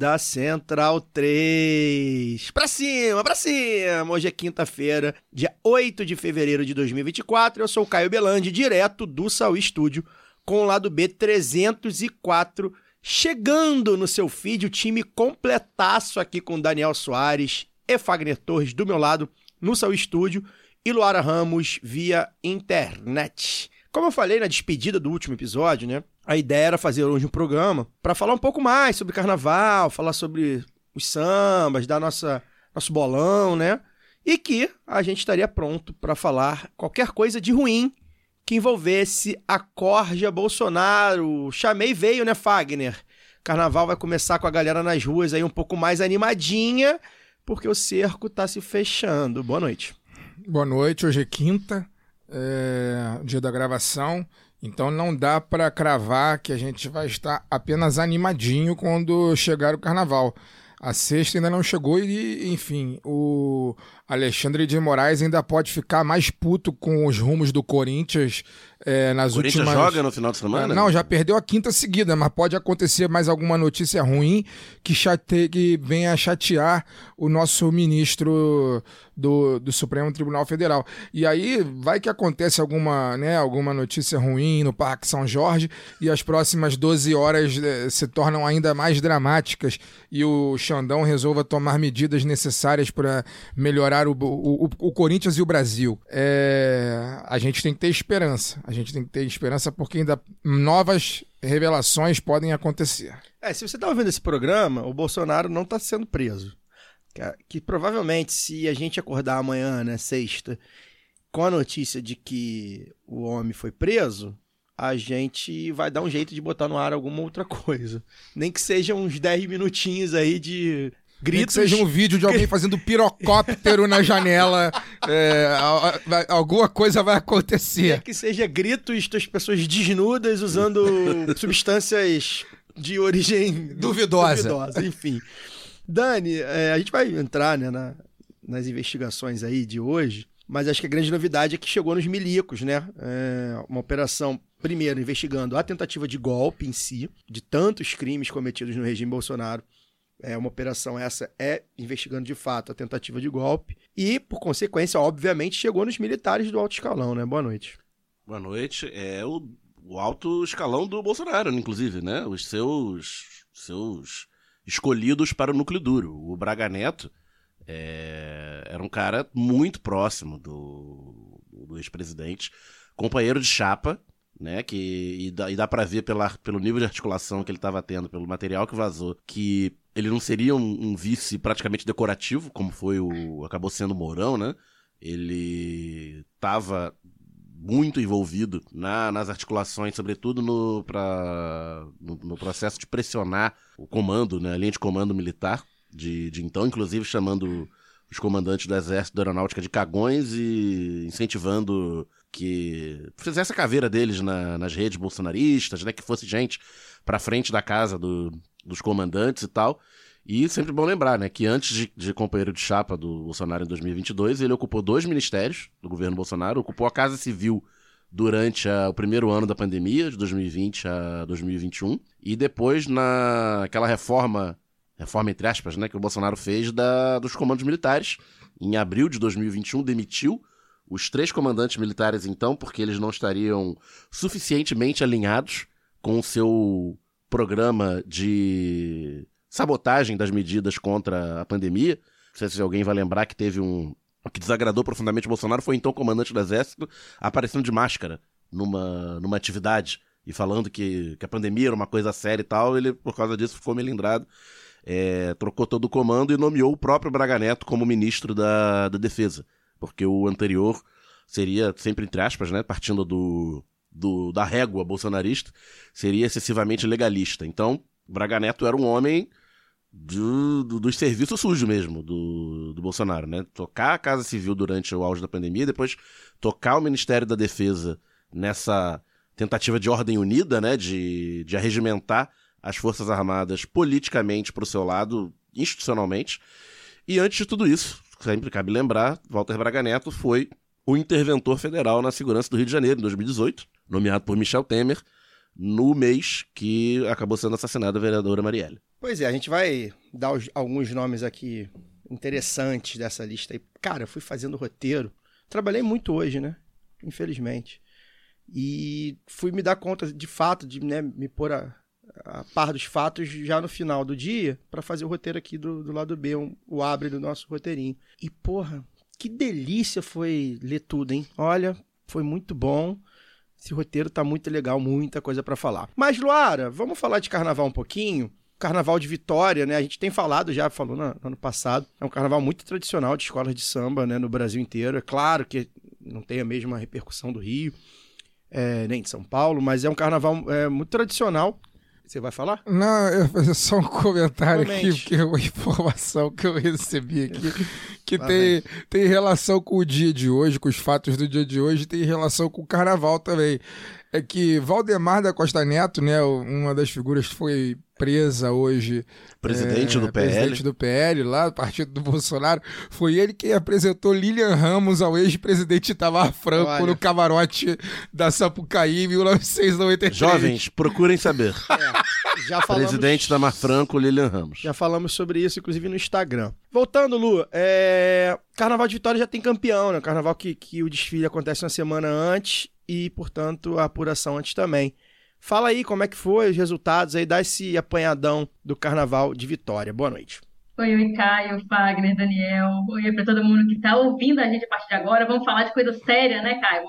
Da Central 3. Pra cima, pra cima! Hoje é quinta-feira, dia 8 de fevereiro de 2024. Eu sou o Caio Belandi, direto do Saúl Estúdio, com o lado B 304. Chegando no seu feed, o time completaço aqui com Daniel Soares e Fagner Torres do meu lado, no Saúl Estúdio, e Luara Ramos via internet. Como eu falei na despedida do último episódio, né? A ideia era fazer hoje um programa para falar um pouco mais sobre carnaval, falar sobre os sambas, dar nossa nosso bolão, né? E que a gente estaria pronto para falar qualquer coisa de ruim que envolvesse a Corja Bolsonaro. Chamei veio, né, Fagner? Carnaval vai começar com a galera nas ruas aí um pouco mais animadinha, porque o cerco tá se fechando. Boa noite. Boa noite, hoje é quinta, é, dia da gravação, então não dá para cravar que a gente vai estar apenas animadinho quando chegar o carnaval. A sexta ainda não chegou e, enfim, o Alexandre de Moraes ainda pode ficar mais puto com os rumos do Corinthians é, nas O Corinthians últimas. joga no final de semana? Não, já perdeu a quinta seguida, mas pode acontecer mais alguma notícia ruim que, chate... que venha chatear o nosso ministro do, do Supremo Tribunal Federal. E aí vai que acontece alguma, né, alguma notícia ruim no Parque São Jorge e as próximas 12 horas eh, se tornam ainda mais dramáticas e o Xandão resolva tomar medidas necessárias para melhorar o, o, o, Corinthians e o Brasil. É, a gente tem que ter esperança. A gente tem que ter esperança porque ainda novas revelações podem acontecer. É, se você tá ouvindo esse programa, o Bolsonaro não tá sendo preso. Que, que provavelmente, se a gente acordar amanhã, né, sexta, com a notícia de que o homem foi preso, a gente vai dar um jeito de botar no ar alguma outra coisa. Nem que sejam uns 10 minutinhos aí de Nem gritos. que seja um vídeo de alguém fazendo pirocóptero na janela. é, alguma coisa vai Nem acontecer. que seja gritos das pessoas desnudas usando substâncias de origem Duvidosa. duvidosa, enfim. Dani, é, a gente vai entrar né, na- nas investigações aí de hoje, mas acho que a grande novidade é que chegou nos milicos, né? É, uma operação, primeiro, investigando a tentativa de golpe em si, de tantos crimes cometidos no regime Bolsonaro. É uma operação essa é investigando de fato a tentativa de golpe e, por consequência, obviamente, chegou nos militares do alto escalão, né? Boa noite. Boa noite. É o, o alto escalão do Bolsonaro, inclusive, né? Os seus, seus escolhidos para o núcleo duro. O Braga Neto é, era um cara muito próximo do, do ex-presidente, companheiro de chapa, né? Que, e dá, e dá pra ver pela, pelo nível de articulação que ele estava tendo, pelo material que vazou, que ele não seria um, um vice praticamente decorativo, como foi o. acabou sendo o Mourão, né? Ele estava muito envolvido na- nas articulações, sobretudo no, pra, no, no processo de pressionar o comando, né, a linha de comando militar de, de então, inclusive chamando os comandantes do Exército da Aeronáutica de cagões e incentivando que fizesse a caveira deles na- nas redes bolsonaristas, né, que fosse gente pra frente da casa do- dos comandantes e tal. E sempre bom lembrar, né, que antes de, de companheiro de chapa do Bolsonaro em 2022, ele ocupou dois ministérios do governo Bolsonaro, ocupou a Casa Civil durante a- o primeiro ano da pandemia, de 2020 a 2021, e depois naquela reforma, reforma entre aspas, né, que o Bolsonaro fez da, dos comandos militares, em abril de 2021, demitiu os três comandantes militares então, porque eles não estariam suficientemente alinhados com o seu programa de sabotagem das medidas contra a pandemia. Não sei se alguém vai lembrar que teve um. O que desagradou profundamente o Bolsonaro foi então o comandante do Exército aparecendo de máscara numa, numa atividade e falando que, que a pandemia era uma coisa séria e tal. Ele, por causa disso, ficou melindrado. É, trocou todo o comando e nomeou o próprio Braga Neto como ministro da, da Defesa. Porque o anterior seria, sempre entre aspas, né? Partindo do, do, da régua bolsonarista, seria excessivamente legalista. Então, Braga Neto era um homem do, do, dos serviços sujos mesmo do, do Bolsonaro, né? Tocar a Casa Civil durante o auge da pandemia, depois tocar o Ministério da Defesa nessa tentativa de ordem unida, né? De, de arregimentar as Forças Armadas politicamente para o seu lado, institucionalmente. E antes de tudo isso, sempre cabe lembrar, Walter Braga Neto foi o interventor federal na segurança do Rio de Janeiro em 2018, nomeado por Michel Temer, no mês que acabou sendo assassinada a vereadora Marielle. Pois é, a gente vai dar os- alguns nomes aqui interessantes dessa lista aí. Cara, eu fui fazendo roteiro. Trabalhei muito hoje, né? Infelizmente. E fui me dar conta, de fato, de né, me pôr a, a par dos fatos já no final do dia para fazer o roteiro aqui do, do lado B, um- o abre do nosso roteirinho. E, porra, que delícia foi ler tudo, hein? Olha, foi muito bom. Esse roteiro tá muito legal, muita coisa para falar. Mas, Luara, vamos falar de carnaval um pouquinho? Carnaval de Vitória, né? A gente tem falado já, falou no, no ano passado. É um carnaval muito tradicional de escolas de samba, né? No Brasil inteiro. É claro que não tem a mesma repercussão do Rio, é, nem de São Paulo, mas é um carnaval é, muito tradicional. Você vai falar? Não, eu vou fazer só um comentário aqui, Comente. porque é uma informação que eu recebi aqui, que tem, tem relação com o dia de hoje, com os fatos do dia de hoje, tem relação com o carnaval também. É que Valdemar da Costa Neto, né, uma das figuras que foi presa hoje. Presidente é, do PL. Presidente do PL, lá do partido do Bolsonaro, foi ele quem apresentou Lilian Ramos ao ex-presidente Itamar Franco Olha. no camarote da Sapucaí em 1993. Jovens, procurem saber. É, já falamos. Presidente da Mar Franco, Lilian Ramos. Já falamos sobre isso, inclusive, no Instagram. Voltando, Lu, é... Carnaval de Vitória já tem campeão, né? Carnaval que, que o desfile acontece uma semana antes e, portanto, a apuração antes também. Fala aí como é que foi os resultados aí, dá esse apanhadão do Carnaval de Vitória. Boa noite. Oi, oi, Caio, Fagner, Daniel. Oi para todo mundo que está ouvindo a gente a partir de agora. Vamos falar de coisa séria, né, Caio?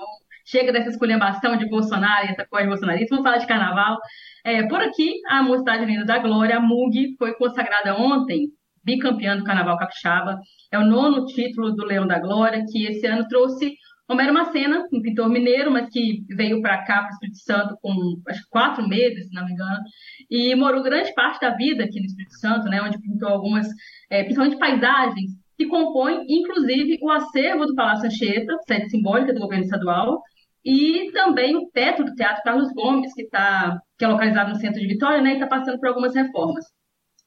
Chega dessa esculhambação de Bolsonaro e essa coisa de bolsonarista. Vamos falar de carnaval. É, por aqui, a Mocidade Unida da Glória, a MUG, foi consagrada ontem bicampeã do Carnaval Capixaba. É o nono título do Leão da Glória, que esse ano trouxe Homero Macena, um pintor mineiro, mas que veio para cá, para o Espírito Santo, com acho que quatro meses, se não me engano, e morou grande parte da vida aqui no Espírito Santo, né, onde pintou algumas, é, principalmente paisagens, que compõem, inclusive, o acervo do Palácio Anchieta, sede simbólica do governo estadual, e também o teto do Teatro Carlos Gomes, que, tá, que é localizado no centro de Vitória, né, e está passando por algumas reformas.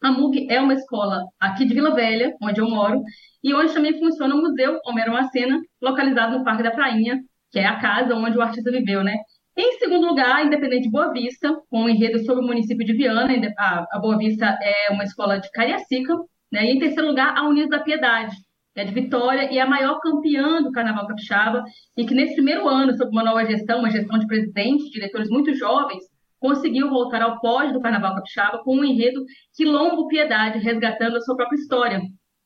A MUG é uma escola aqui de Vila Velha, onde eu moro, e onde também funciona o Museu Homero Macena, localizado no Parque da Prainha, que é a casa onde o artista viveu, né? Em segundo lugar, Independente de Boa Vista, com um enredo sobre o município de Viana. A Boa Vista é uma escola de Cariacica. Né? E em terceiro lugar, a Unidos da Piedade, que é de Vitória e é a maior campeã do Carnaval Capixaba. E que nesse primeiro ano, sob uma nova gestão, uma gestão de presidente, diretores muito jovens, conseguiu voltar ao pódio do Carnaval Capixaba com um enredo Quilombo Piedade, resgatando a sua própria história.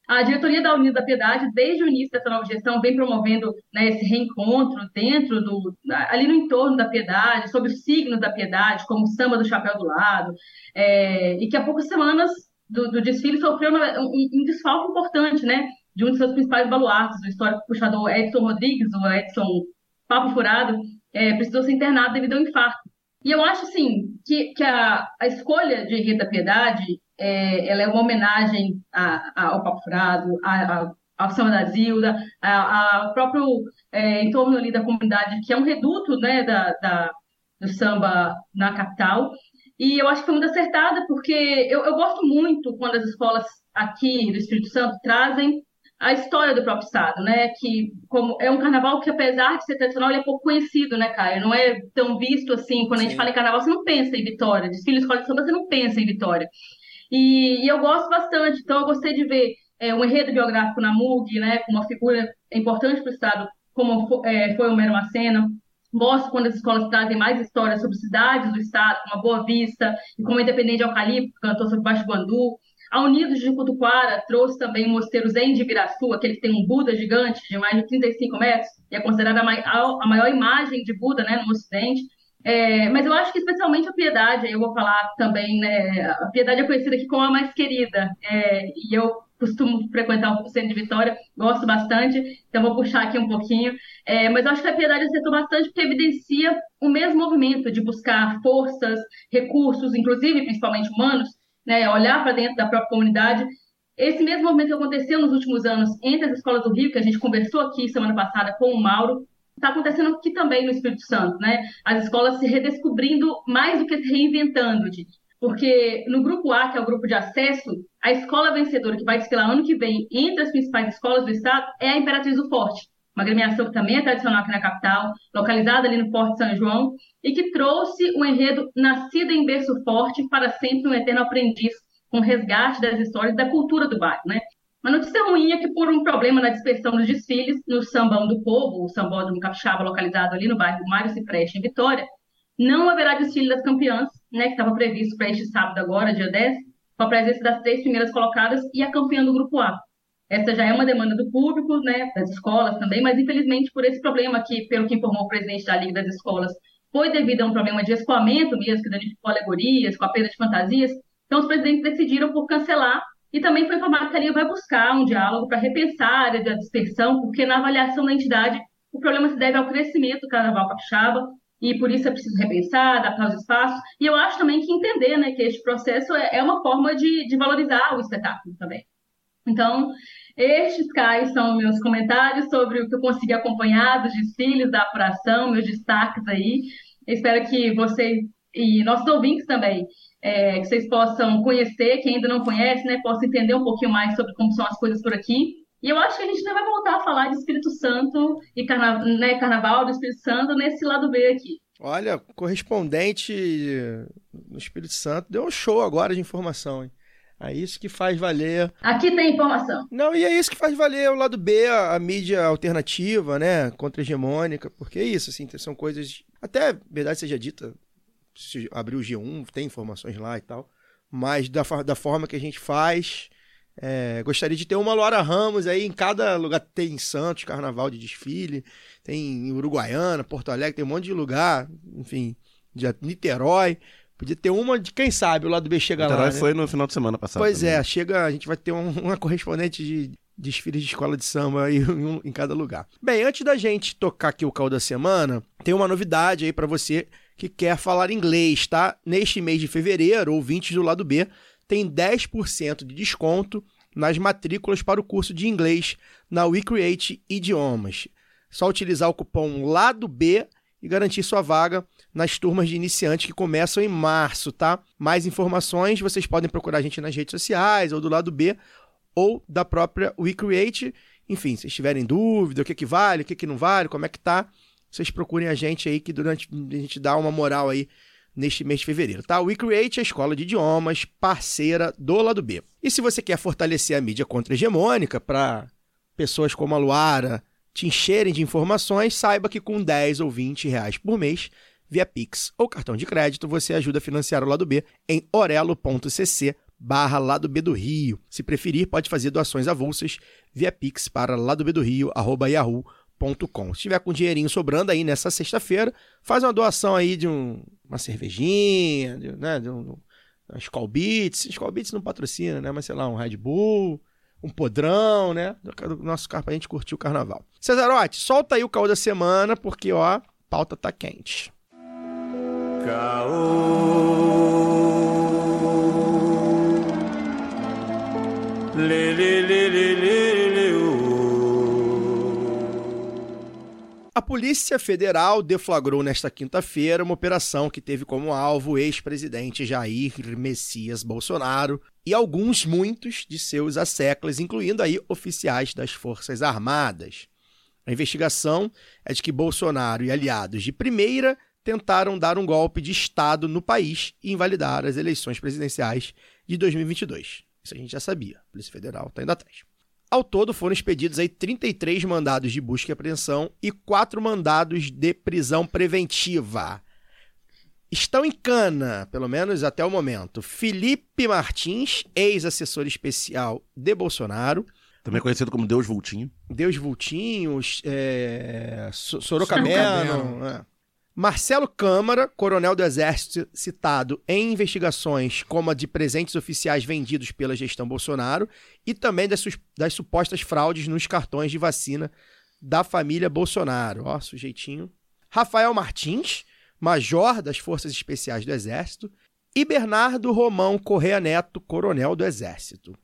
A diretoria da Unidos da Piedade, desde o início dessa nova gestão, vem promovendo né, esse reencontro dentro do, ali no entorno da Piedade, sobre os signos da Piedade, como o samba do chapéu do lado, é, e que há poucas semanas do, do desfile sofreu um, um desfalque importante, né, de um de seus principais baluartes, o histórico puxador Edson Rodrigues, o Edson Papo Furado, é, precisou ser internado devido ao infarto. E eu acho, assim, que, que a, a escolha de Rita Piedade, é, ela é uma homenagem a- a- ao Papo Furado, a- a- ao Samba da Zilda, ao próprio é, entorno ali da comunidade, que é um reduto, né, da, da- do samba na capital. E eu acho que foi muito acertada, porque eu, eu gosto muito quando as escolas aqui do Espírito Santo trazem a história do próprio estado, né? Que como é um carnaval que apesar de ser tradicional, ele é pouco conhecido, né, Caio? Não é tão visto assim. Quando a gente Sim. fala em carnaval, você não pensa em Vitória. Desfile de escola de samba, você não pensa em Vitória. E, e eu gosto bastante. Então, eu gostei de ver é, um enredo biográfico na MUG, né? Com uma figura importante para o estado, como é, foi o Mero Macena. Gosto quando as escolas trazem mais histórias sobre cidades do estado, como a Boa Vista, e como a Independente de Eucalipto, que cantou sobre Baixo Guandu. A Unidos de Cutuquara trouxe também o Mosteiro Zen de Ibiraçu, aquele que tem um Buda gigante de mais de 35 metros, e é considerada a mai- a maior imagem de Buda né, no Ocidente. É, mas eu acho que especialmente a Piedade, eu vou falar também, né? A Piedade é conhecida aqui como a mais querida, é, e eu costumo frequentar o centro de Vitória, gosto bastante, então vou puxar aqui um pouquinho. É, mas acho que a piedade acertou bastante porque evidencia o mesmo movimento de buscar forças, recursos, inclusive principalmente humanos, né, olhar para dentro da própria comunidade. Esse mesmo movimento que aconteceu nos últimos anos entre as escolas do Rio, que a gente conversou aqui semana passada com o Mauro, está acontecendo aqui também no Espírito Santo, né? As escolas se redescobrindo mais do que se reinventando, Didi. Porque no grupo A, que é o grupo de acesso, a escola vencedora que vai desfilar ano que vem entre as principais escolas do estado é a Imperatriz do Forte, uma agremiação que também é tradicional aqui na capital, localizada ali no Forte São João, e que trouxe o enredo Nascida em Berço Forte para sempre um eterno aprendiz, com resgate das histórias da cultura do bairro, né? Uma notícia ruim é que, por um problema na dispersão dos desfiles no Sambão do Povo, o Sambódromo Capixaba, localizado ali no bairro Mário Cipreste, em Vitória, não haverá desfile das campeãs, né, que estava previsto para este sábado agora, dia 10, com a presença das três primeiras colocadas e a campeã do Grupo A. Essa já é uma demanda do público, né, das escolas também, mas infelizmente por esse problema que, pelo que informou o presidente da Liga das Escolas, foi devido a um problema de escoamento mesmo, que danificou alegorias, com a perda de fantasias, então os presidentes decidiram por cancelar e também foi informado que a Liga vai buscar um diálogo para repensar a área da dispersão, porque na avaliação da entidade o problema se deve ao crescimento do carnaval capixaba e por isso é preciso repensar, adaptar os espaços. E eu acho também que entender né, que este processo é, é uma forma de, de valorizar o espetáculo também. Então, estes, Caio, são meus comentários sobre o que eu consegui acompanhar dos desfiles, da apuração, meus destaques aí. espero que vocês e nossos ouvintes também, é, que vocês possam conhecer, quem ainda não conhece, né, possa entender um pouquinho mais sobre como são as coisas por aqui. E eu acho que a gente ainda vai voltar a falar de Espírito Santo e carna né, Carnaval do Espírito Santo nesse lado B aqui. Olha, correspondente no Espírito Santo deu um show agora de informação, hein? É isso que faz valer. Aqui tem informação. Não, e é isso que faz valer o lado B, a, a mídia alternativa, né? Contra-hegemônica, porque é isso, assim, são coisas. Até, verdade seja dita, se abrir o G1, tem informações lá e tal. Mas da, da forma que a gente faz, é, gostaria de ter uma Laura Ramos aí em cada lugar. Tem em Santos, carnaval de desfile, tem em Uruguaiana, Porto Alegre, tem um monte de lugar, enfim, de Niterói. Podia ter uma de quem sabe o lado B chega Niterói lá. Né? foi no final de semana passado. Pois também. é, chega, a gente vai ter um, uma correspondente de desfiles de escola de samba aí em, em cada lugar. Bem, antes da gente tocar aqui o caldo da semana, tem uma novidade aí para você que quer falar inglês, tá? Neste mês de fevereiro, ouvintes do lado B tem 10% de desconto nas matrículas para o curso de inglês na WeCreate Idiomas. Só utilizar o cupom LADO B e garantir sua vaga nas turmas de iniciantes que começam em março, tá? Mais informações vocês podem procurar a gente nas redes sociais ou do lado B ou da própria WeCreate. Enfim, se tiverem dúvida, o que, que vale, o que, que não vale, como é que tá, vocês procurem a gente aí que durante a gente dá uma moral aí neste mês de fevereiro, tá? O WeCreate é a escola de idiomas parceira do lado B. E se você quer fortalecer a mídia contra-hegemônica para pessoas como a Luara te encherem de informações, saiba que com 10 ou 20 reais por mês, via Pix ou cartão de crédito, você ajuda a financiar o lado B em orelo.cc barra lado B do Rio. Se preferir, pode fazer doações avulsas via Pix para lado B do Rio, arroba yahoo Com. Se tiver com dinheirinho sobrando aí nessa sexta-feira, faz uma doação aí de um, uma cervejinha, de, né, de um, um Skull Beats. Skull Beats não patrocina, né? Mas sei lá, um Red Bull, um podrão, né? Do nosso carro pra gente curtir o carnaval. Cesarote, solta aí o caô da semana, porque, ó, a pauta tá quente. A Polícia Federal deflagrou nesta quinta-feira uma operação que teve como alvo o ex-presidente Jair Messias Bolsonaro e alguns, muitos, de seus asseclas, incluindo aí oficiais das Forças Armadas. A investigação é de que Bolsonaro e aliados de primeira tentaram dar um golpe de Estado no país e invalidar as eleições presidenciais de 2022. Isso a gente já sabia. A Polícia Federal está indo atrás. Ao todo foram expedidos aí 33 mandados de busca e apreensão e quatro mandados de prisão preventiva. Estão em cana, pelo menos até o momento, Felipe Martins, ex-assessor especial de Bolsonaro, Também conhecido como Deus Vultinho. Deus Vultinho, é, So- Sorocabeno, Sorocabeno. é. Marcelo Câmara, coronel do Exército citado em investigações como a de presentes oficiais vendidos pela gestão Bolsonaro e também das, das supostas fraudes nos cartões de vacina da família Bolsonaro. Ó, sujeitinho. Rafael Martins, major das Forças Especiais do Exército. E Bernardo Romão Correa Neto, coronel do Exército.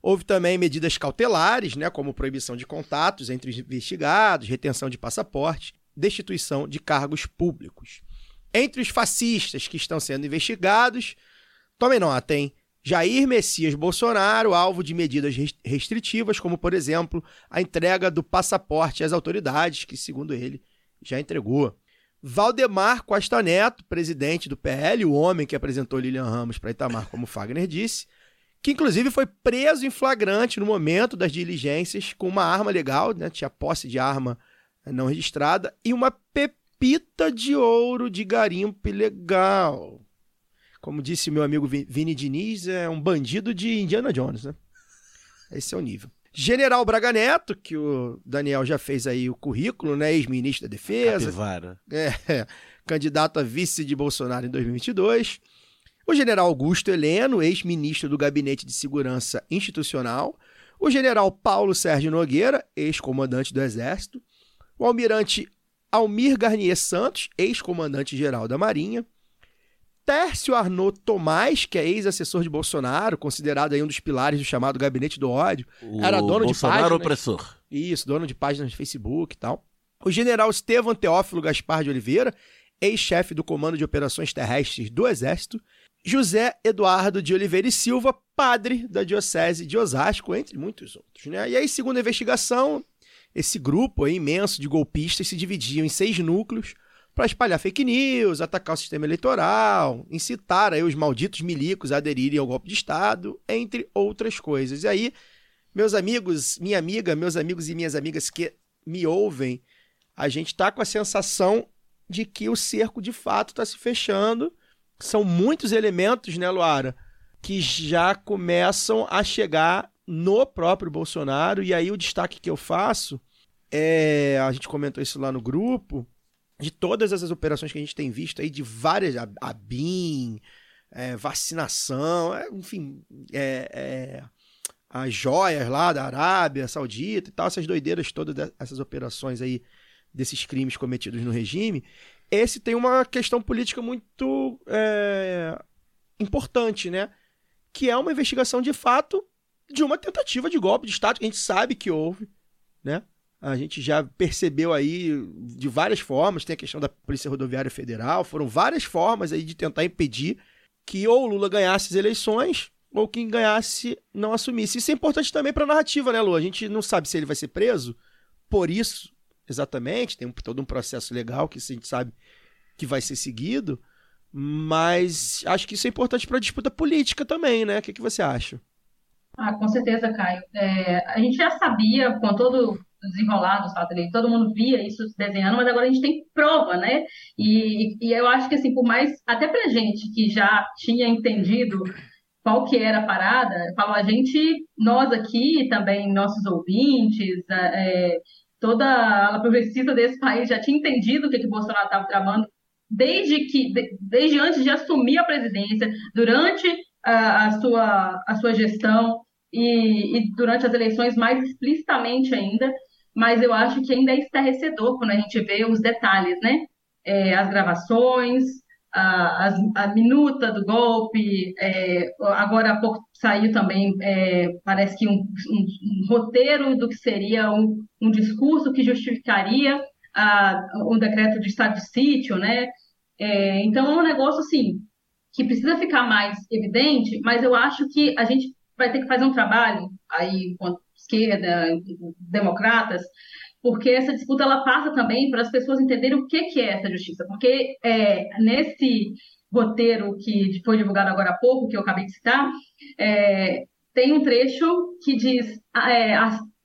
Houve também medidas cautelares, né, como proibição de contatos entre os investigados, retenção de passaporte, destituição de cargos públicos. Entre os fascistas que estão sendo investigados, tomem nota, hein? Jair Messias Bolsonaro, alvo de medidas res- restritivas, como, por exemplo, a entrega do passaporte às autoridades, que, segundo ele, já entregou. Valdemar Costa Neto, presidente do PL, o homem que apresentou Lilian Ramos para Itamar, como Fagner disse, que inclusive foi preso em flagrante no momento das diligências com uma arma legal, né? tinha posse de arma não registrada e uma pepita de ouro de garimpo ilegal. Como disse meu amigo Vi- Vini Diniz, é um bandido de Indiana Jones, né? Esse é o nível. General Braga Neto, que o Daniel já fez aí o currículo, né? Ex-ministro da Defesa, Capivara. é, candidato a vice de Bolsonaro em 2022. O general Augusto Heleno, ex-ministro do Gabinete de Segurança Institucional. O general Paulo Sérgio Nogueira, ex-comandante do Exército. O almirante Almir Garnier Santos, ex-comandante-geral da Marinha. Tércio Arnaud Tomás, que é ex-assessor de Bolsonaro, considerado aí um dos pilares do chamado Gabinete do Ódio. O Era dono de Bolsonaro páginas. opressor. Isso, dono de páginas de Facebook e tal. O general Estevam Teófilo Gaspar de Oliveira, ex-chefe do Comando de Operações Terrestres do Exército. José Eduardo de Oliveira e Silva, padre da Diocese de Osasco, entre muitos outros. Né? E aí, segundo a investigação, esse grupo imenso de golpistas se dividiam em seis núcleos para espalhar fake news, atacar o sistema eleitoral, incitar aí os malditos milicos a aderirem ao golpe de Estado, entre outras coisas. E aí, meus amigos, minha amiga, meus amigos e minhas amigas que me ouvem, a gente tá com a sensação de que o cerco de fato está se fechando. São muitos elementos, né, Luara, que já começam a chegar no próprio Bolsonaro. E aí o destaque que eu faço é, a gente comentou isso lá no grupo, de todas essas operações que a gente tem visto aí, de várias, a, a BIM, é, vacinação, é, enfim, é, é, as joias lá da Arábia Saudita e tal, essas doideiras todas dessas operações aí, desses crimes cometidos no regime, esse tem uma questão política muito é, importante, né? Que é uma investigação de fato de uma tentativa de golpe de Estado, que a gente sabe que houve, né? A gente já percebeu aí de várias formas, tem a questão da Polícia Rodoviária Federal, foram várias formas aí de tentar impedir que ou Lula ganhasse as eleições ou quem ganhasse não assumisse. Isso é importante também para a narrativa, né, Lu? A gente não sabe se ele vai ser preso por isso, exatamente, tem um- todo um processo legal que a gente sabe que vai ser seguido, mas acho que isso é importante para a disputa política também, né? O que, que você acha? Ah, com certeza, Caio. É, a gente já sabia, com todo o desenrolar dos fatos ali, todo mundo via isso se desenhando, mas agora a gente tem prova, né? E, e eu acho que, assim, por mais, até pra gente que já tinha entendido qual que era a parada, falou a gente, nós aqui, também nossos ouvintes, é, toda a progressista desse país já tinha entendido o que, que Bolsonaro estava tramando desde que, de- desde antes de assumir a presidência, durante a, a sua, a sua gestão e, e durante as eleições mais explicitamente ainda, mas eu acho que ainda é estarrecedor quando a gente vê os detalhes, né? É, as gravações, a, as- a minuta do golpe, é, agora há pouco saiu também, é, parece que um, um- um roteiro do que seria um, um discurso que justificaria a, um decreto de estado de sítio, né? É, então é um negócio assim que precisa ficar mais evidente, mas eu acho que a gente vai ter que fazer um trabalho aí enquanto esquerda, democratas, porque essa disputa ela passa também para as pessoas entenderem o que que é essa justiça, porque é, nesse roteiro que foi divulgado agora há pouco, que eu acabei de citar, é, tem um trecho que diz é,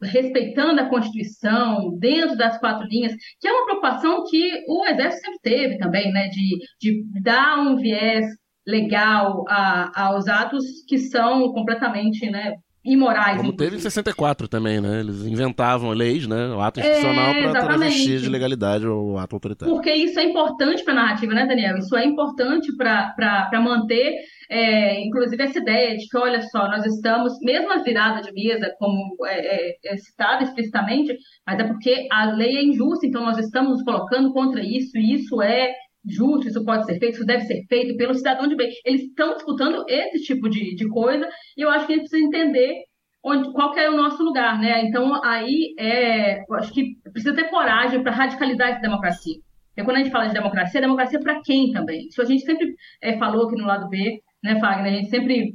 respeitando a Constituição, dentro das quatro linhas, que é uma preocupação que o Exército sempre teve também, né, de, de dar um viés legal a- aos atos que são completamente, né, imorais. Como teve em inclusive. 64 também, né? Eles inventavam leis, né? O ato institucional É, para travestir de legalidade o ato autoritário. Porque isso é importante para a narrativa, né, Daniel? Isso é importante para manter, é, inclusive, essa ideia de que, olha só, nós estamos, mesmo as viradas de mesa, como é, é, é citado explicitamente, mas é porque a lei é injusta, então nós estamos nos colocando contra isso, e isso é justo, isso pode ser feito, isso deve ser feito pelo cidadão de bem. Eles estão disputando esse tipo de, de coisa, e eu acho que a gente precisa entender onde, qual que é o nosso lugar, né? Então, aí, é, eu acho que precisa ter coragem para radicalizar essa democracia. Porque quando a gente fala de democracia, democracia para quem também? Isso a gente sempre é, falou aqui no lado B, né, Fagner? A gente sempre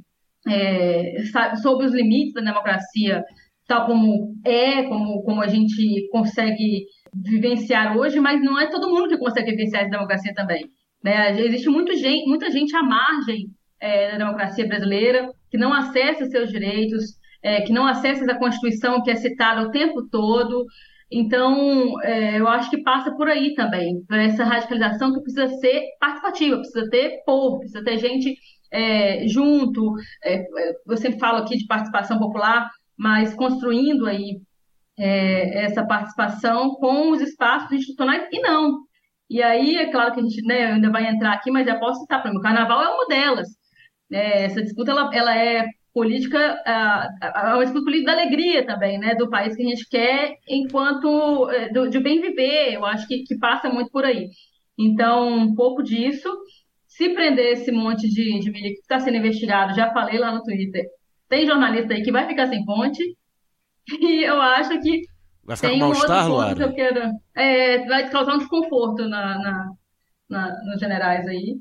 é, sabe sobre os limites da democracia, tal como é, como, como a gente consegue vivenciar hoje, mas não é todo mundo que consegue vivenciar essa democracia também. Né? Existe muito gente, muita gente à margem é, da democracia brasileira que não acessa seus direitos, é, que não acessa essa Constituição que é citada o tempo todo. Então, é, eu acho que passa por aí também, por essa radicalização que precisa ser participativa, precisa ter povo, precisa ter gente é, junto. É, eu sempre falo aqui de participação popular, mas construindo aí é, essa participação com os espaços institucionais e não. E aí, é claro que a gente né, ainda vai entrar aqui, mas já posso citar para mim, o carnaval é uma delas. É, essa disputa ela, ela é política, é uma disputa política da alegria também, né, do país que a gente quer enquanto eh, do, de bem viver, eu acho que, que passa muito por aí. Então, um pouco disso. Se prender esse monte de, de milho que está sendo investigado, já falei lá no Twitter, tem jornalista aí que vai ficar sem ponte, e eu acho que Vai ficar com tem um outro mal-estar, ponto que eu Luara? quero. É, vai causar um desconforto na, na- na- nos generais aí.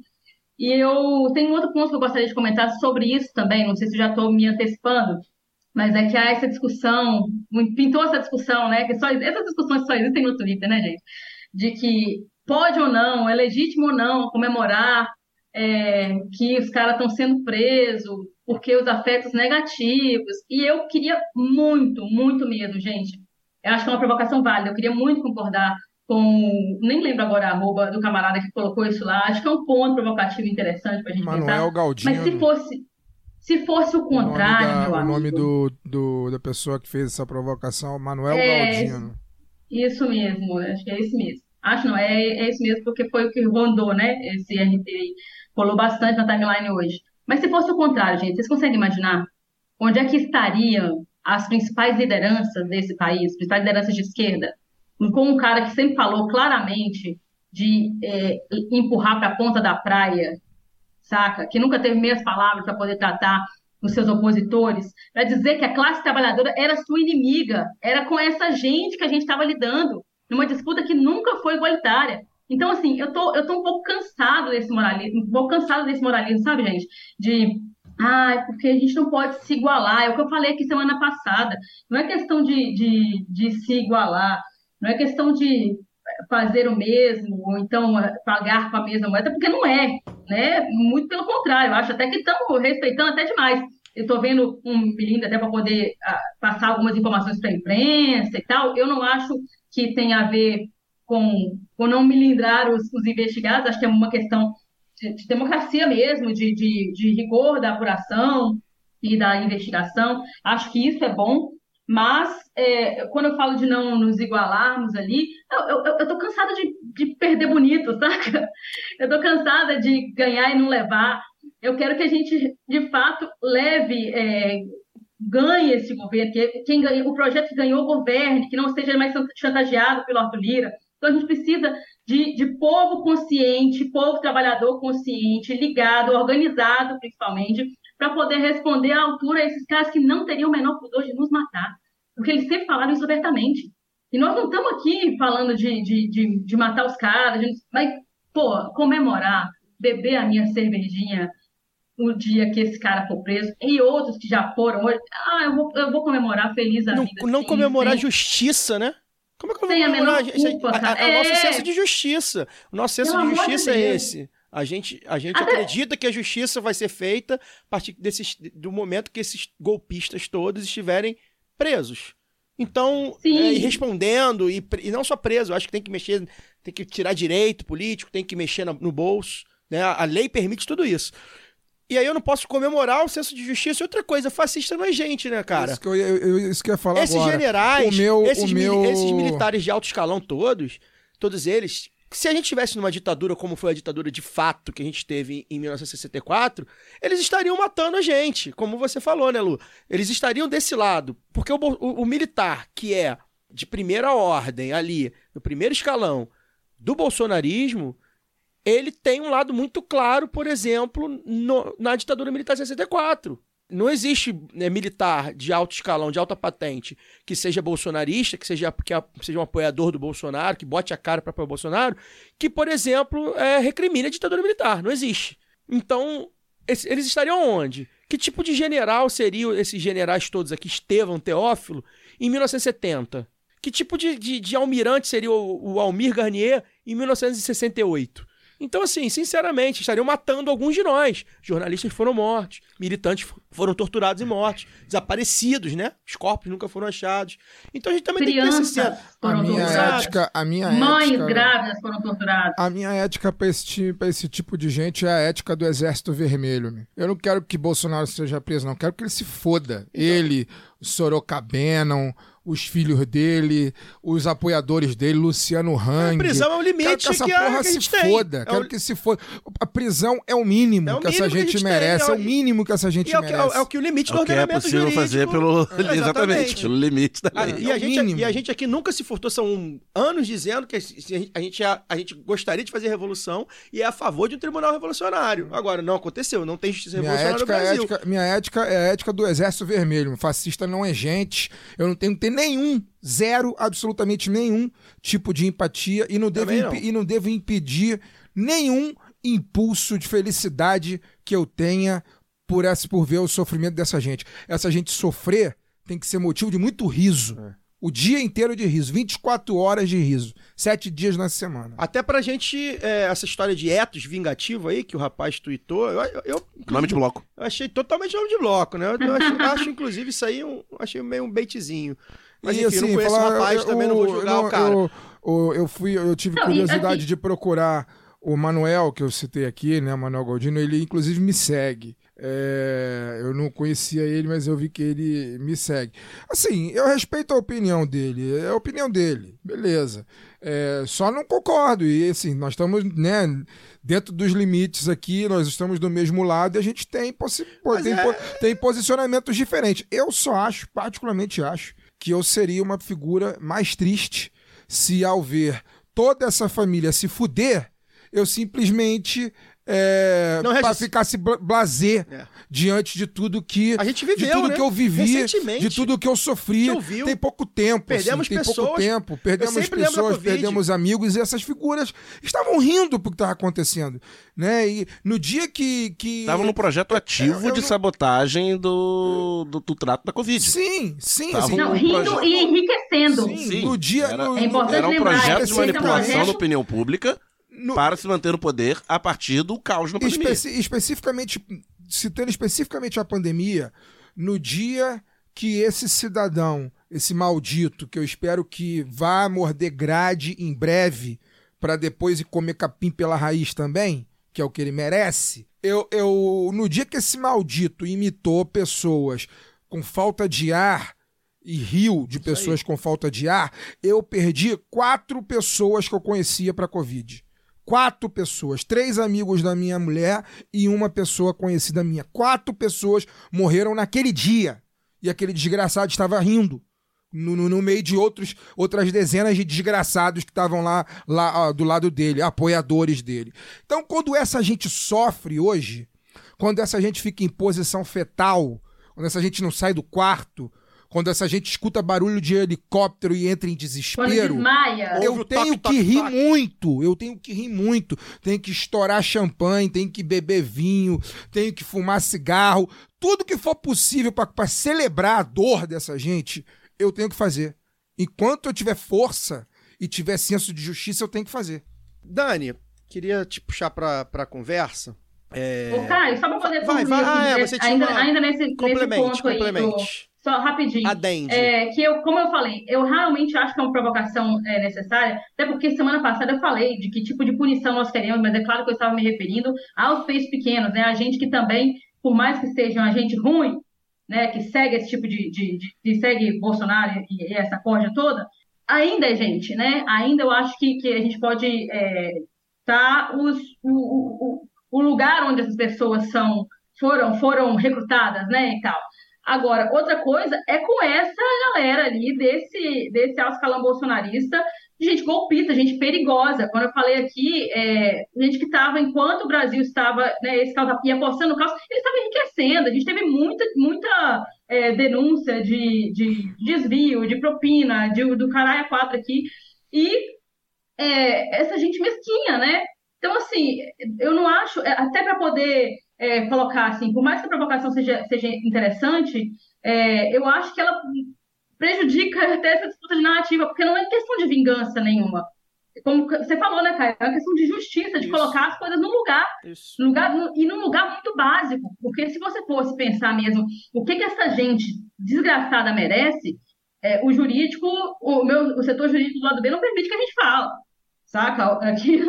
E eu tenho um outro ponto que eu gostaria de comentar sobre isso também, não sei se já estou me antecipando, mas é que há essa discussão, pintou essa discussão, né? Que só, essas discussões só existem no Twitter, né, gente? De que pode ou não, é legítimo ou não comemorar é, que os caras estão sendo presos porque os afetos negativos. E eu queria muito, muito mesmo, gente. Eu acho que é uma provocação válida. Eu queria muito concordar com. Nem lembro agora a arroba do camarada que colocou isso lá. Acho que é um ponto provocativo interessante para a gente Manuel pensar. Galdino. Mas se fosse, se fosse o O nome, contrário, da, meu o nome do, do- da pessoa que fez essa provocação, Manuel É, Galdino. Isso mesmo, acho que é esse mesmo. Acho não, é, é isso mesmo, porque foi o que rondou, né? Esse RT aí. Rolou bastante na timeline hoje. Mas se fosse o contrário, gente, vocês conseguem imaginar onde é que estariam as principais lideranças desse país, principais lideranças de esquerda, com um cara que sempre falou claramente de é, empurrar para a ponta da praia, saca? Que nunca teve meias palavras para poder tratar os seus opositores, para dizer que a classe trabalhadora era sua inimiga, era com essa gente que a gente estava lidando, numa disputa que nunca foi igualitária. Então, assim, eu tô, eu tô um pouco cansado desse moralismo, um pouco cansado desse moralismo, sabe, gente? De, ah, porque a gente não pode se igualar, é o que eu falei aqui semana passada. Não é questão de, de, de se igualar, não é questão de fazer o mesmo, ou então pagar com a mesma moeda, porque não é, né? Muito pelo contrário, eu acho até que estamos respeitando até demais. Eu estou vendo um milindre até para poder ah, passar algumas informações para a imprensa e tal. Eu não acho que tem a ver com, com não milindrar os, os investigados, acho que é uma questão de, de democracia mesmo, de, de, de rigor da apuração e da investigação. Acho que isso é bom, mas é, quando eu falo de não nos igualarmos ali, eu, eu, eu tô cansada de, de perder bonito, saca? Eu tô cansada de ganhar e não levar. Eu quero que a gente, de fato, leve, é, ganhe esse governo, que quem ganha, o projeto que ganhou governe, que não seja mais chantageado pelo Arthur Lira. Então a gente precisa de, de povo consciente, povo trabalhador consciente, ligado, organizado principalmente, para poder responder à altura a esses caras que não teriam o menor pudor de nos matar. Porque eles sempre falaram isso abertamente. E nós não estamos aqui falando de, de, de, de matar os caras, de- mas, pô, comemorar, beber a minha cervejinha o dia que esse cara for preso, e outros que já foram hoje. Ah, eu vou, eu vou comemorar feliz a Não, vida. não sim, comemorar sem- justiça, né? Como é que eu vou Sem comemorar? culpa, a- a- a- o nosso É. senso de justiça. O nosso senso Pelo de amor de justiça é esse. A gente, a gente Até- acredita que a justiça vai ser feita a partir desses, do momento que esses golpistas todos estiverem presos. Então, é, e respondendo, e, e não só preso, acho que tem que mexer, tem que tirar direito político, tem que mexer na- no bolso. Né? A, a lei permite tudo isso. E aí eu não posso comemorar o senso de justiça. E outra coisa, fascista não é gente, né, cara? Isso que eu, ia- eu, isso que eu ia falar esses agora. generais, meu, esses, mili- meu... esses militares de alto escalão todos, todos eles, se a gente tivesse numa ditadura como foi a ditadura de fato que a gente teve em 1964, eles estariam matando a gente, como você falou, né, Lu? Eles estariam desse lado, porque o, o- o militar que é de primeira ordem ali, no primeiro escalão do bolsonarismo, ele tem um lado muito claro, por exemplo, no- na ditadura militar de 64. Não existe né, militar de alto escalão, de alta patente, que seja bolsonarista, que seja, que seja um apoiador do Bolsonaro, que bote a cara para apoiar o Bolsonaro, que, por exemplo, é, recrimine a ditadura militar. Não existe. Então, eles estariam onde? Que tipo de general seriam esses generais todos aqui, Estevão, Teófilo, em 1970? Que tipo de, de, de almirante seria o, o Almir Garnier em 1968? Então, assim, sinceramente, estariam matando alguns de nós. Jornalistas foram mortos, militantes foram torturados e mortos, desaparecidos, né? Os corpos nunca foram achados. Então a gente também tem que ter Crianças senso. A foram minha torturadas. ética, a minha Mães ética... grávidas foram torturadas. A minha ética pra esse, pra esse tipo de gente é a ética do Exército Vermelho. meu. Eu não quero que Bolsonaro seja preso, não. Eu quero que ele se foda. Ele, o Sorocabenon, os filhos dele, os apoiadores dele, Luciano Hang. A prisão é o limite Quero que essa que a- porra que a se gente tem. foda. É Quero o- que se foda. A prisão é o mínimo É o que essa mínimo que a gente, merece. é É o- mínimo que essa gente E é é, merece. o- é o que o limite É do o que é ordenamento possível jurídico... fazer pelo. É, Exatamente, pelo limite da lei. E, É a o gente, mínimo. e a gente aqui nunca se furtou, são anos dizendo que a gente, a, gente, a, gente gostaria de fazer revolução e é a favor de um tribunal revolucionário. Agora, não aconteceu, não tem justiça Minha revolucionária ética, no é Brasil. ética- minha ética é a ética do Exército Vermelho. Fascista não é gente. Eu não tenho que ter nenhum, zero, absolutamente nenhum tipo de empatia e não devo, não. e não devo impedir nenhum impulso de felicidade que eu tenha por, essa, por ver o sofrimento dessa gente. Essa gente sofrer tem que ser motivo de muito riso. É. O dia inteiro de riso, 24 horas de riso, sete dias na semana. Até pra gente, é, essa história de etos vingativo aí, que o rapaz tweetou, eu, eu, eu, Nome de bloco. eu achei totalmente nome de bloco, né? Eu, eu acho, acho, inclusive, isso aí, um, achei meio um baitzinho. Mas E, enfim, eu não assim, conheço falar, o rapaz, eu- também não vou eu- julgar não, o cara. Eu, eu, eu fui, eu tive Não, e, curiosidade assim- de procurar o Manuel, que eu citei aqui, né? Manuel Galdino, ele inclusive me segue. É, eu não conhecia ele, mas eu vi que ele me segue. Assim, eu respeito a opinião dele, é a opinião dele, beleza. É, só não concordo, e assim, nós estamos, né, dentro dos limites aqui, nós estamos do mesmo lado e a gente tem, tem, é- po- tem posicionamentos diferentes. Eu só acho, particularmente acho, que eu seria uma figura mais triste se ao ver toda essa família se fuder, eu simplesmente é, Não, pra Regis- ficar se bla- blazer É. diante de tudo que A gente de viveu, tudo né? que eu vivi, de tudo que eu sofri. Ouviu? Tem pouco tempo, Perdemos assim, tem pouco pessoas. tempo, Eu perdemos pessoas, perdemos amigos e essas figuras estavam rindo pro que estava acontecendo, né? E no dia que que Tava no projeto ativo eu de não- sabotagem do, do, do trato da Covid. Sim, sim, assim, Não, um rindo projeto- e enriquecendo. Sim. no dia- Era, no- É importante era um lembrar, projeto de manipulação projeto- da opinião pública no- para se manter no poder a partir do caos na pandemia. Especi- especificamente, citando especificamente a pandemia, no dia que esse cidadão, esse maldito, que eu espero que vá morder grade em breve, para depois ir comer capim pela raiz também, que é o que ele merece, eu, eu no dia que esse maldito imitou pessoas com falta de ar e riu de pessoas com falta de ar, eu perdi quatro pessoas que eu conhecia para Covid. Quatro pessoas, três amigos da minha mulher e uma pessoa conhecida minha. Quatro pessoas morreram naquele dia. E aquele desgraçado estava rindo. No, no- no meio de outros, outras dezenas de desgraçados que estavam lá, lá ó, do lado dele, apoiadores dele. Então, quando essa gente sofre hoje, quando essa gente fica em posição fetal, quando essa gente não sai do quarto, quando essa gente escuta barulho de helicóptero e entra em desespero. Eu tenho toque, que toque, rir toque. muito, eu tenho que rir muito. Tenho que estourar champanhe, tenho que beber vinho, tenho que fumar cigarro. Tudo que for possível para celebrar a dor dessa gente, eu tenho que fazer. Enquanto eu tiver força e tiver senso de justiça, eu tenho que fazer. Dani, queria te puxar pra, pra conversa. É... Ô, Caio, só para poder Vai, concluir vai. Ah, é, né, ainda, uma- ainda nesse, nesse Complemente, ponto aí, do, complemente. Só rapidinho. Adende. É, que eu, como eu falei, eu realmente acho que é uma provocação é, necessária, até porque semana passada eu falei de que tipo de punição nós queremos, mas é claro que eu estava me referindo aos peixes pequenos, né? A gente que também, por mais que seja um agente ruim, né, que segue esse tipo de, de, de, de segue Bolsonaro e, e essa corja toda, ainda é gente, né? Ainda eu acho que, que a gente pode é, tá os, o, o, o lugar onde essas pessoas são foram foram recrutadas, né, e tal. Agora, outra coisa é com essa galera ali desse, desse escalão bolsonarista, gente golpista, gente perigosa. Quando eu falei aqui, é, gente que estava, enquanto o Brasil estava, né, esse caos ia apostando no caos, eles estavam enriquecendo. A gente teve muita, muita é, denúncia de, de desvio, de propina, de, do caralho a quatro aqui. E é, essa gente mesquinha, né? Então, assim, eu não acho, é, até para poder é, colocar assim, por mais que a provocação seja, seja interessante, é, eu acho que ela prejudica até essa disputa de narrativa, porque não é questão de vingança nenhuma. Como você falou, né, Caio? É uma questão de justiça, de Isso. colocar as coisas no lugar, no lugar no- e num lugar muito básico. Porque se você fosse pensar mesmo o que, que essa gente desgraçada merece, é, o jurídico, o, meu, o setor jurídico do lado B não permite que a gente fale, saca? Aqui,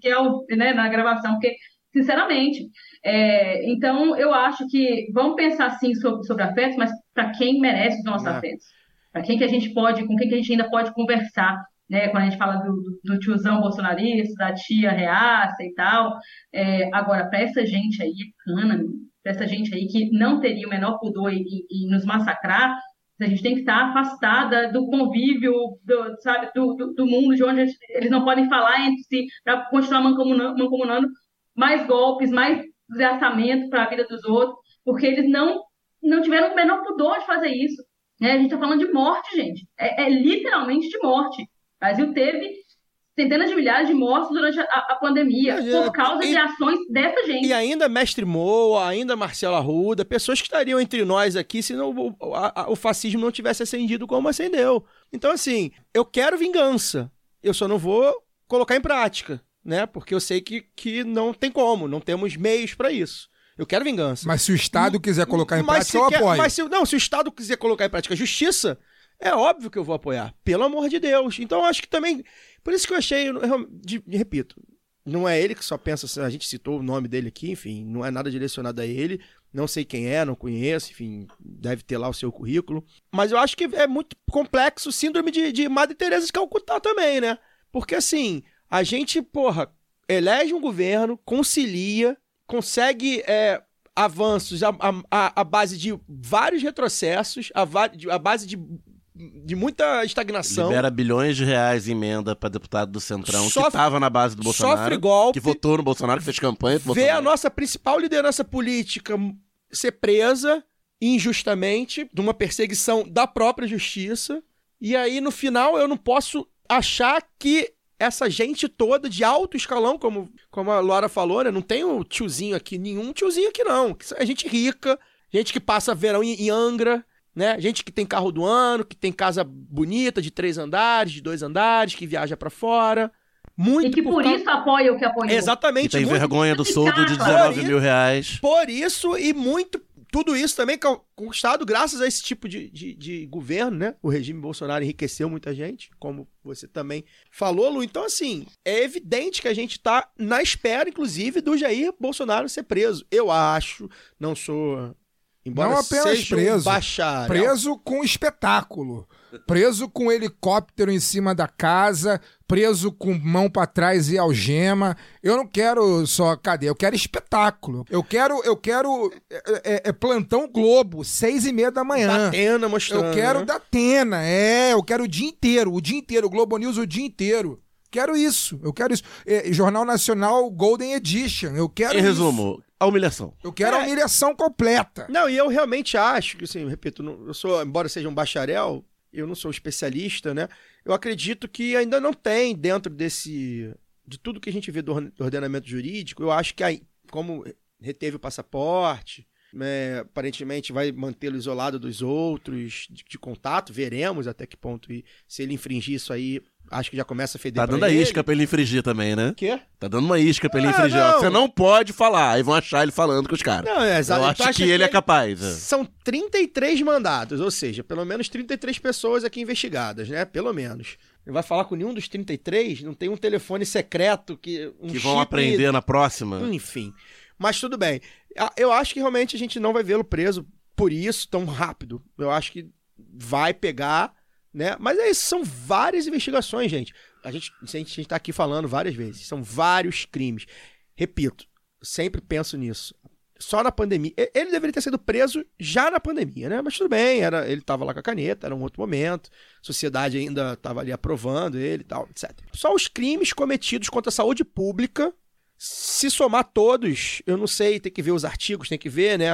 que é o, né, na gravação, porque, sinceramente, é, então eu acho que vamos pensar sim sobre, sobre afetos, mas para quem merece os nossos É. afetos, para quem que a gente pode, com quem que a gente ainda pode conversar, né? Quando a gente fala do, do, tiozão bolsonarista, da tia reaça e tal, é, agora para essa gente aí cana, para essa gente aí que não teria o menor pudor em nos massacrar, a gente tem que estar afastada do convívio, do, sabe, do, do, do mundo de onde eles- eles não podem falar entre si para continuar mancomunando, mancomunando mais golpes, mais desgraçamento para a vida dos outros, porque eles não, não tiveram o menor pudor de fazer isso. né? A gente está falando de morte, gente. É, é literalmente de morte. O Brasil teve centenas de milhares de mortes durante a, a pandemia, É, por causa e- de ações dessa gente. E ainda Mestre Moa, ainda Marcelo Arruda, pessoas que estariam entre nós aqui se não, o, a- o fascismo não tivesse acendido como acendeu. Então, assim, eu quero vingança. Eu só não vou colocar em prática, né? Porque eu sei que, que não tem como, não temos meios para isso. Eu quero vingança. Mas se o Estado quiser colocar em Mas prática, eu quer- apoio. Mas se, não, se o Estado quiser colocar em prática a justiça, é óbvio que eu vou apoiar. Pelo amor de Deus. Então, eu acho que também. Por isso que eu achei. eu real- de- repito, não é ele que só pensa assim. A gente citou o nome dele aqui, enfim, não é nada direcionado a ele. Não sei quem é, não conheço, enfim, deve ter lá o seu currículo. Mas eu acho que é muito complexo o síndrome de, de Madre Teresa de Calcutá também, né? Porque assim, a gente, porra, elege um governo, concilia, consegue é, avanços à, à, à base de vários retrocessos, à, base de, de muita estagnação. Libera bilhões de reais em emenda pra deputado do Centrão Sofre- que tava na base do Bolsonaro. Sofre golpe, Que votou no Bolsonaro, que fez campanha pro vê a Bolsonaro. nossa principal liderança política ser presa injustamente, de uma perseguição da própria justiça. E aí, no final, eu não posso achar que essa gente toda de alto escalão, como, como a Laura falou, né? Não tem um tiozinho aqui, nenhum tiozinho aqui, não. É gente rica, gente que passa verão em, em Angra, né? Gente que tem carro do ano, que tem casa bonita, de três andares, de dois andares, que viaja pra fora. Muito E que por causa- isso apoia o que apoiou. Que Exatamente. tem muito vergonha do soldo de Claro. 19 mil reais. por isso e muito. Tudo isso também conquistado graças a esse tipo de, de, de governo, né? O regime Bolsonaro enriqueceu muita gente, como você também falou, Lu. Então, assim, é evidente que a gente tá na espera, inclusive, do Jair Bolsonaro ser preso. Eu acho, não sou. Embora Não apenas seja preso, um bacharel. Preso com espetáculo. Preso com helicóptero em cima da casa, preso com mão pra trás e algema. Eu não quero só cadeia, eu quero espetáculo. Eu quero, eu quero é, é, é plantão Globo, seis e meia da manhã. Datena mostrando. Eu quero né? da Atena, é, eu quero o dia inteiro, o dia inteiro, o Globo News o dia inteiro. Quero isso, eu quero isso. É, Jornal Nacional Golden Edition, eu quero Em isso. resumo, a humilhação. Eu quero a É. humilhação completa. Não, e eu realmente acho que, assim, eu repito, não- eu sou, embora seja um bacharel, eu não sou especialista, né? Eu acredito que ainda não tem dentro desse. de tudo que a gente vê do orden- do ordenamento jurídico, eu acho que aí, como reteve o passaporte, é, aparentemente vai mantê-lo isolado dos outros, de, de contato, veremos até que ponto. E se ele infringir isso aí, acho que já começa a feder Tá dando a isca pra ele infringir também, né? Quê? Tá dando uma isca pra ele Ah, infringir. não. Você não pode falar, aí vão achar ele falando com os caras. Não, é exato. Eu Tu acho acha que ele é capaz. é. São 33 mandados, ou seja, pelo menos 33 pessoas aqui investigadas, né? Pelo menos. Não vai falar com nenhum dos 33? Não tem um telefone secreto que. Um Que vão aprender na próxima. Enfim. Mas tudo bem. Ah, Eu acho que realmente a gente não vai vê-lo preso por isso tão rápido. Eu acho que vai pegar, né? Mas é isso, são várias investigações, gente. A gente, a gente, a gente tá aqui falando várias vezes. São vários crimes. Repito, sempre penso nisso. Só na pandemia. Ele deveria ter sido preso já na pandemia, né? Mas tudo bem, era, ele tava lá com a caneta, era um outro momento. Sociedade ainda tava ali aprovando ele e tal, etc. Só os crimes cometidos contra a saúde pública se somar todos, eu não sei, tem que ver os artigos, tem que ver, né,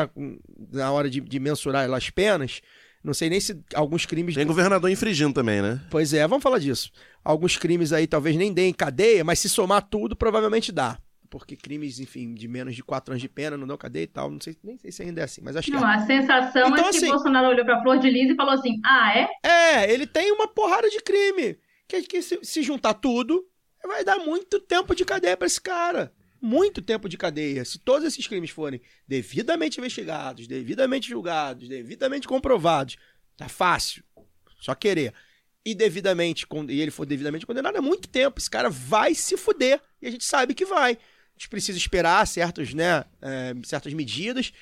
na hora de, de mensurar as penas. Não sei nem se alguns crimes. Tem governador infringindo também, né? Pois é, vamos falar disso. Alguns crimes aí talvez nem deem cadeia, mas se somar tudo, provavelmente dá. Porque crimes, enfim, de menos de quatro anos de pena não dão cadeia e tal. Não sei, nem sei se ainda é assim, mas acho que Não, é. a sensação Então, é que assim- Bolsonaro olhou pra Flor de Lis e falou assim: ah, é? É, ele tem uma porrada de crime. Que, que se, se juntar tudo, vai dar muito tempo de cadeia pra esse cara. Muito tempo de cadeia. Se todos esses crimes forem devidamente investigados, devidamente julgados, devidamente comprovados, tá fácil. Só querer. E devidamente, e ele for devidamente condenado, é muito tempo. Esse cara vai se fuder. E a gente sabe que vai. A gente precisa esperar certos, né, é, certas medidas.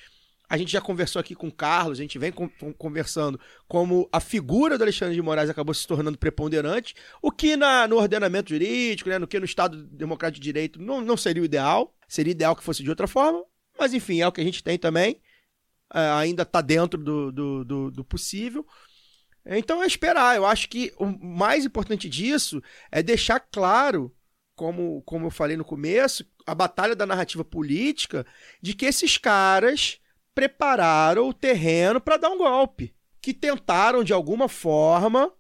A gente já conversou aqui com o Carlos, a gente vem con- con- conversando como a figura do Alexandre de Moraes acabou se tornando preponderante, o que na- no ordenamento jurídico, né, no que no Estado Democrático de Direito não, não seria o ideal, seria ideal que fosse de outra forma, mas enfim, é o que a gente tem também, é, ainda está dentro do, do, do- do possível. Então é esperar, eu acho que o mais importante disso é deixar claro, como, como eu falei no começo, a batalha da narrativa política de que esses caras prepararam o terreno para dar um golpe. Que tentaram, de alguma forma,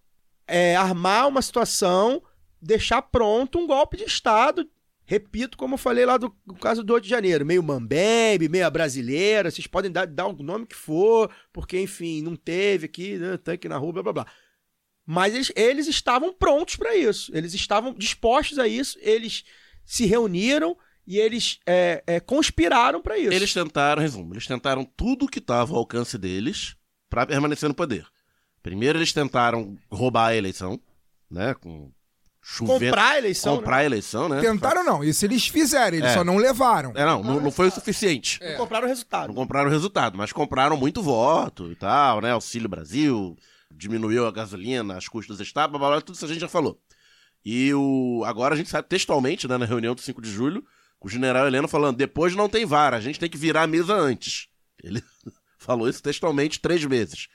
é, armar uma situação, deixar pronto um golpe de Estado. Repito, como eu falei lá do, do caso do 8 de janeiro, meio mambembe, meio brasileira, vocês podem dar, dar o nome que for, porque, enfim, não teve aqui, né, tanque na rua, blá blá blá. Mas eles, eles estavam prontos para isso, eles estavam dispostos a isso, eles se reuniram e eles é, é, conspiraram para isso. Eles tentaram, resumo, eles tentaram tudo que estava ao alcance deles pra permanecer no poder. Primeiro eles tentaram roubar a eleição, né, com chovendo, comprar a eleição, comprar a eleição, né? Tentaram não, isso eles fizeram, eles É. só não levaram. É, não, não, não foi o suficiente. né? compraram o resultado. Não compraram o resultado, mas compraram muito voto e tal, né? Auxílio Brasil, diminuiu a gasolina, as custas do Estado, blá, blá, blá, tudo isso a gente já falou. E o agora a gente sabe textualmente, né, na reunião do 5 de julho, o general Heleno falando, depois não tem vara, a gente tem que virar a mesa antes. Ele falou isso textualmente três vezes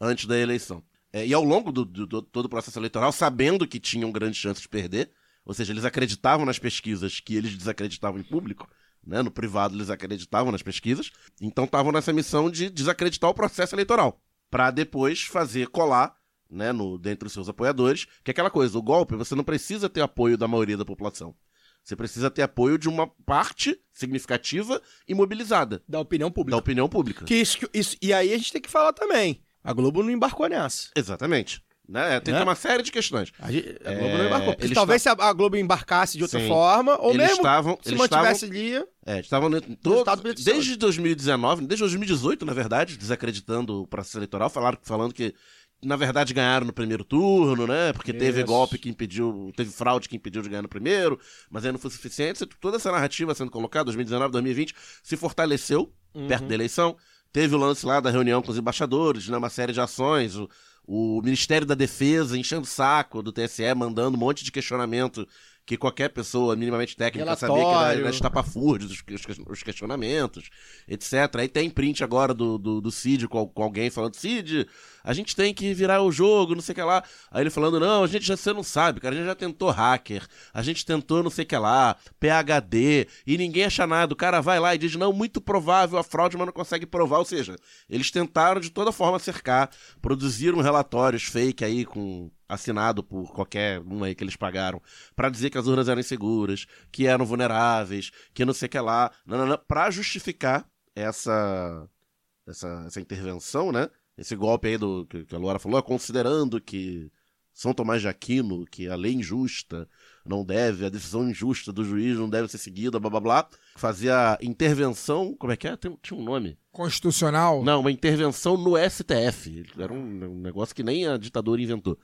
antes da eleição. É, e ao longo do, do- do- todo o processo eleitoral, sabendo que tinham grandes chances de perder, ou seja, eles acreditavam nas pesquisas que eles desacreditavam em público, né? No privado eles acreditavam nas pesquisas, então estavam nessa missão de desacreditar o processo eleitoral, para depois fazer colar, né, no, dentre os seus apoiadores, que é aquela coisa, o golpe, você não precisa ter apoio da maioria da população. Você precisa ter apoio de uma parte significativa e mobilizada Da opinião da pública. opinião pública. Que isso, que- isso, e aí a gente tem que falar também. A Globo não embarcou nessa. Exatamente. Né? Tem Né? uma série de questões. A, gente- a É, Globo não embarcou. Porque talvez se a, Globo embarcasse de outra Sim. forma, ou Eles mesmo estavam- se eles mantivesse ali. É, estavam todo- desde 2019, desde 2018, na verdade, desacreditando o processo eleitoral, falaram, falando que, na verdade, ganharam no primeiro turno, né? Porque teve Isso. golpe que impediu, teve fraude que impediu de ganhar no primeiro, mas aí não foi suficiente. Toda essa narrativa sendo colocada, 2019, 2020, se fortaleceu perto Uhum. da eleição. Teve o lance lá da reunião com os embaixadores, né? Uma série de ações. O, o Ministério da Defesa enchendo o saco do TSE, mandando um monte de questionamento que qualquer pessoa minimamente técnica sabia que era, Relatório. era estapafúrdios, os, os- os questionamentos, etc. Aí tem print agora do, do, do Cid com, com alguém falando, Cid, a gente tem que virar o jogo, não sei o que lá. Aí ele falando, não, a gente já, você não sabe, cara, a gente já tentou hacker, a gente tentou não sei o que lá, PHD, e ninguém acha nada. O cara vai lá e diz, não, muito provável a fraude, mas não consegue provar. Ou seja, eles tentaram de toda forma cercar, produziram relatórios fake aí com assinado por qualquer um aí que eles pagaram, pra dizer que as urnas eram inseguras, que eram vulneráveis, que não sei o que lá, pra justificar essa essa, essa intervenção, né? Esse golpe aí do que que a Luara falou, considerando que São Tomás de Aquino, que a lei injusta não deve, a decisão injusta do juiz não deve ser seguida, blá blá blá, fazia intervenção, como é que é? Tem- tinha um nome. Constitucional. Não, uma intervenção no STF. Era um, um negócio que nem a ditadura inventou.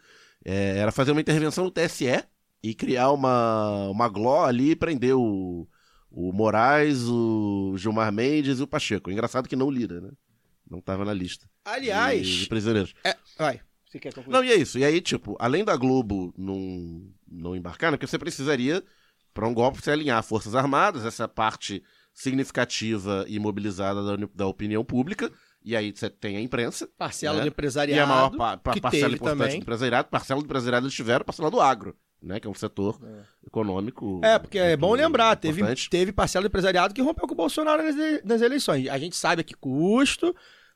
É, era fazer uma intervenção no TSE e criar uma, uma gló ali e prender o, o Moraes, o Gilmar Mendes e o Pacheco. Engraçado que não o Lira, né? Não tava na lista. Aliás, De, de prisioneiros. é, vai. Você quer concluir? Não, e é isso. E aí, tipo, além da Globo não, não embarcar, né? Porque você precisaria, para um golpe, você alinhar Forças Armadas, essa parte significativa e mobilizada da, da opinião pública. E aí você tem a imprensa. Parcela né? do empresariado. E a maior pa pa- parcela importante também. do empresariado, parcela do empresariado eles tiveram, parcela do agro, né? Que é um setor econômico. É, porque é bom lembrar, teve, teve parcela do empresariado que rompeu com o Bolsonaro nas, nas eleições. A gente sabe a que custo,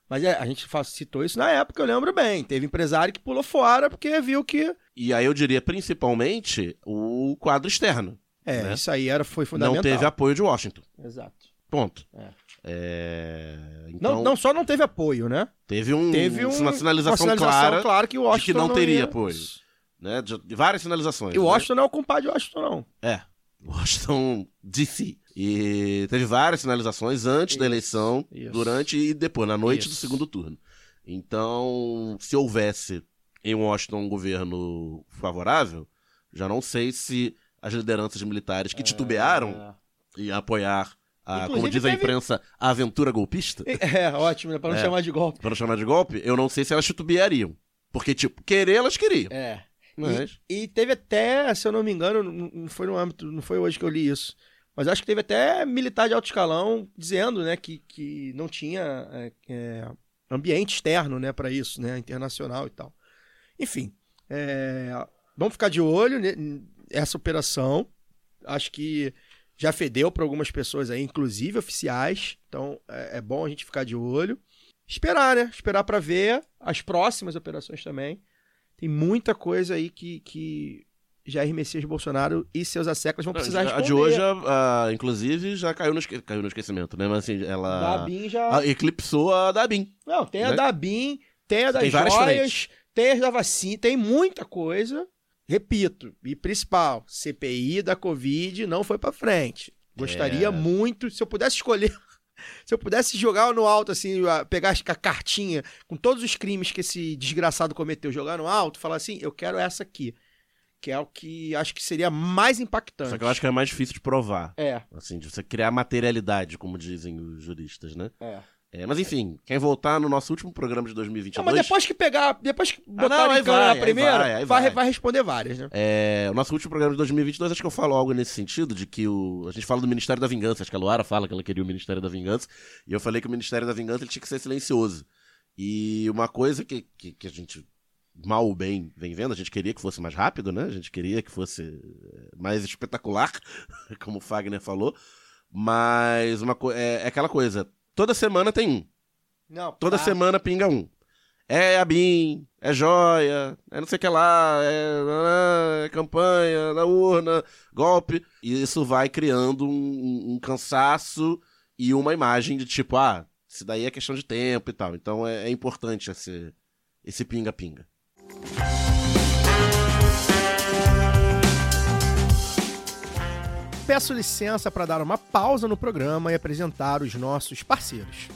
mas é, a gente citou isso na época, eu lembro bem. Teve empresário que pulou fora porque viu que. E aí eu diria principalmente o quadro externo. É, Né? isso aí era, foi fundamental. Não teve apoio de Washington. Exato. Ponto. É. É, Não, Então, não só não teve apoio, né? teve, um, Teve um, uma sinalização, uma sinalização clara que o Washington de que não teria ia- apoio. né? De, de várias sinalizações. E o né? Washington não é o compadre de Washington, não. É. Washington DC. E teve várias sinalizações antes da Isso, eleição, isso. durante e depois, na noite do Isso. segundo turno. Então, se houvesse em Washington um governo favorável, já não sei se as lideranças militares que titubearam em apoiar, a, como Inclusive, diz a teve- imprensa, a aventura golpista, É, ótimo, né? Pra não É. chamar de golpe. para não chamar de golpe, eu não sei se elas titubeariam. Porque, tipo, querer elas queriam. É. Mas... E, e teve até, se eu não me engano, não, não foi no âmbito, não foi hoje que eu li isso, mas acho que teve até militar de alto escalão dizendo, né, que, que não tinha é, é, ambiente externo, né, para isso, né, internacional e tal. Enfim, é, vamos ficar de olho nessa operação. Acho que já fedeu para algumas pessoas aí, inclusive oficiais. Então é, é bom a gente ficar de olho. Esperar, né? Esperar para ver as próximas operações também. Tem muita coisa aí que, que Jair Messias Bolsonaro e seus asseclas vão precisar a responder. de hoje, a- a- inclusive, já caiu no, esque- caiu no esquecimento, né? Mas assim, ela Da BIM já. a- eclipsou a da BIM. Não, tem a né? da BIM, tem a das Tem joias, frentes. tem as da vacina, tem muita coisa. Repito, e principal, CPI da Covid não foi pra frente. Gostaria É. muito, se eu pudesse escolher, se eu pudesse jogar no alto, assim, pegar a cartinha com todos os crimes que esse desgraçado cometeu, jogar no alto, falar assim, eu quero essa aqui. Que é o que acho que seria mais impactante. Só que eu acho que é mais difícil de provar. É, Assim, de você criar materialidade, como dizem os juristas, né? é. É, mas enfim, quem voltar no nosso último programa de Não, 2022... mas depois que pegar, depois que botar não, aí em vai, a primeira, vai, vai, vai. responder várias, né? É, o nosso último programa de 2022, acho que eu falo algo nesse sentido, de que o, a gente fala do Ministério da Vingança, acho que a Luara fala que ela queria o Ministério da Vingança, e eu falei que o Ministério da Vingança ele tinha que ser silencioso. E uma coisa que, que, que a gente, mal ou bem, vem vendo, a gente queria que fosse mais rápido, né? A gente queria que fosse é, mais espetacular, como o Fagner falou, mas uma é, é aquela coisa, toda semana tem um. Não, Toda tá. semana pinga um. É a BIM, é joia, é não sei o que lá, é, é campanha, na urna, golpe. E isso vai criando um, um cansaço e uma imagem de tipo, ah, isso daí é questão de tempo e tal. Então é, é importante esse esse pinga-pinga. Peço licença para dar uma pausa no programa e apresentar os nossos parceiros.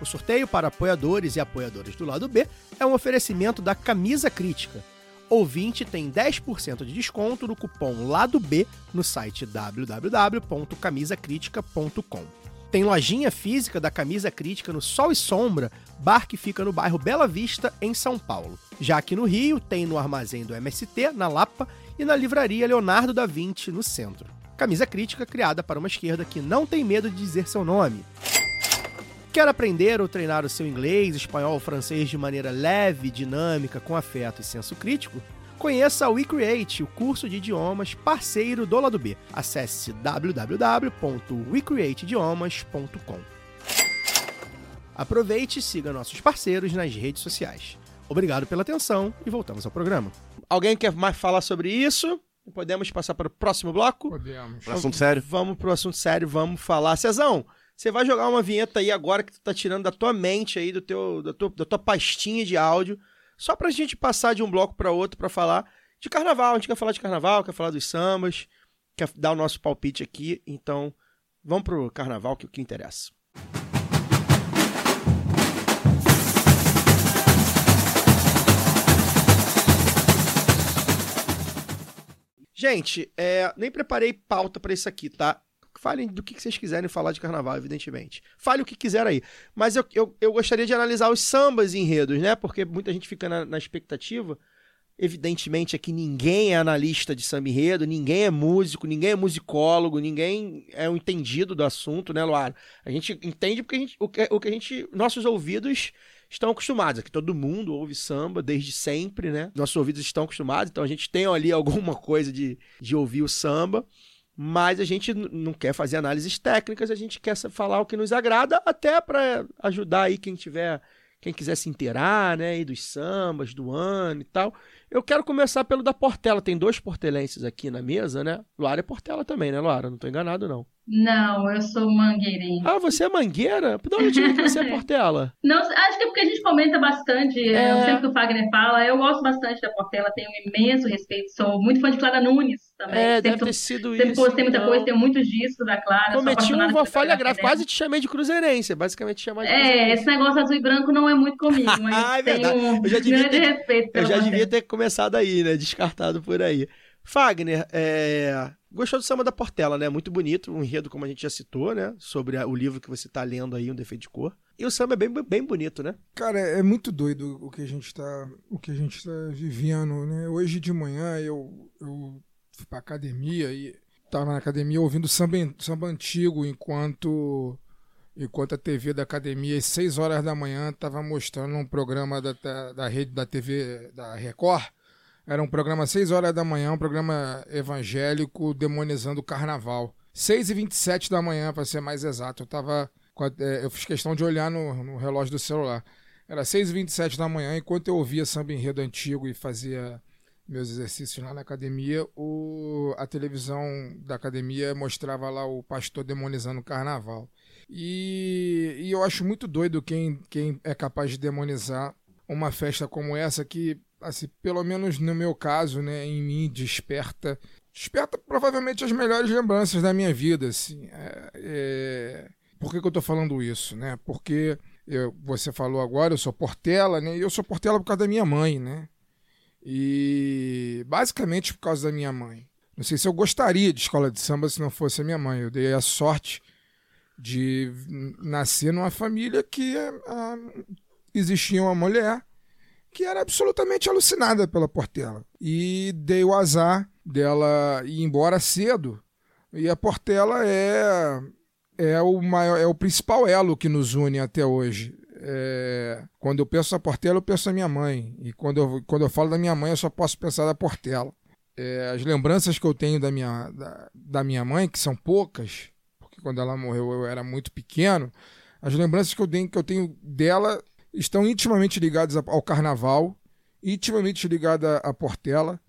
O sorteio para apoiadores e apoiadoras do lado B é um oferecimento da Camisa Crítica. Ouvinte tem 10% de desconto no cupom Lado B no site www.camisacritica.com. Tem lojinha física da Camisa Crítica no Sol e Sombra, bar que fica no bairro Bela Vista, em São Paulo. Já aqui no Rio, tem no armazém do MST, na Lapa, e na livraria Leonardo da Vinci, no centro. Camisa Crítica criada para uma esquerda que não tem medo de dizer seu nome. Quer aprender ou treinar o seu inglês, espanhol ou francês de maneira leve, dinâmica, com afeto e senso crítico? Conheça o WeCreate, o curso de idiomas parceiro do lado B. Acesse www.wecreateidiomas.com. Aproveite e siga nossos parceiros nas redes sociais. Obrigado pela atenção e voltamos ao programa. Alguém quer mais falar sobre isso? Podemos passar para o próximo bloco? Podemos. Assunto sério. Vamos pro assunto sério, vamos falar. Cezão, Você vai jogar uma vinheta aí agora que tu tá tirando da tua mente aí, do teu, da, tua, da tua pastinha de áudio, só pra gente passar de um bloco pra outro pra falar de carnaval. A gente quer falar de carnaval, quer falar dos sambas, quer dar o nosso palpite aqui. Então, vamos pro carnaval, que é o que interessa. Gente, é, nem preparei pauta pra isso aqui, tá? Falem do que que vocês quiserem falar de carnaval, evidentemente. Fale o que quiser aí. Mas eu, eu, eu gostaria de analisar os sambas e enredos, né? Porque muita gente fica na, na expectativa. Evidentemente aqui ninguém é analista de samba enredo, ninguém é músico, ninguém é musicólogo, ninguém é um entendido do assunto, né, Luara? A gente entende porque a gente, o, que, o que a gente. Nossos ouvidos estão acostumados. Aqui todo mundo ouve samba desde sempre, né? Nossos ouvidos estão acostumados, então a gente tem ali alguma coisa de, de ouvir o samba. Mas a gente não quer fazer análises técnicas, a gente quer falar o que nos agrada, até para ajudar aí quem tiver, quem quiser se inteirar, né, aí dos sambas, do ano e tal. Eu quero começar pelo da Portela. Tem dois portelenses aqui na mesa, né? Luara é Portela também, né, Luara? Não tô enganado, não. Não, eu sou mangueirense. Ah, você é mangueira? De onde tira que você é Portela? Não, acho que é porque a gente comenta bastante, é, É. sempre que o Fagner fala, eu gosto bastante da Portela, tenho um imenso respeito, sou muito fã de Clara Nunes também. É, sempre, deve ter sido sempre isso. postei muita então. coisa, tenho muitos discos da Clara, Cometi uma falha grave, quase te chamei de cruzeirense, basicamente chamar de É, esse negócio azul e branco não é muito comigo, mas Ah, é tenho verdade. um Eu já devia grande ter- respeito Eu já Portela. devia ter começado aí, né? Descartado por aí. Fagner, é... gostou do samba da Portela, né? Muito bonito, um enredo, como a gente já citou, né? Sobre o livro que você tá lendo aí, Um Defeito de Cor. E o samba é bem, bem bonito, né? Cara, é muito doido o que a gente tá, o que a gente tá vivendo, né? Hoje de manhã eu, eu fui pra academia e tava na academia ouvindo samba, samba antigo enquanto enquanto a TV da academia às 6 horas da manhã tava mostrando um programa da, da, da rede da TV da Record. Era um programa às 6 horas da manhã, um programa evangélico demonizando o carnaval. 6 e 27 da manhã, para ser mais exato. Eu tava. é, Eu fiz questão de olhar no, no relógio do celular. Era 6 e 27 da manhã, enquanto eu ouvia samba enredo antigo e fazia meus exercícios lá na academia, o, a televisão da academia mostrava lá o pastor demonizando o carnaval. E, e eu acho muito doido quem, quem é capaz de demonizar uma festa como essa que, assim, pelo menos no meu caso, né, em mim desperta, desperta provavelmente as melhores lembranças da minha vida, assim. É, é... Por que, que eu tô falando isso, né? Porque eu- você falou agora, eu sou Portela, né? E eu sou Portela por causa da minha mãe, né? E basicamente por causa da minha mãe. Não sei se eu gostaria de escola de samba se não fosse a minha mãe. Eu dei a sorte de nascer numa família que ah, existia uma mulher que era absolutamente alucinada pela Portela. E dei o azar dela ir embora cedo. E a Portela é é o maior, é o principal elo que nos une até hoje. É, quando eu penso na Portela, eu penso na minha mãe. E quando eu, quando eu falo da minha mãe, eu só posso pensar da Portela. É, as lembranças que eu tenho da minha, da, da minha mãe, que são poucas, porque quando ela morreu eu era muito pequeno, as lembranças que eu tenho, que eu tenho dela estão intimamente ligadas a- ao carnaval, intimamente ligada à Portela.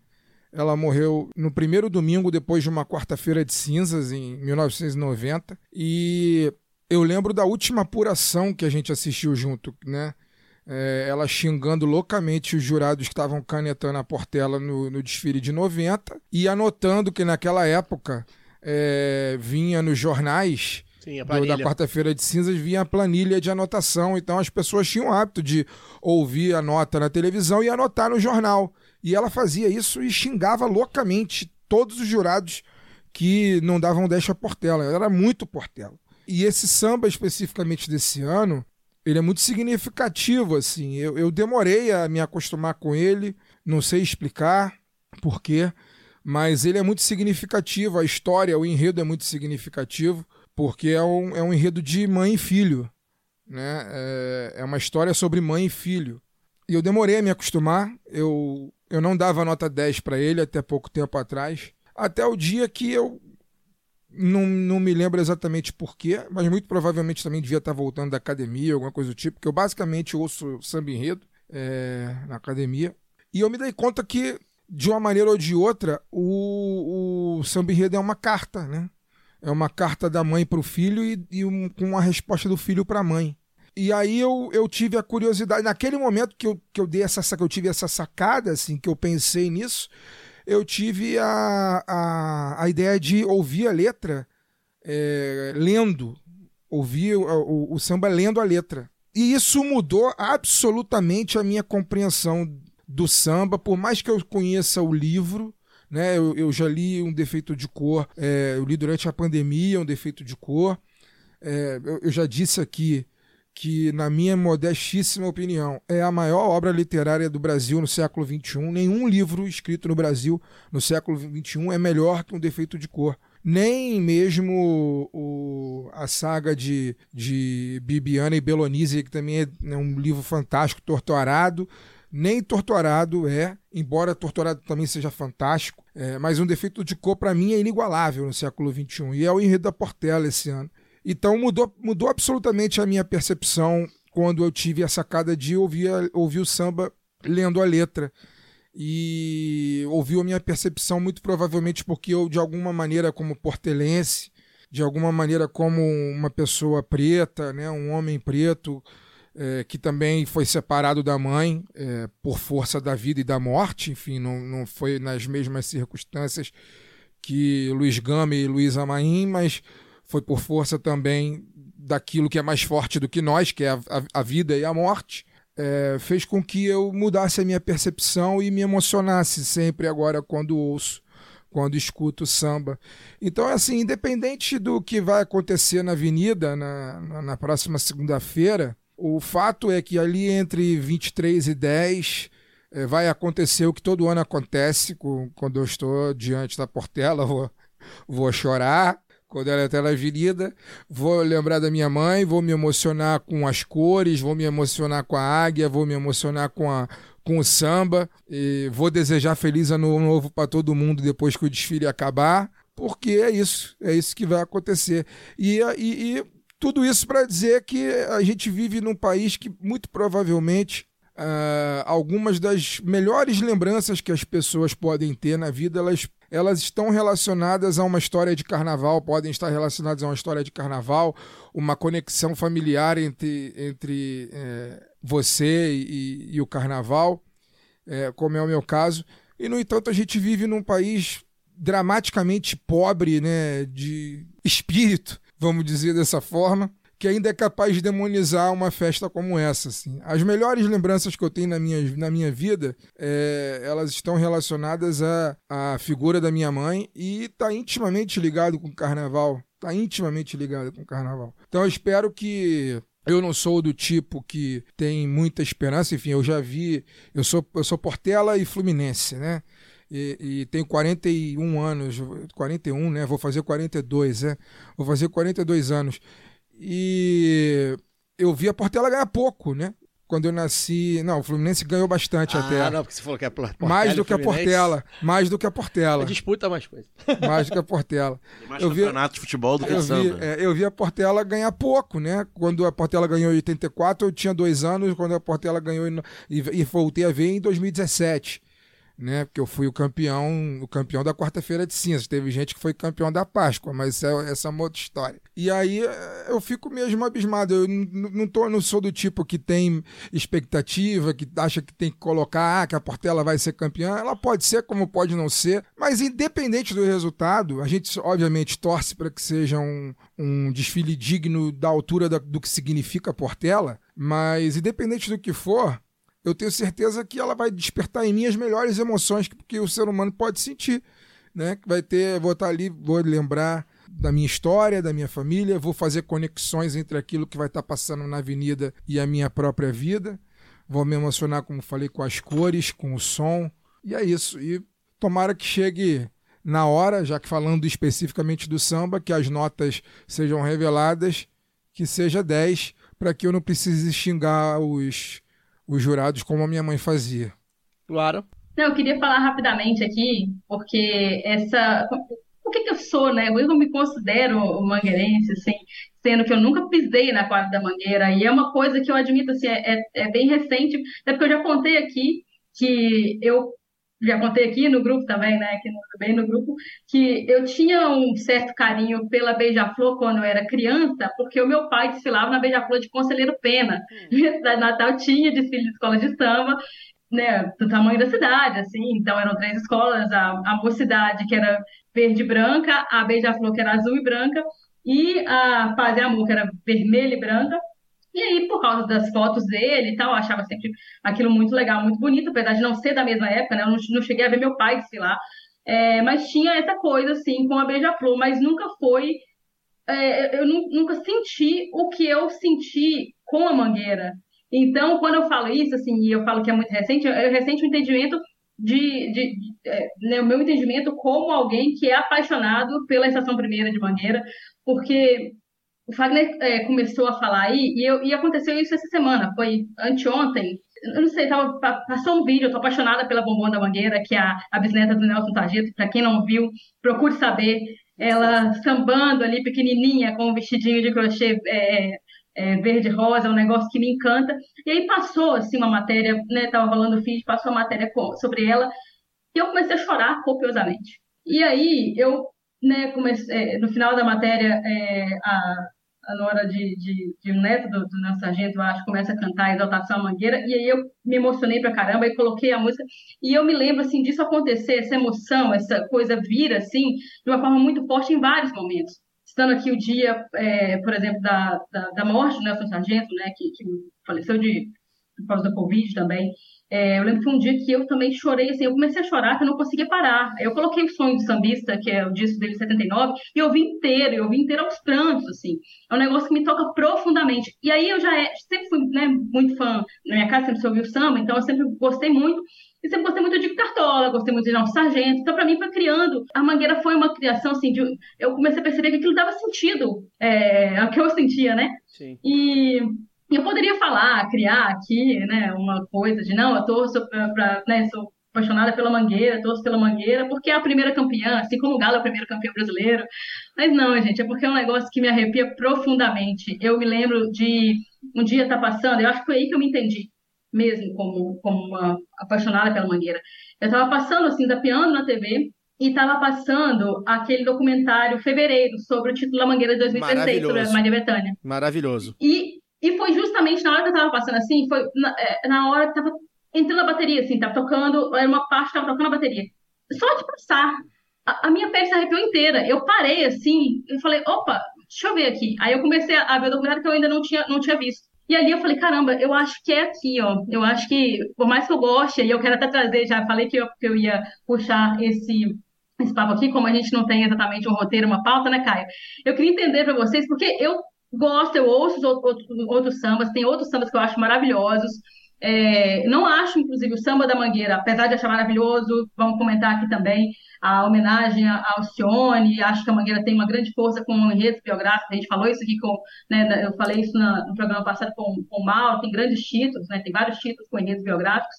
Ela morreu no primeiro domingo depois de uma quarta-feira de cinzas, em 1990. E eu lembro da última apuração que a gente assistiu junto, né? É, ela xingando loucamente os jurados que estavam canetando a Portela no, no desfile de 90 e anotando que naquela época é, vinha nos jornais Sim, do- da quarta-feira de cinzas vinha a planilha de anotação. Então as pessoas tinham o hábito de ouvir a nota na televisão e anotar no jornal. E ela fazia isso e xingava loucamente todos os jurados que não davam 10 pra Portela. Ela era muito Portela. E esse samba especificamente desse ano, ele é muito significativo, assim. Eu, eu demorei a me acostumar com ele, não sei explicar por quê, mas ele é muito significativo. A história, o enredo é muito significativo porque é um, é um enredo de mãe e filho. Né? É, é uma história sobre mãe e filho. E eu demorei a me acostumar. Eu, eu não dava nota 10 para ele até pouco tempo atrás. Até o dia que eu não, não me lembro exatamente porquê, mas muito provavelmente também devia estar voltando da academia, alguma coisa do tipo, porque eu basicamente ouço samba enredo é, na academia. E eu me dei conta que, de uma maneira ou de outra, o, o samba enredo é uma carta, né? É uma carta da mãe para o filho e, e um, com uma resposta do filho para a mãe. E aí eu, eu tive a curiosidade, naquele momento que eu, que eu dei essa que eu tive essa sacada, assim, que eu pensei nisso, eu tive a, a, a ideia de ouvir a letra é, lendo, ouvir o, o, o samba lendo a letra. E isso mudou absolutamente a minha compreensão do samba, por mais que eu conheça o livro, né? Eu, eu já li um defeito de cor, é, eu li durante a pandemia um defeito de cor. É, eu, eu já disse aqui que, na minha modestíssima opinião, é a maior obra literária do Brasil no século XXI. Nenhum livro escrito no Brasil no século XXI é melhor que um defeito de cor. Nem mesmo o, a saga de, de Bibiana e Belonise, que também é, é um livro fantástico, Torturado, nem Torturado é, embora Torturado também seja fantástico, é, mas um defeito de cor para mim é inigualável no século XXI, e é o Enredo da Portela esse ano. Então mudou, mudou absolutamente a minha percepção quando eu tive a sacada de ouvir, ouvir o samba lendo a letra. E ouviu a minha percepção, muito provavelmente porque eu, de alguma maneira, como portelense, de alguma maneira, como uma pessoa preta, né, um homem preto, é, que também foi separado da mãe é, por força da vida e da morte, enfim, não, não foi nas mesmas circunstâncias que Luiz Gama e Luiz Amaim, mas foi por força também daquilo que é mais forte do que nós, que é a, a, vida e a morte, é, fez com que eu mudasse a minha percepção e me emocionasse sempre agora quando ouço, quando escuto samba. Então, assim, independente do que vai acontecer na Avenida na, na próxima segunda-feira, o fato é que ali entre 23 e 10 é, vai acontecer o que todo ano acontece com, quando eu estou diante da Portela, vou, vou chorar, quando ela está na avenida, vou lembrar da minha mãe, vou me emocionar com as cores, vou me emocionar com a águia, vou me emocionar com, a, com o samba, e vou desejar feliz ano novo para todo mundo depois que o desfile acabar, porque é isso, é isso que vai acontecer. E, e, e tudo isso para dizer que a gente vive num país que muito provavelmente uh, algumas das melhores lembranças que as pessoas podem ter na vida, elas, elas estão relacionadas a uma história de carnaval, podem estar relacionadas a uma história de carnaval, uma conexão familiar entre, entre é, você e, e, o carnaval, é, como é o meu caso. E, no entanto, a gente vive num país dramaticamente pobre né, de espírito, vamos dizer dessa forma que ainda é capaz de demonizar uma festa como essa. Assim. As melhores lembranças que eu tenho na minha, na minha vida, é, elas estão relacionadas à, à figura da minha mãe e está intimamente ligado com o carnaval. Está intimamente ligado com o carnaval. Então eu espero que eu não sou do tipo que tem muita esperança, enfim, eu já vi, eu sou, eu sou Portela e Fluminense, né? E, e, tenho 41 anos, 41, né? Vou fazer 42, né? Vou fazer 42 anos. E eu vi a Portela ganhar pouco, né? Quando eu nasci. Não, o Fluminense ganhou bastante ah, até. Ah, não, porque você falou que é a Portela. Mais do que a Portela. Mais do que a Portela. A disputa mais coisa. Mais do que a Portela. Tem mais eu vi, campeonato de futebol do que eu samba. vi, é, eu vi a Portela ganhar pouco, né? Quando a Portela ganhou em 84, eu tinha dois anos. Quando a Portela ganhou em, e, e voltei a ver em 2017 né? Porque eu fui o campeão, o campeão da quarta-feira de cinzas. Teve gente que foi campeão da Páscoa, mas é, essa é uma outra história. E aí eh, eu fico mesmo abismado. Eu não, tô, não sou do tipo que tem expectativa, que acha que tem que colocar ah, que a Portela vai ser campeã. Ela pode ser, como pode não ser, mas independente do resultado, a gente obviamente torce para que seja um, um desfile digno da altura da, do que significa a Portela. Mas independente do que for, eu tenho certeza que ela vai despertar em mim as melhores emoções que, que o ser humano pode sentir. Né? Vai ter, vou estar ali, vou lembrar da minha história, da minha família, vou fazer conexões entre aquilo que vai estar passando na avenida e a minha própria vida. Vou me emocionar, como falei, com as cores, com o som. E é isso. E tomara que chegue na hora, já que falando especificamente do samba, que as notas sejam reveladas, que seja 10, para que eu não precise xingar os os jurados como a minha mãe fazia. Claro. Não, eu queria falar rapidamente aqui, porque essa. O que, que eu sou, né? Eu me considero mangueirense, assim, sendo que eu nunca pisei na quadra da Mangueira, e é uma coisa que eu admito, assim, é, é, é bem recente, até porque eu já contei aqui que eu já contei aqui no grupo também, né? Aqui no, bem no grupo, que eu tinha um certo carinho pela Beija-Flor quando eu era criança, porque o meu pai desfilava na Beija-Flor de Conselheiro Pena. Da Natal tinha desfile de escola de samba, né? Do tamanho da cidade, assim. Então eram três escolas: a, a Mocidade, que era verde e branca, a Beija-Flor, que era azul e branca, e a Paz e Amor, que era vermelha e branca. E aí, por causa das fotos dele e tal, eu achava sempre aquilo muito legal, muito bonito, apesar de não ser da mesma época, né? Eu não, não cheguei a ver meu pai desfilar. É, mas tinha essa coisa, assim, com a Beija-Flor, mas nunca foi. é, eu nu- nunca senti o que eu senti com a Mangueira. Então, quando eu falo isso, assim, e eu falo que é muito recente, é recente o entendimento de, de, de- é, né, o meu entendimento como alguém que é apaixonado pela Estação Primeira de Mangueira, porque o Fagner é, começou a falar aí, e, eu, e aconteceu isso essa semana, foi anteontem. Eu não sei, tava, pa- passou um vídeo, eu tô apaixonada pela Bombom da Mangueira, que é a, a bisneta do Nelson Targito, para quem não viu, procure saber. Ela sambando ali, pequenininha, com um vestidinho de crochê é, é, verde-rosa, é um negócio que me encanta. E aí passou, assim, uma matéria, né, tava o feed, passou uma matéria sobre ela, e eu comecei a chorar copiosamente. E aí, eu, né, comecei, é, no final da matéria, é, a, a Nora de, de, de neto do, do nosso sargento, acho, começa a cantar Exaltação à Mangueira, e aí eu me emocionei pra caramba e coloquei a música, e eu me lembro, assim, disso acontecer, essa emoção, essa coisa vir, assim, de uma forma muito forte em vários momentos. Estando aqui o dia, é, por exemplo, da, da, da morte do Nelson Sargento, né, que, que faleceu de, por causa da Covid também, é, eu lembro que foi um dia que eu também chorei, assim, eu comecei a chorar que eu não conseguia parar. Eu coloquei o Sonho do Sambista, que é o disco dele de 79, e eu vi inteiro, eu vi inteiro aos prantos, assim. É um negócio que me toca profundamente. E aí eu já é, sempre fui né, muito fã, na minha casa sempre se ouviu samba, então eu sempre gostei muito. E sempre gostei muito de Cartola, gostei muito de Nelson Sargento. Então, para mim, foi criando. A Mangueira foi uma criação, assim, de, eu comecei a perceber que aquilo dava sentido é, ao que eu sentia, né? Sim. E eu poderia falar, criar aqui, né, uma coisa de não, eu torço pra, né, sou apaixonada pela Mangueira, torço pela Mangueira, porque é a primeira campeã, assim como o Galo é o primeiro campeão brasileiro. Mas não, gente, é porque é um negócio que me arrepia profundamente. Eu me lembro de um dia estar passando, eu acho que foi aí que eu me entendi mesmo como, como uma apaixonada pela Mangueira. Eu estava passando, assim, zapeando na TV, e estava passando aquele documentário Fevereiro sobre o título da Mangueira de 2016, sobre a. Maria Bethânia. Maravilhoso. E, e foi justamente na hora que eu tava passando assim, foi na, é, na hora que tava entrando a bateria, assim, tava tocando, era uma parte que tava tocando a bateria. Só de passar, a, a minha pele se arrepiou inteira. Eu parei assim, eu falei, opa, deixa eu ver aqui. Aí eu comecei a, ver o documentário que eu ainda não tinha, não tinha visto. E ali eu falei, caramba, eu acho que é aqui, ó. Eu acho que, por mais que eu goste, e eu quero até trazer, já falei que eu, que eu ia puxar esse, esse papo aqui, como a gente não tem exatamente um roteiro, uma pauta, né, Caio? Eu queria entender para vocês, porque eu gosto, eu ouço os outros, outros, sambas, tem outros sambas que eu acho maravilhosos. É, não acho, inclusive, o samba da Mangueira, apesar de achar maravilhoso, vamos comentar aqui também a homenagem ao Alcione, acho que a Mangueira tem uma grande força com enredos biográficos, a gente falou isso aqui com, né, eu falei isso no programa passado com, com o Mauro, tem grandes títulos, né, tem vários títulos com enredos biográficos,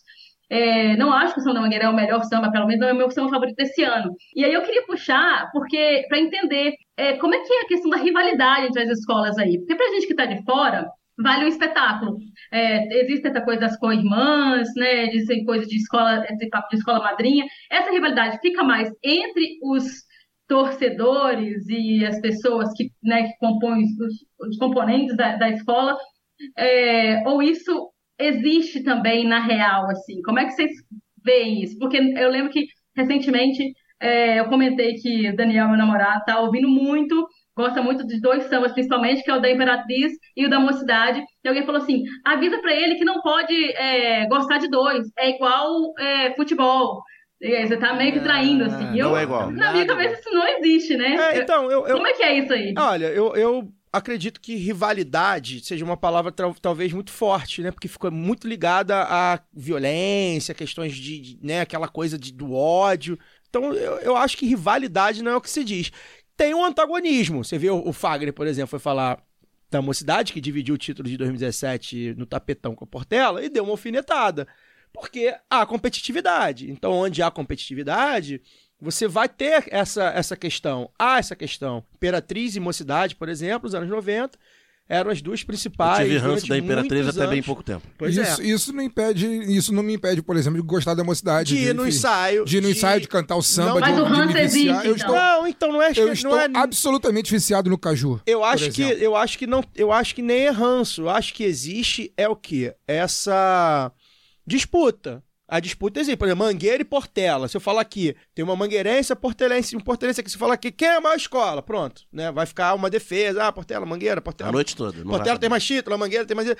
é, não acho que o Samba da Mangueira é o melhor samba, pelo menos não é o meu samba favorito desse ano. E aí eu queria puxar, porque para entender é, como é que é a questão da rivalidade entre as escolas aí. Porque pra gente que está de fora, vale um espetáculo. É, existe essa coisa das co-irmãs, né? Dizem coisa de escola, esse papo de escola madrinha. Essa rivalidade fica mais entre os torcedores e as pessoas que, né, que compõem os, os componentes da, da escola, é, ou isso existe também na real, assim? Como é que vocês veem isso? Porque eu lembro que recentemente é, eu comentei que o Daniel, meu namorado, tá ouvindo muito, gosta muito de dois sambas, principalmente, que é o da Imperatriz e o da Mocidade. E alguém falou assim: avisa pra ele que não pode é, gostar de dois, é igual é, futebol. E você tá meio que traindo, assim. E eu, não é igual. Na minha cabeça isso não existe, né? É, então, eu, eu, Como é que é isso aí? Olha, eu, eu acredito que rivalidade seja uma palavra talvez muito forte, né? Porque ficou muito ligada à violência, questões de, de, né, aquela coisa de, do ódio. Então, eu, eu acho que rivalidade não é o que se diz. Tem um antagonismo. Você vê o, o Fagner, por exemplo, foi falar da Mocidade, que dividiu o título de 2017 no tapetão com a Portela, e deu uma alfinetada. Porque há competitividade. Então, onde há competitividade, você vai ter essa, essa questão. Há essa questão. Imperatriz e Mocidade, por exemplo, nos anos 90, eram as duas Eu principais. tive ranço da Imperatriz até bem anos. pouco tempo. Pois isso, é. isso não impede, isso não me impede, por exemplo, de gostar da mocidade. De ir no ensaio. De ir no ensaio, de cantar o samba, Não, de, Mas de o ranço existe, Eu então. estou, Não, então não é. eu não estou é absolutamente viciado no caju. Eu por acho que eu acho que não, eu acho que nem é ranço. Eu acho que existe é o quê? Essa disputa. A disputa existe, por exemplo, Mangueira e Portela. Se eu falar aqui, tem uma mangueirense, portelense, um portelense aqui. Se eu falar aqui, quem é a maior escola? Pronto, né? Vai ficar uma defesa. Ah, Portela, Mangueira, Portela. A noite toda. Portela tem mais título, a Mangueira tem mais.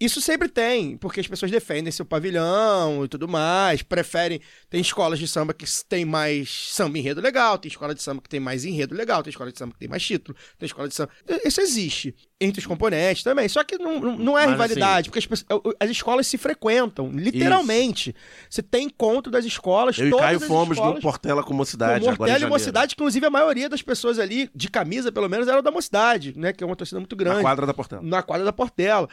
Isso sempre tem, porque as pessoas defendem seu pavilhão e tudo mais, preferem. Tem escolas de samba que tem mais samba enredo legal, tem escola de samba que tem mais enredo legal, tem escola de samba que tem mais título, tem escola de samba. Isso existe entre os componentes também. Só que não, não- é Mas, rivalidade, porque as, pessoas- as escolas se frequentam, literalmente. Você tem encontro das escolas, Eu e todas Caio as fomos escolas, no Portela com mocidade. agora em Mortela e. Mocidade, que inclusive a maioria das pessoas ali, de camisa pelo menos, eram da Mocidade, né? Que é uma torcida muito grande Na quadra da Portela. na quadra da Portela.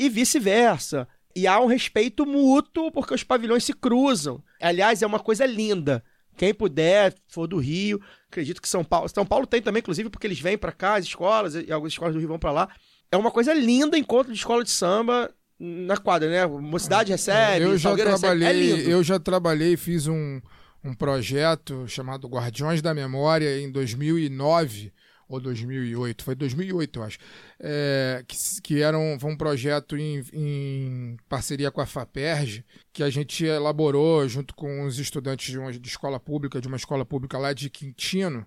E vice-versa. E há um respeito mútuo porque os pavilhões se cruzam. Aliás, é uma coisa linda. Quem puder, for do Rio, acredito que São Paulo. São Paulo tem também, inclusive, porque eles vêm pra cá, as escolas, e algumas escolas do Rio vão pra lá. É uma coisa linda encontro de escola de samba na quadra, né? Mocidade recebe, eu já Salgueiro recebe. É trabalhei, eu já trabalhei, fiz um, um projeto chamado Guardiões da Memória em 2009 ou 2008, foi 2008 eu acho, é, que, que era um, foi um projeto em, em parceria com a FAPERJ, que a gente elaborou junto com os estudantes de uma de escola pública, de uma escola pública lá de Quintino,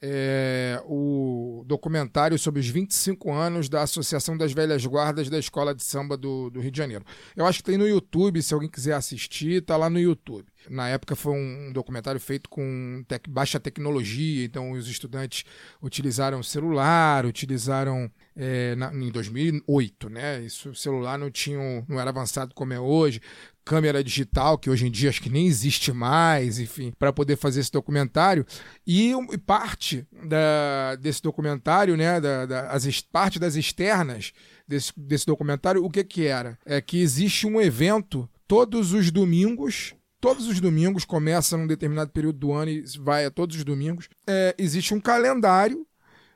é, o documentário sobre os 25 anos da Associação das Velhas Guardas da Escola de Samba do, do Rio de Janeiro. Eu acho que tem no YouTube, se alguém quiser assistir, tá lá no YouTube. Na época foi um documentário feito com tec- baixa tecnologia, então os estudantes utilizaram celular, utilizaram é, na- em 2008, né? Isso, o celular não tinha, um- não era avançado como é hoje, câmera digital, que hoje em dia acho que nem existe mais, enfim, para poder fazer esse documentário. E, e parte da- desse documentário, né, da, da- as parte das externas desse, desse documentário, o que que era? É que existe um evento todos os domingos. Todos os domingos, começa num determinado período do ano e vai a todos os domingos. É, existe um calendário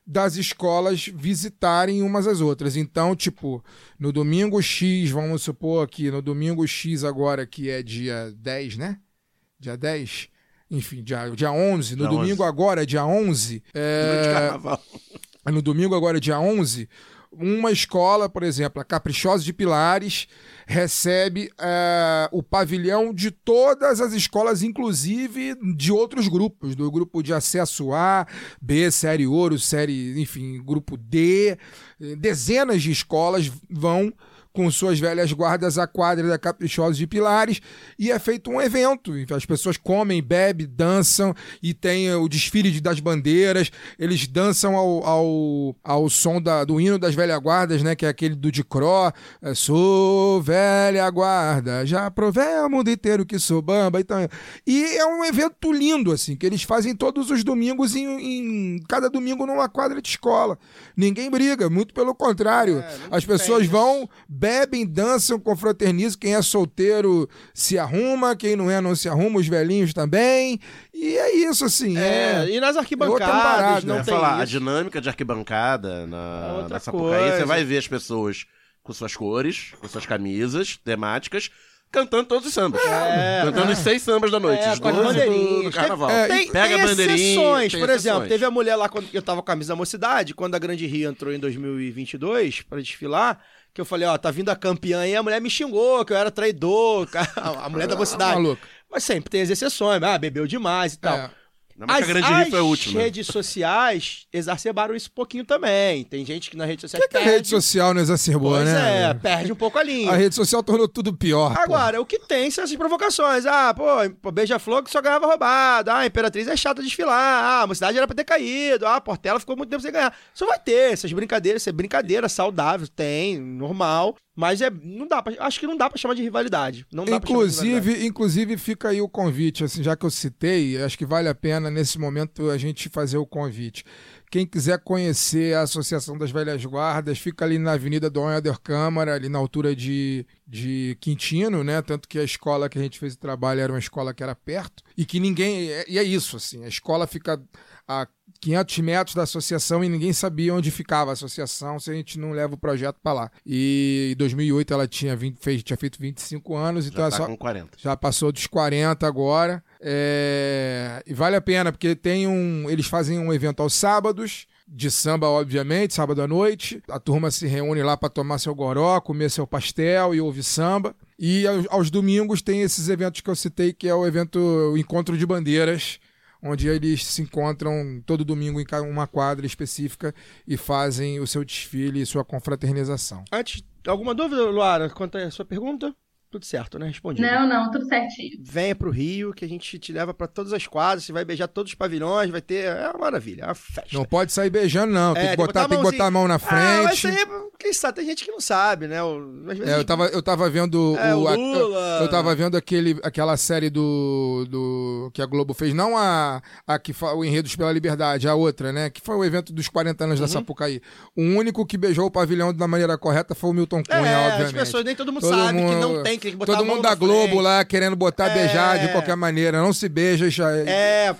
das escolas visitarem umas às outras. Então, tipo, no domingo X, vamos supor que no domingo X agora, que é dia 10, né? Dia 10? Enfim, dia, dia 11. No Dia domingo 11. agora, dia 11. é, no domingo, agora dia 11, uma escola, por exemplo, a Caprichosa de Pilares, recebe eh, o pavilhão de todas as escolas, inclusive de outros grupos, do grupo de acesso A, B, série ouro, série, enfim, grupo D. Dezenas de escolas vão com suas velhas guardas à quadra da Caprichosa de Pilares e é feito um evento. As pessoas comem, bebem, dançam e tem o desfile de- das bandeiras. Eles dançam ao, ao, ao som da- do hino das velhas guardas, né? Que é aquele do Dicró. É, sou velha guarda, já provei ao mundo inteiro que sou bamba. Então, e é um evento lindo, assim, que eles fazem todos os domingos em, em cada domingo numa quadra de escola. Ninguém briga, muito pelo contrário. As pessoas vão, bebem, dançam, confraternizam. Quem é solteiro se arruma, quem não é não se arruma, os velhinhos também. E é isso, assim. É, É, e nas outra arquibancadas não tem falar, a isso. dinâmica de arquibancada É na, outra na Sapucaí, você vai ver as pessoas com suas cores, com suas camisas temáticas, cantando todos os sambas. cantando os seis sambas da noite, É, os com as 12 do, bandeirinhas. do carnaval. É, Tem, Pega tem a bandeirinha. exceções, tem por exemplo, exceções. teve a mulher lá quando eu tava com a camisa da mocidade, quando a Grande Rio entrou em 2022 pra desfilar, que eu falei, ó, tá vindo a campeã e a mulher me xingou, que eu era traidor, a mulher da mocidade. maluco. Mas sempre tem as exceções, ah, bebeu demais e tal. É. Não, mas As, a Grande Rio foi a as redes sociais exacerbaram isso um pouquinho também. Tem gente que na rede social que, que a perde. rede social não exacerbou, Pois né? é, perde um pouco a linha. A rede social tornou tudo pior. pô. Agora, o que tem são essas provocações. Ah, pô, pô, Beija-Flor que só ganhava roubado. Ah, a Imperatriz é chata de desfilar. Ah, a mocidade era pra ter caído. Ah, a Portela ficou muito tempo sem ganhar. Isso vai ter, essas brincadeiras, isso é brincadeira saudável, tem, normal. Mas é, não dá pra, acho que não dá pra chamar de rivalidade. Não dá de rivalidade. Inclusive, inclusive, fica aí o convite, assim, já que eu citei, acho que vale a pena nesse momento a gente fazer o convite. Quem quiser conhecer a Associação das Velhas Guardas, fica ali na Avenida Dom Helder Câmara, ali na altura de, de Quintino, né? Tanto que a escola que a gente fez o trabalho era uma escola que era perto e que ninguém. E é isso, assim, a escola fica a 500 metros da associação e ninguém sabia onde ficava a associação se a gente não leva o projeto para lá. E em 2008 ela tinha, 20, fez, tinha feito 25 anos, então Já tá só, com 40. já passou dos 40 agora. É, E vale a pena, porque tem um. Eles fazem um evento aos sábados. De samba, obviamente, sábado à noite. A turma se reúne lá para tomar seu goró, comer seu pastel e ouvir samba. E aos, aos domingos tem esses eventos que eu citei, que é o evento o Encontro de Bandeiras, onde eles se encontram todo domingo em uma quadra específica e fazem o seu desfile e sua confraternização. Antes, alguma dúvida, Luara, quanto à sua pergunta? Tudo certo, né? Respondido. Não, não, tudo certinho. Venha pro Rio, que a gente te leva pra todas as quadras, você vai beijar todos os pavilhões, vai ter. É uma maravilha, é uma festa. Não pode sair beijando, não. Tem É, que botar, tem que botar a mão na frente. Ah, mas aí, é- quem sabe, tem gente que não sabe, né? Às vezes, É, eu, tava, eu tava vendo É, o, o a- Lula. eu, tava vendo aquele, aquela série do, do que a Globo fez, não a, a que o Enredos pela Liberdade, a outra, né? Que foi o evento dos 40 Uhum. anos da Sapucaí. O único que beijou o pavilhão da maneira correta foi o Milton Cunha, É, obviamente. as pessoas nem todo mundo Todo sabe que mundo- não tem, que tem que botar Todo a mão mundo da Globo frente. lá querendo botar É. beijar de qualquer maneira. Não se beija já É. a,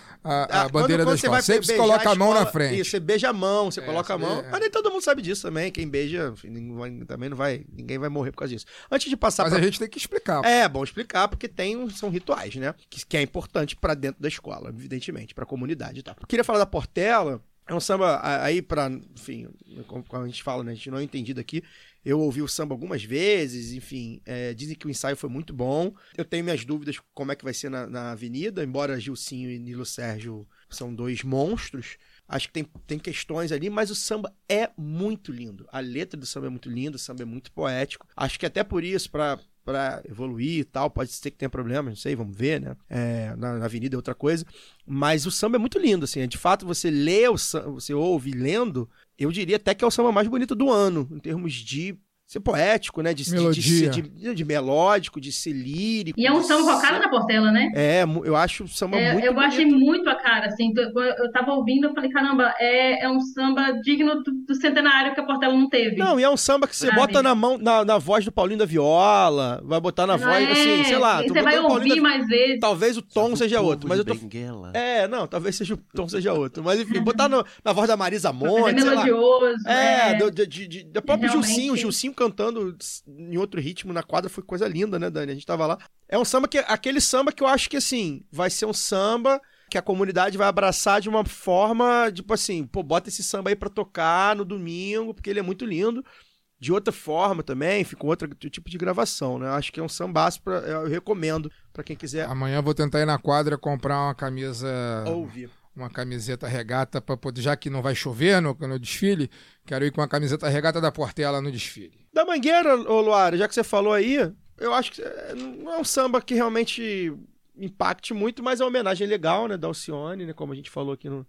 a ah, bandeira quando- da quando você escola. Sempre se coloca a mão escola- na frente. Isso, você beija a mão, você É, coloca a mão. é. Mas nem todo mundo sabe disso também. Quem beija, vai- também não vai. Ninguém vai morrer por causa disso. Antes de passar Mas pra a gente tem que explicar. É, bom explicar, porque tem, são rituais, né? Que, que é importante pra dentro da escola, evidentemente, pra comunidade e tal. Queria falar da Portela, é um samba a- aí pra, enfim, como a gente fala, né? A gente não é entendido aqui. Eu ouvi o samba algumas vezes, enfim, é, dizem que o ensaio foi muito bom. Eu tenho minhas dúvidas como é que vai ser na, na avenida, embora Gilcinho e Nilo Sérgio são dois monstros. Acho que tem, tem questões ali, mas o samba é muito lindo. A letra do samba é muito linda, o samba é muito poético. Acho que até por isso, pra, pra evoluir e tal, pode ser que tenha problemas, não sei, vamos ver, né? É, na, na avenida é outra coisa. Mas o samba é muito lindo, assim. De fato, você lê o samba, você ouve lendo, eu diria até que é o samba mais bonito do ano, em termos de ser poético, né? De, de- de, Melodia. ser- de, de melódico, de ser lírico. E é um de samba com a cara ser- da Portela, né? É, eu acho o samba É, muito eu bonito. achei muito a cara, assim. Eu tava ouvindo, eu falei, caramba, é, é um samba digno do, do centenário que a Portela não teve. Não, e é um samba que você Pra bota na mão, na, na voz do Paulinho da Viola, vai botar na voz, É, assim, sei lá. e Você vai ouvir da- mais vezes. Talvez o tom seja outro, mas eu tô. Benguela. É, não, talvez seja o tom seja outro. Mas enfim, botar no- na voz da Marisa é Monte, sei lá. melodioso. É, é. do, de, de, de- próprio Realmente. Gilcinho, o Gilcinho cantando em outro ritmo na quadra foi coisa linda, né, Dani? A gente tava lá. É um samba que, aquele samba que eu acho que, assim, vai ser um samba que a comunidade vai abraçar de uma forma, tipo assim, pô, bota esse samba aí pra tocar no domingo, porque ele é muito lindo. De outra forma também, com outro tipo de gravação, né? Acho que é um sambaço, pra, eu recomendo pra quem quiser Amanhã eu vou tentar ir na quadra comprar uma camisa. ouvir. Uma camiseta regata para poder, já que não vai chover no, no desfile, quero ir com a camiseta regata da Portela no desfile. Da Mangueira, ô Luara, já que você falou aí, eu acho que é, não é um samba que realmente impacte muito, mas é uma homenagem legal, né, da Alcione, né, como a gente falou aqui no-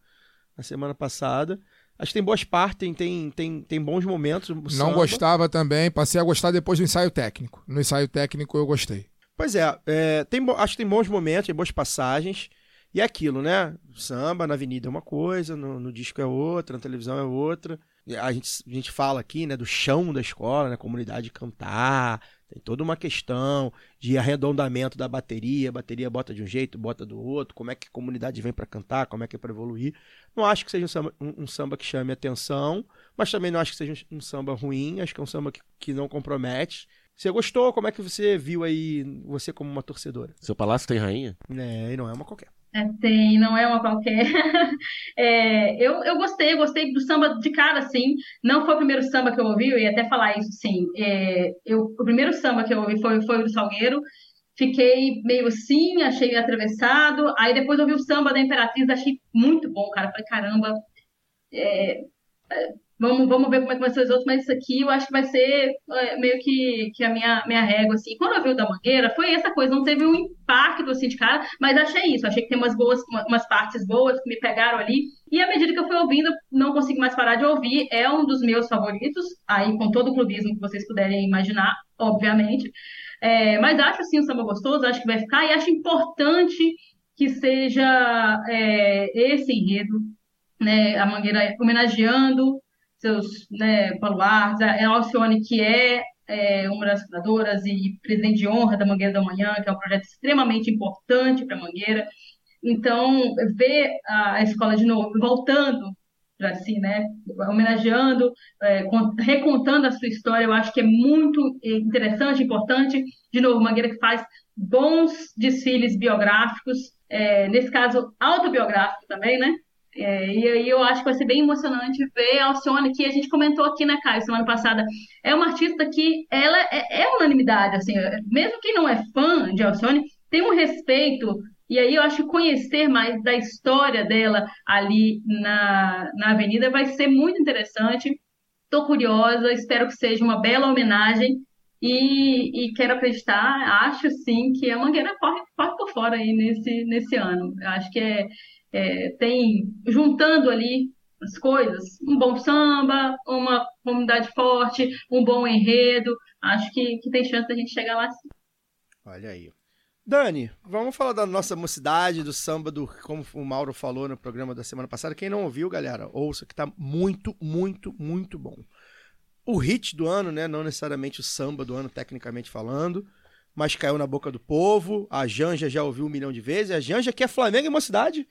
na semana passada. Acho que tem boas partes, tem, tem, tem, bons momentos. Não samba. gostava também, passei a gostar depois do ensaio técnico. No ensaio técnico eu gostei. Pois é, é, tem, acho que tem bons momentos, tem boas passagens. E é aquilo, né? Samba na avenida é uma coisa, no, no disco é outra, na televisão é outra. A gente, a gente fala aqui, né, do chão da escola, né? Comunidade cantar. Tem toda uma questão de arredondamento da bateria. A bateria bota de um jeito, bota do outro. Como é que a comunidade vem para cantar, como é que é para evoluir. Não acho que seja um samba, um- um samba que chame atenção, mas também não acho que seja um, um samba ruim. Acho que é um samba que, que não compromete. Você gostou? Como é que você viu aí, você como uma torcedora? Seu palácio tem rainha? É, e não é uma qualquer. É, tem, não é uma qualquer. É, eu, eu gostei, eu gostei do samba de cara, assim. Não foi o primeiro samba que eu ouvi, eu ia até falar isso, sim. É, eu, o primeiro samba que eu ouvi foi, foi o do Salgueiro. Fiquei meio assim, achei meio atravessado. Aí depois ouvi o samba da Imperatriz, achei muito bom, cara. Falei, caramba, é, é, vamos, vamos ver como é que vai ser os outros, mas isso aqui eu acho que vai ser é, meio que, que a minha, minha régua, assim. Quando eu vi o da Mangueira, foi essa coisa, não teve um impacto, assim, de cara, mas achei isso, achei que tem umas boas, uma- umas partes boas que me pegaram ali, e à medida que eu fui ouvindo, não consigo mais parar de ouvir, é um dos meus favoritos, aí com todo o clubismo que vocês puderem imaginar, obviamente, É, mas acho, assim, um samba gostoso, acho que vai ficar, e acho importante que seja é, esse enredo, né, a Mangueira homenageando seus né, baluartes, a Alcione, que é, é, uma das fundadoras e presidente de honra da Mangueira da Manhã, que é um projeto extremamente importante para a Mangueira. Então, ver a escola de novo voltando para si, né, homenageando, é, con- recontando a sua história, eu acho que é muito interessante, importante. De novo, Mangueira que faz bons desfiles biográficos, é, nesse caso autobiográfico também, né? É, e aí eu acho que vai ser bem emocionante ver a Alcione, que a gente comentou aqui, né, Caio, semana passada. É uma artista que ela é, é unanimidade, assim, mesmo quem não é fã de Alcione, tem um respeito. E aí eu acho que conhecer mais da história dela ali na, na Avenida vai ser muito interessante. Estou curiosa, espero que seja uma bela homenagem e, e quero acreditar, acho sim que a Mangueira corre, corre por fora aí nesse, nesse ano. Acho que é, é, tem, juntando ali as coisas, um bom samba, uma comunidade forte, um bom enredo, acho que, que tem chance da gente chegar lá sim. Olha aí. Dani, vamos falar da nossa mocidade, do samba, do como o Mauro falou no programa da semana passada. Quem não ouviu, galera, ouça que tá muito, muito, muito bom. O hit do ano, né? Não necessariamente o samba do ano, tecnicamente falando, mas caiu na boca do povo. A Janja já ouviu um milhão de vezes. A Janja que é Flamengo e mocidade.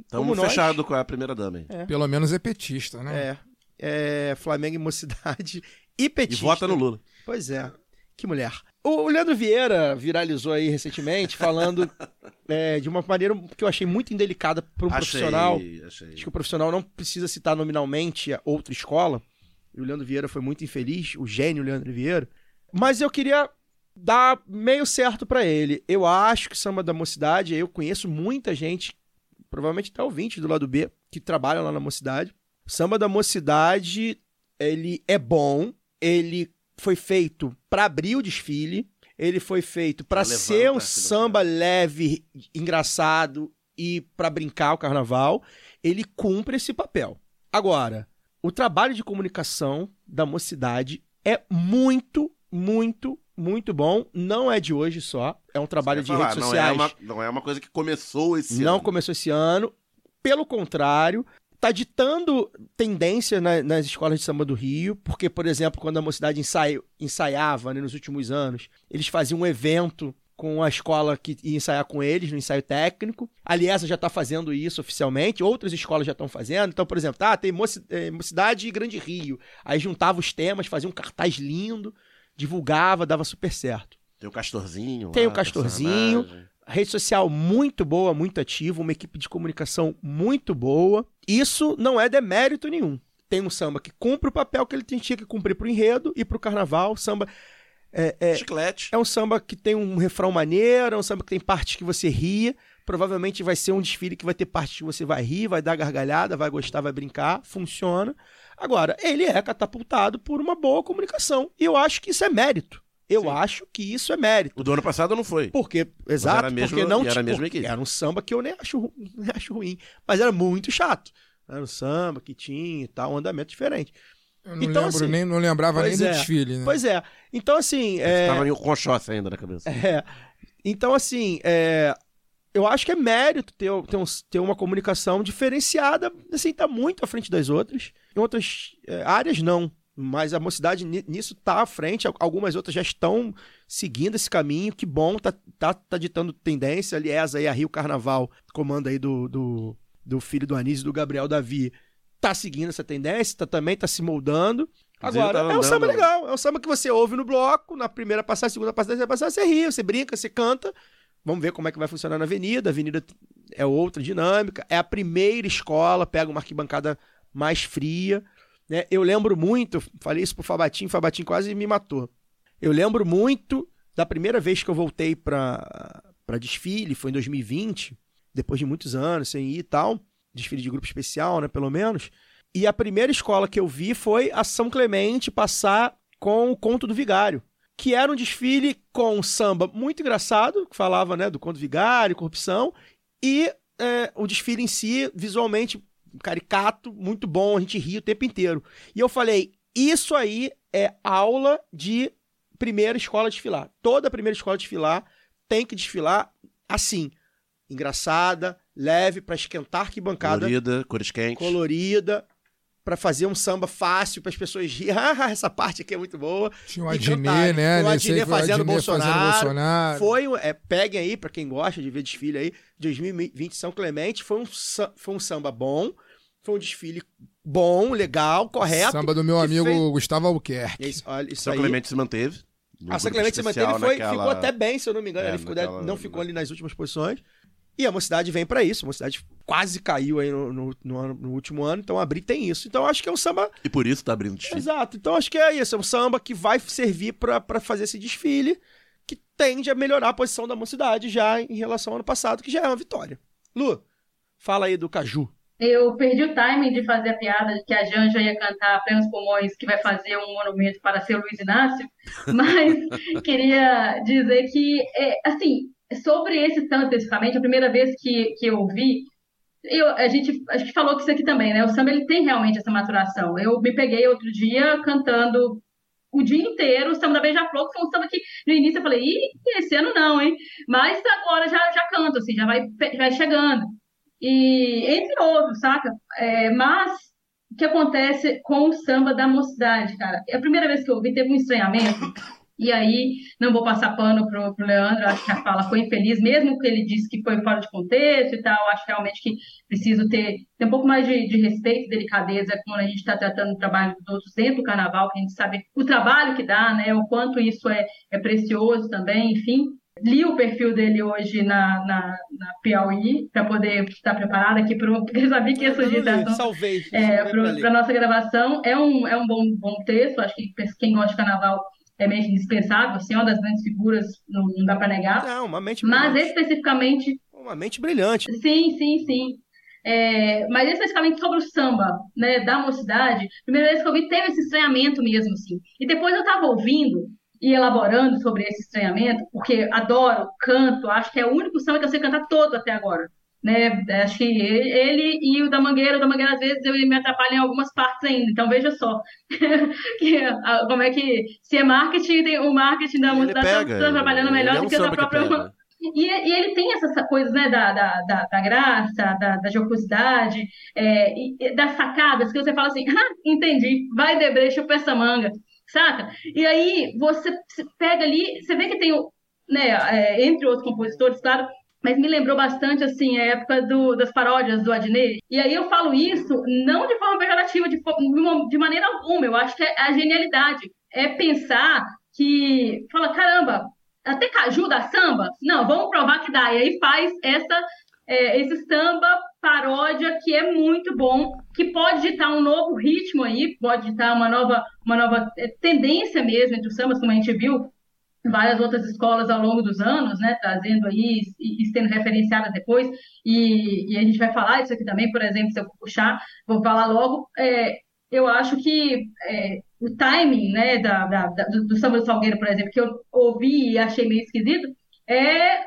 Estamos nós. fechados com a primeira dama aí. Pelo menos é petista, né? É, é Flamengo e mocidade e E petista. vota no Lula. Pois é, que mulher. O Leandro Vieira viralizou aí recentemente falando é, de uma maneira que eu achei muito indelicada para um profissional. Achei. Acho que o profissional não precisa citar nominalmente a outra escola. E o Leandro Vieira foi muito infeliz, o gênio Leandro Vieira. Mas eu queria dar meio certo pra ele. Eu acho que Samba da Mocidade, eu conheço muita gente, provavelmente até ouvinte do lado B, que trabalha lá na Mocidade. Samba da Mocidade, ele é bom, ele foi feito pra abrir o desfile, ele foi feito pra Pra ser um samba leve, engraçado e pra brincar o carnaval. Ele cumpre esse papel. Agora, o trabalho de comunicação da mocidade é muito, muito, muito bom. Não é de hoje só. É um trabalho de falar, redes não sociais. É uma, não é uma coisa que começou esse não ano. começou esse ano. Pelo contrário, tá ditando tendência na- nas escolas de samba do Rio, porque, por exemplo, quando a mocidade ensai- ensaiava né, nos últimos anos, eles faziam um evento com a escola que ia ensaiar com eles, no ensaio técnico. A Liesa já está fazendo isso oficialmente, outras escolas já estão fazendo. Então, por exemplo, tá, tem eh, Mocidade e Grande Rio. Aí juntava os temas, fazia um cartaz lindo, divulgava, dava super certo. Tem o Castorzinho. Tem lá, o Castorzinho. personagem. Rede social muito boa, muito ativa, uma equipe de comunicação muito boa. Isso não é demérito nenhum. Tem um samba que cumpre o papel que ele tinha que cumprir pro enredo e pro carnaval. Samba é, é, Chiclete. é um samba que tem um refrão maneiro, é um samba que tem partes que você ri. Provavelmente vai ser um desfile que vai ter partes que você vai rir, vai dar gargalhada, vai gostar, vai brincar. Funciona. Agora, ele é catapultado por uma boa comunicação. E eu acho que isso é mérito. Eu Sim. acho que isso é mérito. O do ano passado não foi. Porque, exato, era a mesma- porque não era a tipo, mesma equipe. Era um samba que eu nem acho, nem acho ruim, mas era muito chato. Era um samba que tinha e tal, um andamento diferente. Eu não, Então, lembro, assim, nem, não lembrava nem do é. desfile, né? Pois é. Então, assim. É, Tava meio com ainda na cabeça. é, então, assim, é, eu acho que é mérito ter, ter, um- ter uma comunicação diferenciada, assim, tá muito à frente das outras. Em outras é, áreas, não. Mas a mocidade ni- nisso tá à frente, al- algumas outras já estão seguindo esse caminho, que bom, tá, tá, tá ditando tendência. Aliás, aí a Rio Carnaval, comando aí do, do, do filho do Anísio e do Gabriel Davi, tá seguindo essa tendência, tá, também tá se moldando. Agora, é um samba andando- legal, é um samba que você ouve no bloco, na primeira passagem, segunda passagem, terceira passagem, você ri, você brinca, você canta. Vamos ver como é que vai funcionar na avenida. A avenida é outra dinâmica. É a primeira escola, pega uma arquibancada mais fria. Né? Eu lembro muito, falei isso pro Fabatim, Fabatim quase me matou. Eu lembro muito da primeira vez que eu voltei pra desfile, foi em 2020, depois de muitos anos sem ir e tal. Desfile de grupo especial, né, pelo menos. E a primeira escola que eu vi foi a São Clemente passar com o Conto do Vigário, que era um desfile com samba muito engraçado, que falava né, do Conto do Vigário, corrupção, e é, o desfile em si, visualmente caricato, muito bom, a gente ria o tempo inteiro. E eu falei, isso aí é aula de primeira escola desfilar. Toda primeira escola desfilar tem que desfilar assim, engraçada, leve, para esquentar arquibancada Colorida, cores quentes. colorida. pra fazer um samba fácil para as pessoas rirem. Ah, essa parte aqui é muito boa. Tinha o E Adnet, cantarem. né? O Adnet foi o fazendo Bolsonaro. Bolsonaro. Foi, um- é, peguem aí, pra quem gosta de ver desfile aí, 2020 São Clemente, foi um, foi um samba bom, foi um desfile bom, legal, correto. Samba do meu amigo fez- Gustavo Albuquerque. Isso, olha, isso São aí. Clemente se manteve. A São grupo Clemente se manteve foi, naquela- ficou até bem, se eu não me engano. É, ele ficou, naquela- não ficou ali nas últimas posições. E a mocidade vem pra isso. A mocidade quase caiu aí no, no- no ano- no último ano, então abrir tem isso. Então acho que é um samba. E por isso tá abrindo desfile. Exato. Então acho que é isso. É um samba que vai servir pra fazer esse desfile, que tende a melhorar a posição da mocidade já em relação ao ano passado, que já é uma vitória. Lu, fala aí do Caju. Eu perdi o timing de fazer a piada de que a Janja ia cantar Plenos Pulmões, que vai fazer um monumento para seu Luiz Inácio, mas queria dizer que, é, assim, sobre esse samba especificamente, a primeira vez que, que eu ouvi, eu, a gente acho que falou que isso aqui também, né? O samba ele tem realmente essa maturação. Eu me peguei outro dia cantando o dia inteiro o samba da Beija-Flor, que foi um samba que no início eu falei, ih, esse ano não, hein? Mas agora já, já canto, assim, já vai, pe- vai chegando. E entre outros, saca? É, mas o que acontece com o samba da mocidade, cara? É a primeira vez que eu ouvi, teve um estranhamento. E aí, não vou passar pano pro, pro Leandro, acho que a fala foi infeliz, mesmo que ele disse que foi fora de contexto e tal, acho realmente que preciso ter, ter um pouco mais de, de respeito e delicadeza quando a gente está tratando o trabalho dos outros dentro do carnaval, que a gente sabe o trabalho que dá, né, o quanto isso é, é precioso também, enfim. Li o perfil dele hoje na, na, na Piauí, para poder estar preparada aqui, pro, porque eu sabia que ia surgir dessa Salvei. é, para nossa gravação. É um, é um bom, bom texto, acho que quem gosta de carnaval é meio indispensável, assim, é uma das grandes figuras, não, não dá para negar. Não, uma mente Mas brilhante. especificamente, Uma mente brilhante. sim, sim, sim. É, mas especificamente sobre o samba, né, da mocidade, primeira vez que eu vi teve esse estranhamento mesmo, assim. E depois eu estava ouvindo e elaborando sobre esse estranhamento, porque adoro, canto, acho que é o único samba que eu sei cantar todo até agora. Né? Acho que ele e o da Mangueira, o da Mangueira às vezes eu me atrapalho em algumas partes ainda, então veja só que, como é que se é marketing, tem o marketing da pega. está trabalhando ele melhor é do um que a que própria pega. e, e ele tem essas coisas, né, da, da, da, da graça, da, da jocosidade, é, das sacadas, que você fala assim, ah, entendi, vai Debrecha, essa manga, saca? E aí você pega ali, você vê que tem, né, é, entre outros compositores, claro, mas me lembrou bastante, assim, a época do, das paródias do Adnet. E aí eu falo isso não de forma pejorativa, de, de maneira alguma, eu acho que é a genialidade. É pensar que, fala, caramba, até caju dá samba? Não, vamos provar que dá. E aí faz essa, é, esse samba paródia que é muito bom, que pode ditar um novo ritmo aí, pode ditar uma nova, uma nova é, tendência mesmo entre os sambas, como a gente viu várias outras escolas ao longo dos anos, né, trazendo aí e, sendo referenciadas depois, e, e a gente vai falar isso aqui também, por exemplo, se eu puxar, vou falar logo, é, eu acho que é, o timing, né, da, da- da- do, do Samba do Salgueiro, por exemplo, que eu ouvi e achei meio esquisito, é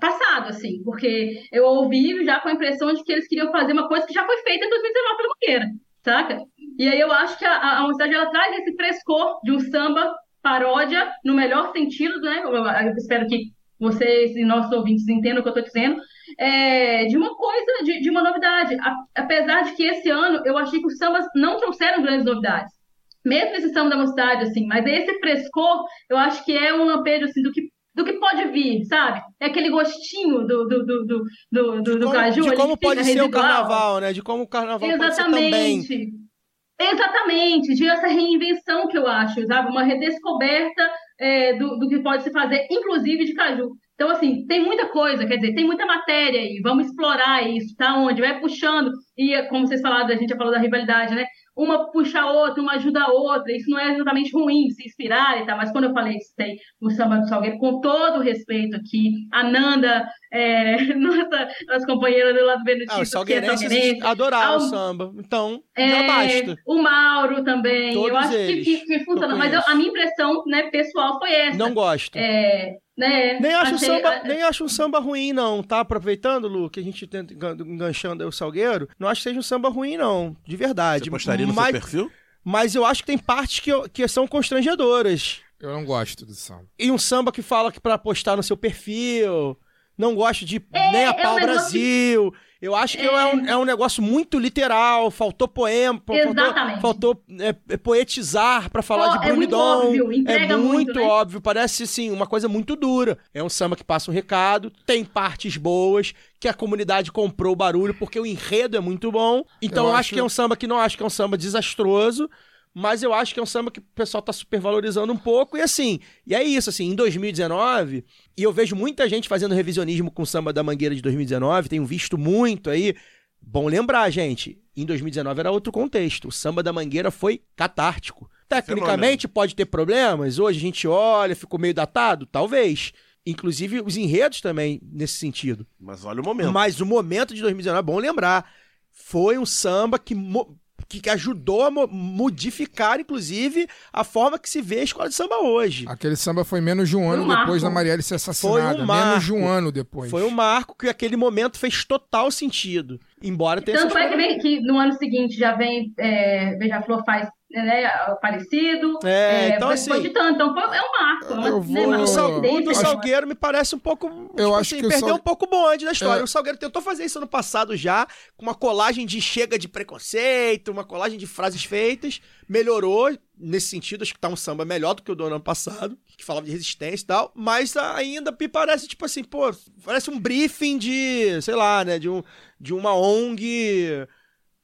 passado, assim, porque eu ouvi já com a impressão de que eles queriam fazer uma coisa que já foi feita em 2019 pela Mangueira, saca? E aí eu acho que a, a, a Universidade, ela traz esse frescor de um samba paródia, no melhor sentido, né? Eu, eu espero que vocês e nossos ouvintes entendam o que eu estou dizendo, é, de uma coisa, de, de uma novidade. A- apesar de que esse ano eu achei que os sambas não trouxeram grandes novidades. Mesmo esse samba da mocidade, assim, mas esse frescor, eu acho que é um lampejo, assim, do que, do que pode vir, sabe? É aquele gostinho do, do, do, do, do, do, Como- caju de como pode ser o residual. carnaval, né? De como o carnaval pode ser também. Exatamente. Exatamente, de essa reinvenção que eu acho, sabe? Uma redescoberta é, do, do que pode se fazer, inclusive de caju. Então, assim, tem muita coisa, quer dizer, tem muita matéria aí, vamos explorar isso, tá onde? Vai puxando, e como vocês falaram, a gente já falou da rivalidade, né? Uma puxa a outra, uma ajuda a outra, isso não é exatamente ruim, se inspirar e tal, mas quando eu falei isso, tem o samba do Salgueiro, com todo o respeito aqui, a Nanda, é, nossa, nossa companheira do lado Ah, Benedito, os que é salgueirenses salgueirense, adoraram o Ao- samba. Então, já é, basta. o Mauro também. Todos eu acho que, eles que, que funciona. eu Mas eu- a minha impressão né, pessoal foi essa. Não gosto. É, né, Nem acho, um achei- samba, a- nem acho um samba ruim, não, tá? Aproveitando, Lu, que a gente tenta engan- enganchando aí o Salgueiro, não acho que seja um samba ruim, não. De verdade. Você postaria no mas, seu perfil? mas eu acho que tem partes que, eu- que são constrangedoras. Eu não gosto do samba. E um samba que fala que pra postar no seu perfil, Não gosto de É, nem a é um pau Brasil. Eu acho que é, um, é um negócio muito literal. Faltou poema, faltou, Exatamente. faltou é, é, poetizar pra falar Pô, de é muito óbvio, entrega é muito, muito, né? óbvio. Parece, assim, uma coisa muito dura. É um samba que passa um recado, tem partes boas, que a comunidade comprou o barulho, porque o enredo é muito bom. Então Eu eu acho acho- que é um samba que não acho que é um samba desastroso. Mas eu acho que é um samba que o pessoal tá supervalorizando um pouco. E assim, e é isso, assim, em 2019, e eu vejo muita gente fazendo revisionismo com o samba da Mangueira de 2019, tenho visto muito aí. Bom lembrar, gente, em 2019 era outro contexto. O samba da Mangueira foi catártico. Tecnicamente pode ter problemas, hoje a gente olha, ficou meio datado, talvez. Inclusive os enredos também nesse sentido. Mas olha o momento. Mas o momento de 2019, é bom lembrar, foi um samba que, que que ajudou a mo- modificar, inclusive, a forma que se vê a escola de samba hoje. Aquele samba foi menos de um ano um marco. depois da Marielle ser assassinada. Foi um menos de um marco. ano depois. Foi um marco que aquele momento fez total sentido. Embora tenha Tanto é que, vem, que no ano seguinte já vem é, Beija-Flor faz né, parecido. É, então foi, assim- foi de tanto. Então foi, é um marco. É uma, Eu né, vou- uma O, Sal- o do Salgueiro me parece um pouco. Eu tipo acho assim, que o perdeu Sal- um pouco o bonde da história. É. O Salgueiro tentou fazer isso ano passado já, com uma colagem de chega de preconceito, uma colagem de frases feitas. Melhorou nesse sentido, acho que tá um samba melhor do que o do ano passado, que falava de resistência e tal. Mas ainda me parece, tipo assim, pô, parece um briefing de, sei lá, né, de, um, de uma ONG.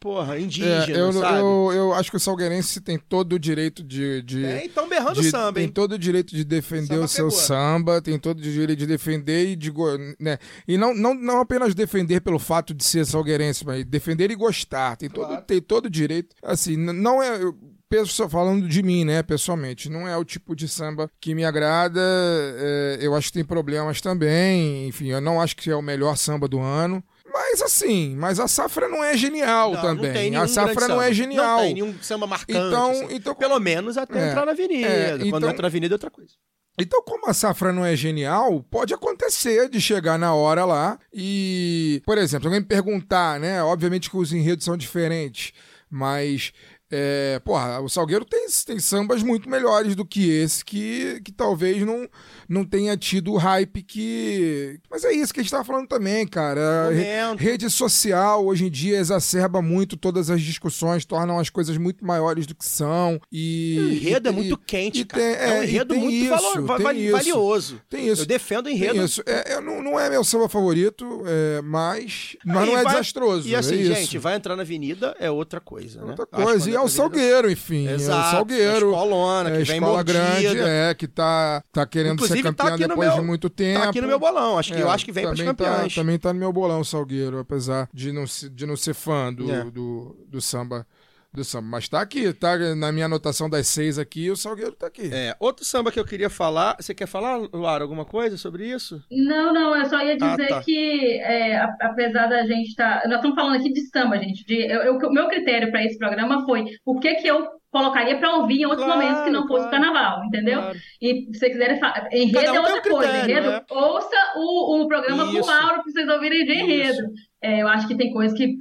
Porra, indígena, É, eu, sabe? eu, eu acho que o Salgueirense tem todo o direito de. de É, então berrando de- samba, tem hein? todo o direito de defender Samba o seu pegou. samba, tem todo o direito de defender e de. Né? E não, não, não apenas defender pelo fato de ser salgueirense, mas defender e gostar. Tem todo, Claro. tem todo o direito. Assim, não é. eu penso- falando de mim, né, pessoalmente, não é o tipo de samba que me agrada. é, eu acho que tem problemas também. Enfim, eu não acho que é o melhor samba do ano. Mas assim, mas a safra não é genial Não, também. não a safra não é genial. Não tem nenhum samba marcante. Então, assim. então Pelo menos até É, entrar na avenida. é, Quando então- entra na avenida é outra coisa. Então, como a safra não é genial, pode acontecer de chegar na hora lá e, por exemplo, alguém me perguntar, né? Obviamente que os enredos são diferentes, mas, é, porra, o Salgueiro tem, tem sambas muito melhores do que esse, que, que talvez não, não tenha tido o hype que. Mas é isso que a gente tava falando também, cara. Re-. Rede social hoje em dia exacerba muito todas as discussões, tornam as coisas muito maiores do que são. E. O enredo é e- muito quente, e cara. tem- é um é, e enredo tem muito isso, valo- va- tem vali- valioso. Tem isso. Eu defendo o Tem enredo. isso. É, é, não, não é meu samba favorito, é, mas, mas Aí não é vai- desastroso. E assim, é isso. gente, vai entrar na avenida é outra coisa, né? Outra coisa. E é o Salgueiro, enfim. é o Exato. Salgueiro. Escolona, é que a vem escola mordida. grande, é, que tá, tá querendo Inclusive, ser tá campeã aqui no depois meu- de muito tempo. Tá aqui no meu bolão. Acho que, É, eu acho que vem para os também tá- campeões. também tá no meu bolão, o Salgueiro, apesar de não, de não ser fã do, É. do, do samba. Do samba. Mas tá aqui, tá na minha anotação das seis aqui, o Salgueiro tá aqui. É, outro samba que eu queria falar. Você quer falar, Luara, alguma coisa sobre isso? Não, não, eu só ia Ah, dizer tá. que, é, apesar da gente estar. Nós estamos falando aqui de samba, gente. De, eu- eu- o meu critério para esse programa foi o que, que eu colocaria para ouvir em outros Claro, momentos que não fosse o claro. carnaval, entendeu? Claro. E se vocês quiserem falar. Enredo Cada um é outra coisa. critério, Enredo, né? ouça o, o programa com Isso. o Mauro para vocês ouvirem de enredo. É, eu acho que tem coisas que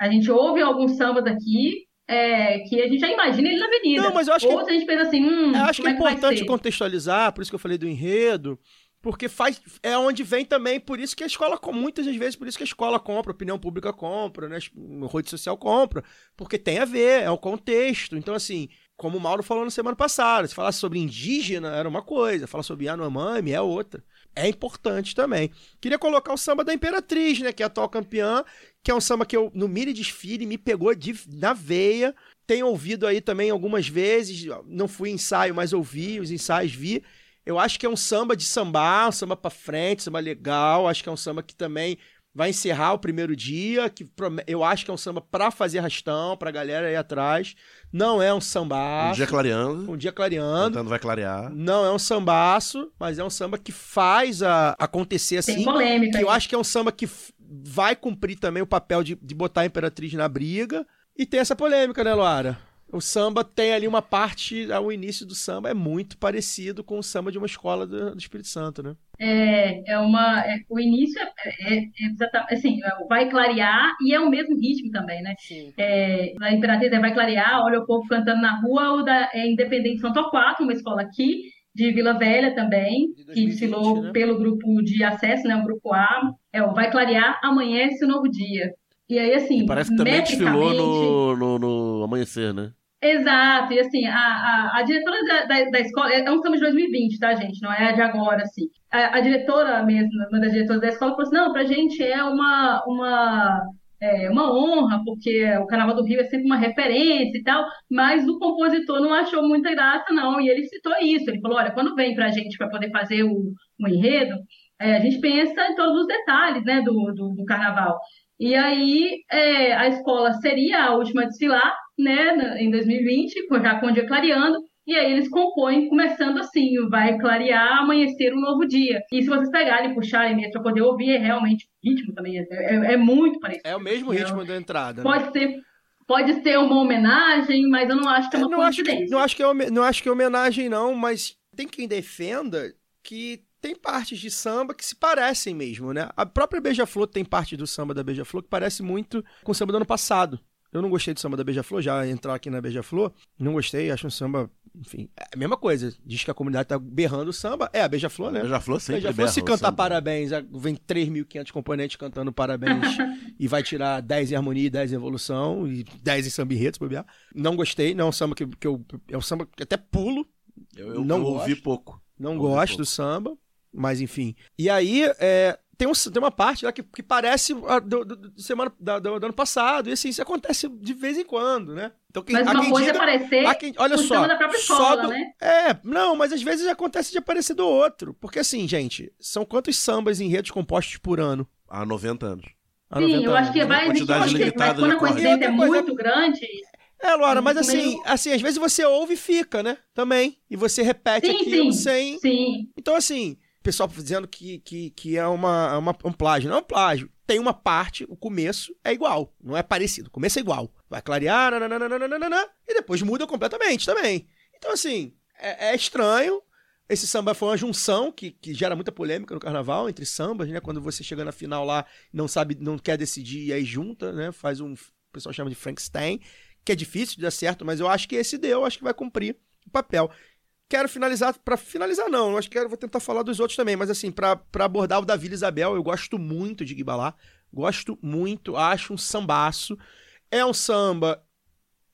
a gente ouve alguns sambas aqui. É, que a gente já imagina ele na avenida. Não, mas eu acho que- Outros a gente pensa assim, hum, Eu acho que é é que importante contextualizar, por isso que eu falei do enredo, porque faz é onde vem também, por isso que a escola, muitas das vezes, por isso que a escola compra, a opinião pública compra, né, a rede social compra, porque tem a ver, é o contexto. Então, assim, como o Mauro falou na semana passada, se falasse sobre indígena era uma coisa, falar sobre Yanomami é outra. É importante também. Queria colocar o samba da Imperatriz, né, que é a atual campeã, que é um samba que eu, no mini desfile, me pegou de, na veia. Tenho ouvido aí também algumas vezes, não fui em ensaio, mas ouvi, os ensaios vi. Eu acho que é um samba de sambar, um samba pra frente, samba legal. Acho que é um samba que também vai encerrar o primeiro dia, que eu acho que é um samba pra fazer rastão, pra galera aí atrás. Não é um samba. Um dia clareando. um dia clareando. Cantando vai clarear. Não é um sambaço, mas é um samba que faz a, acontecer Tem assim. polêmica. Que eu acho que é um samba que vai cumprir também o papel de, de botar a Imperatriz na briga. E tem essa polêmica, né, Luara? O samba tem ali uma parte, o início do samba é muito parecido com o samba de uma escola do, do Espírito Santo, né? É, é uma, é- o início é, é, é exatamente, assim, é, vai clarear e é o mesmo ritmo também, né? Sim. É, a Imperatriz é vai clarear, olha o povo cantando na rua, o da é Independente São Torquato, uma escola aqui, de Vila Velha também, De que 2020, desfilou né? pelo grupo de acesso, né, o grupo A, é o Vai Clarear, Amanhece o Novo Dia. E aí, assim, E parece que também desfilou no, no, no amanhecer, né? Exato, e assim, a, a, a diretora da, da, da escola, é um samba de 2020, tá, gente? Não é de agora, assim. A, a diretora mesmo, uma das diretoras da escola, falou assim: não, pra gente é uma, uma, é, uma honra, porque o Carnaval do Rio é sempre uma referência e tal, mas o compositor não achou muita graça, não, e ele citou isso. Ele falou: olha, quando vem pra gente para poder fazer o, o enredo, é, a gente pensa em todos os detalhes, né, do, do, do carnaval. E aí, é, a escola seria a última a desfilar, né, em 2020, com- já com o dia clareando, e aí eles compõem, começando assim, vai clarear, amanhecer um novo dia. E se vocês pegarem e puxarem mesmo para poder ouvir, é realmente, o ritmo também é, é- é muito parecido. É o mesmo ritmo da entrada. né? Pode ser, pode ser uma homenagem, mas eu não acho que é É, uma não, acho que, coincidência. não, acho que é, não acho que é homenagem, não, mas tem quem defenda que tem partes de samba que se parecem mesmo, né? A própria Beija-Flor tem parte do samba da Beija-Flor que parece muito com o samba do ano passado. Eu não gostei do samba da Beija-Flor, já entrar aqui na Beija-Flor, não gostei, acho um samba, enfim, é a mesma coisa. Diz que a comunidade tá berrando o samba, é a Beija-Flor, né? Beija-Flor sempre Beija-Flor, se cantar samba. parabéns, ah, vem 3.500 componentes cantando parabéns e vai tirar 10 em harmonia, 10 em evolução e 10 em samba enredo, se bobear. Não gostei, não é um samba que, que eu. É um samba que até pulo, Eu, eu, Não eu ouvi pouco. não Ouvi gosto pouco. do samba, mas enfim. E aí, é, tem, um, tem uma parte lá que, que parece a do, do- do semana, da- do, do ano passado, e assim, isso acontece de vez em quando, né? Então, quem, Mas uma quem coisa diga- é parecer há quem- olha o só, da própria só escola, do- né? É, não, mas às vezes acontece de aparecer do outro. Porque assim, gente, são quantos sambas em redes compostos por ano? Há 90 anos. Há Sim, 90 eu acho que anos, né? vai existir mas quando de a coincidência é coisa- muito grande, É, Laura, mas assim, assim, às vezes você ouve e fica, né? Também. E você repete Sim, aquilo sim. sem. sim, Então, assim, o pessoal dizendo que, que, que é uma, uma- um plágio. Não é um plágio. Tem uma parte, o começo é igual. Não é parecido. O começo é igual. Vai clarear, nananana, e depois muda completamente também. Então, assim, é, é estranho. Esse samba foi uma junção que, que gera muita polêmica no carnaval entre sambas, né? Quando você chega na final lá, não sabe, não quer decidir e aí junta, né? Faz um. O pessoal chama de Frankenstein, que é difícil de dar certo, mas eu acho que esse deu, acho que vai cumprir o papel. Quero finalizar, pra finalizar não, eu acho que quero, vou tentar falar dos outros também, mas assim, pra abordar o da Vila Isabel, eu gosto muito de Guibalá, gosto muito, acho um sambaço. É um samba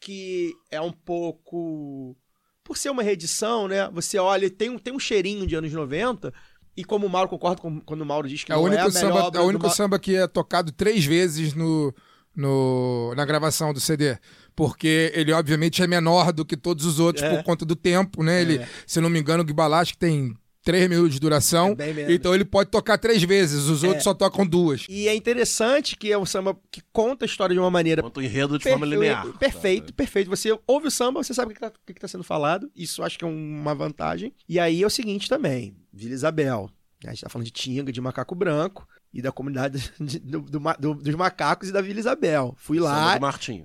que é um pouco. Por ser uma reedição, né? Você olha, tem um, tem um cheirinho de anos 90, e como o Mauro concorda com, quando o Mauro diz que É o é único, melhor samba, é o único samba que é tocado três vezes no, no, na gravação do CD. Porque ele, obviamente, é menor do que todos os outros É. por conta do tempo, né? Ele, se eu não me engano, o Guibalá acho que tem três minutos de duração. É então ele pode tocar três vezes, os outros só tocam duas. E é interessante que é um samba que conta a história de uma maneira Conta o enredo de forma Perfeito, linear. Perfeito, perfeito. Você ouve o samba, você sabe o que está tá sendo falado. Isso acho que é uma vantagem. E aí é o seguinte também: Vila Isabel. A gente tá falando de Tinga, de Macaco Branco e da comunidade de- do- do do- dos macacos e da Vila Isabel. Fui lá,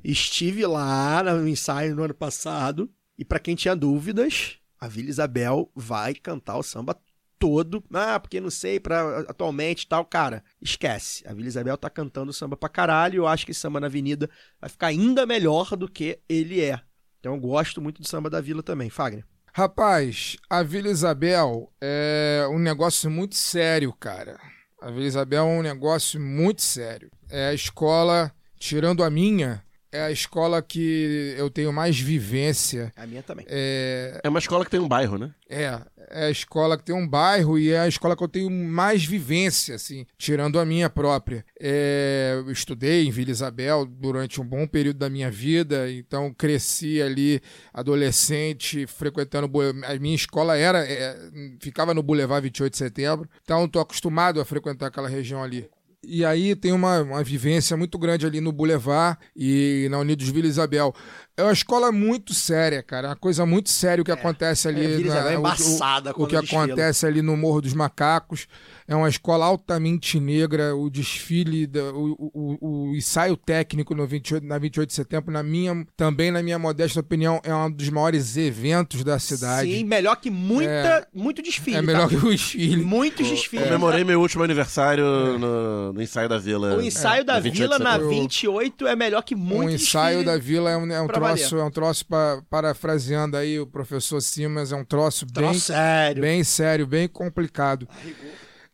estive lá no ensaio no ano passado. E pra quem tinha dúvidas, a Vila Isabel vai cantar o samba todo. Ah, porque não sei, pra, atualmente tal. Cara, esquece. A Vila Isabel tá cantando samba pra caralho. Eu acho que samba na avenida vai ficar ainda melhor do que ele é. Então eu gosto muito do samba da Vila também. Fagner. Rapaz, a Vila Isabel é um negócio muito sério, cara. A Vila Isabel é um negócio muito sério. É a escola, tirando a minha, é a escola que eu tenho mais vivência. A minha também. É, É uma escola que tem um bairro, né? é, é a escola que tem um bairro e é a escola que eu tenho mais vivência, assim, tirando a minha própria. É, eu estudei em Vila Isabel durante um bom período da minha vida, então cresci ali adolescente, frequentando. A minha escola era. é, ficava no Boulevard 28 de Setembro, então estou acostumado a frequentar aquela região ali. E aí tem uma, uma vivência muito grande ali no Boulevard e na Unidos Vila Isabel. É uma escola muito séria, cara. É uma coisa muito séria o que acontece ali. É, Isabel é o- o- embaçada o, quando que desfila. acontece ali no Morro dos Macacos. É uma escola altamente negra. O desfile, da- o, o- o- o ensaio técnico no 28, na 28 de setembro, na minha, também na minha modesta opinião, é um dos maiores eventos da cidade. Sim, melhor que muita, muito desfile. é melhor tá? que o desfile. Muitos desfiles. Comemorei meu último aniversário no, no, no ensaio da vila. O ensaio da 28 Vila na setembro. 28 é melhor que muito um ensaio desfile. da vila é um, é um troço, é um troço pa- parafraseando aí o professor Simas, é um troço bem, Troço sério. bem sério, bem complicado.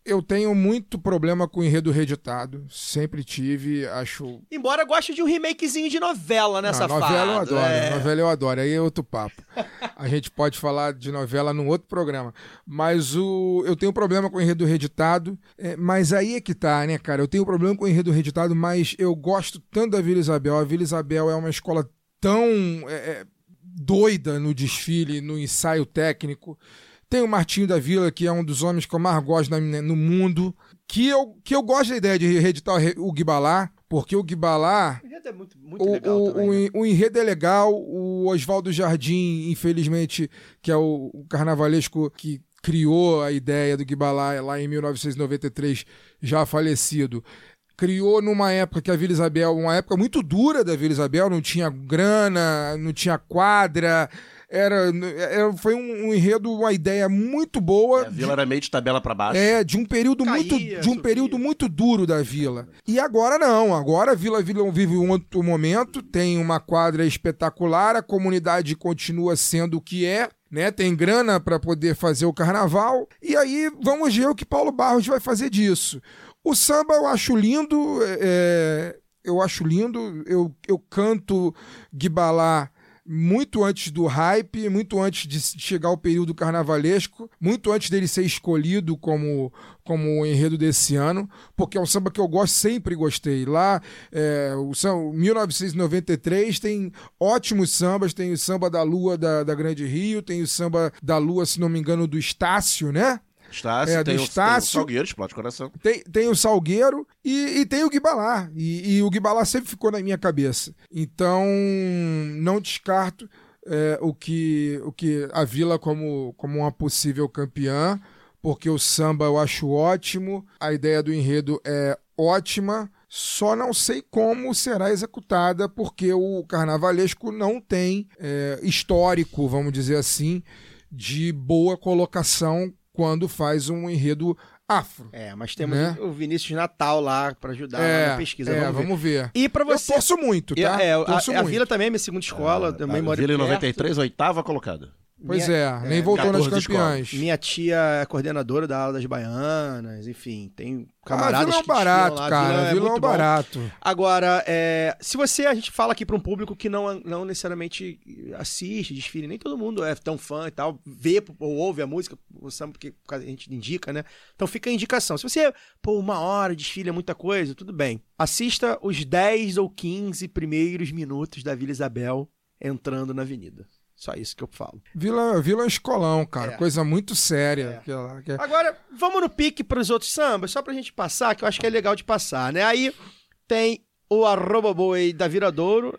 Eu tenho muito problema com enredo reeditado, sempre tive, acho Embora goste de um remakezinho de novela, né, Não, safado? novela eu adoro, É. novela eu adoro, aí é outro papo. A gente pode falar de novela num outro programa. Mas o, eu tenho problema com enredo reeditado, é, mas aí é que tá, né, cara? Eu tenho problema com enredo reeditado, mas eu gosto tanto da Vila Isabel. A Vila Isabel é uma escola tão é, é, doida no desfile, no ensaio técnico. Tem o Martinho da Vila, que é um dos homens que eu mais gosto no mundo. Que eu, que eu gosto da ideia de reeditar o, Guibalá, porque o Guibalá O enredo é muito, muito o, legal o, também, o né? o enredo é legal, o Oswaldo Jardim, infelizmente, que é o, o carnavalesco que criou a ideia do Guibalá lá em 1993, já falecido. Criou numa época que a Vila Isabel, uma época muito dura da Vila Isabel, não tinha grana, não tinha quadra, era, era- foi um, um enredo, uma ideia muito boa. A vila era meio de tabela pra baixo. É, de um período Caía, muito de um subia. período muito duro da vila. E agora não, agora a Vila Vila vive um outro momento, tem uma quadra espetacular, a comunidade continua sendo o que é, né? Tem grana para poder fazer o carnaval. E aí vamos ver o que Paulo Barros vai fazer disso. O samba eu acho lindo, é, eu acho lindo, eu, eu canto Guibalá muito antes do hype, muito antes de chegar o período carnavalesco, muito antes dele ser escolhido como, como o enredo desse ano, porque é um samba que eu gosto, sempre gostei. Lá, é, o samba, 1993 tem ótimos sambas, tem o samba da Lua da, da Grande Rio, tem o samba da Lua, se não me engano, do Estácio, né? Estácio, É, do tem, o, tem o Estácio. Salgueiro, coração. Tem, tem o Salgueiro e, e tem o Guibalá. E, e o Guibalá sempre ficou na minha cabeça. Então, não descarto é, o, que, o que a Vila como, como uma possível campeã, porque o samba eu acho ótimo, a ideia do enredo é ótima, só não sei como será executada, porque o carnavalesco não tem é, histórico, vamos dizer assim, de boa colocação quando faz um enredo afro. É, mas temos Né? o Vinícius Natal lá pra ajudar lá É, na pesquisa. é, vamos ver. vamos ver. E Eu você. torço muito, tá? É, a, torço a muito. Vila também é minha segunda escola, também a Vila em perto. 93, oitava colocada. Pois Minha- é, nem voltou nas 14 escolas. campeãs. Minha tia é coordenadora da aula das baianas, enfim, tem Ah, camaradas é um que barato, lá, cara. Vila é um muito bom. barato. Agora, é, se você, a gente fala aqui para um público que não, não necessariamente assiste, desfile, nem todo mundo é tão fã e tal, vê ou ouve a música, o samba, porque a gente indica, né? Então fica a indicação. Se você, pô, uma hora desfile é muita coisa, tudo bem. Assista os 10 ou 15 primeiros minutos da Vila Isabel entrando na avenida. Só isso que eu falo. Vila, Vila escolão, cara. É. Coisa muito séria. É. que- Agora, vamos no pique pros outros sambas, só pra gente passar, que eu acho que é legal de passar, né? Aí tem o arroba boi da Viradouro.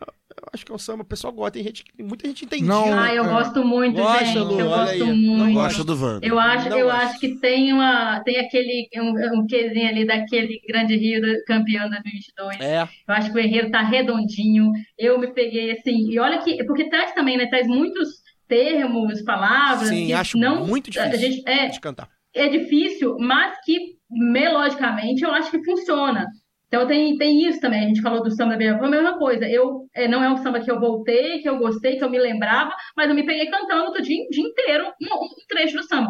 Acho que é um samba, o pessoal gosta, tem gente, que- muita gente entende. Não, Ah, eu é. gosto muito, Gosta, gente. Lu, eu gosto aí. Não muito. Gosta do Wanda. Eu acho, Não eu gosto. acho que tem uma, tem aquele um, um quezinho ali daquele grande Rio do, campeão 2022. É, Eu acho que o enredo tá redondinho. Eu me peguei assim, e olha que porque traz também, né, traz muitos termos, palavras sim, que acho não muito difícil a gente é, de cantar. é difícil, mas que melodicamente eu acho que funciona. Então tem, tem isso também. A gente falou do samba da Beira, foi a mesma coisa. Eu é, não é um samba que eu voltei, que eu gostei, que eu me lembrava, mas eu me peguei cantando o dia, dia inteiro um, um trecho do samba.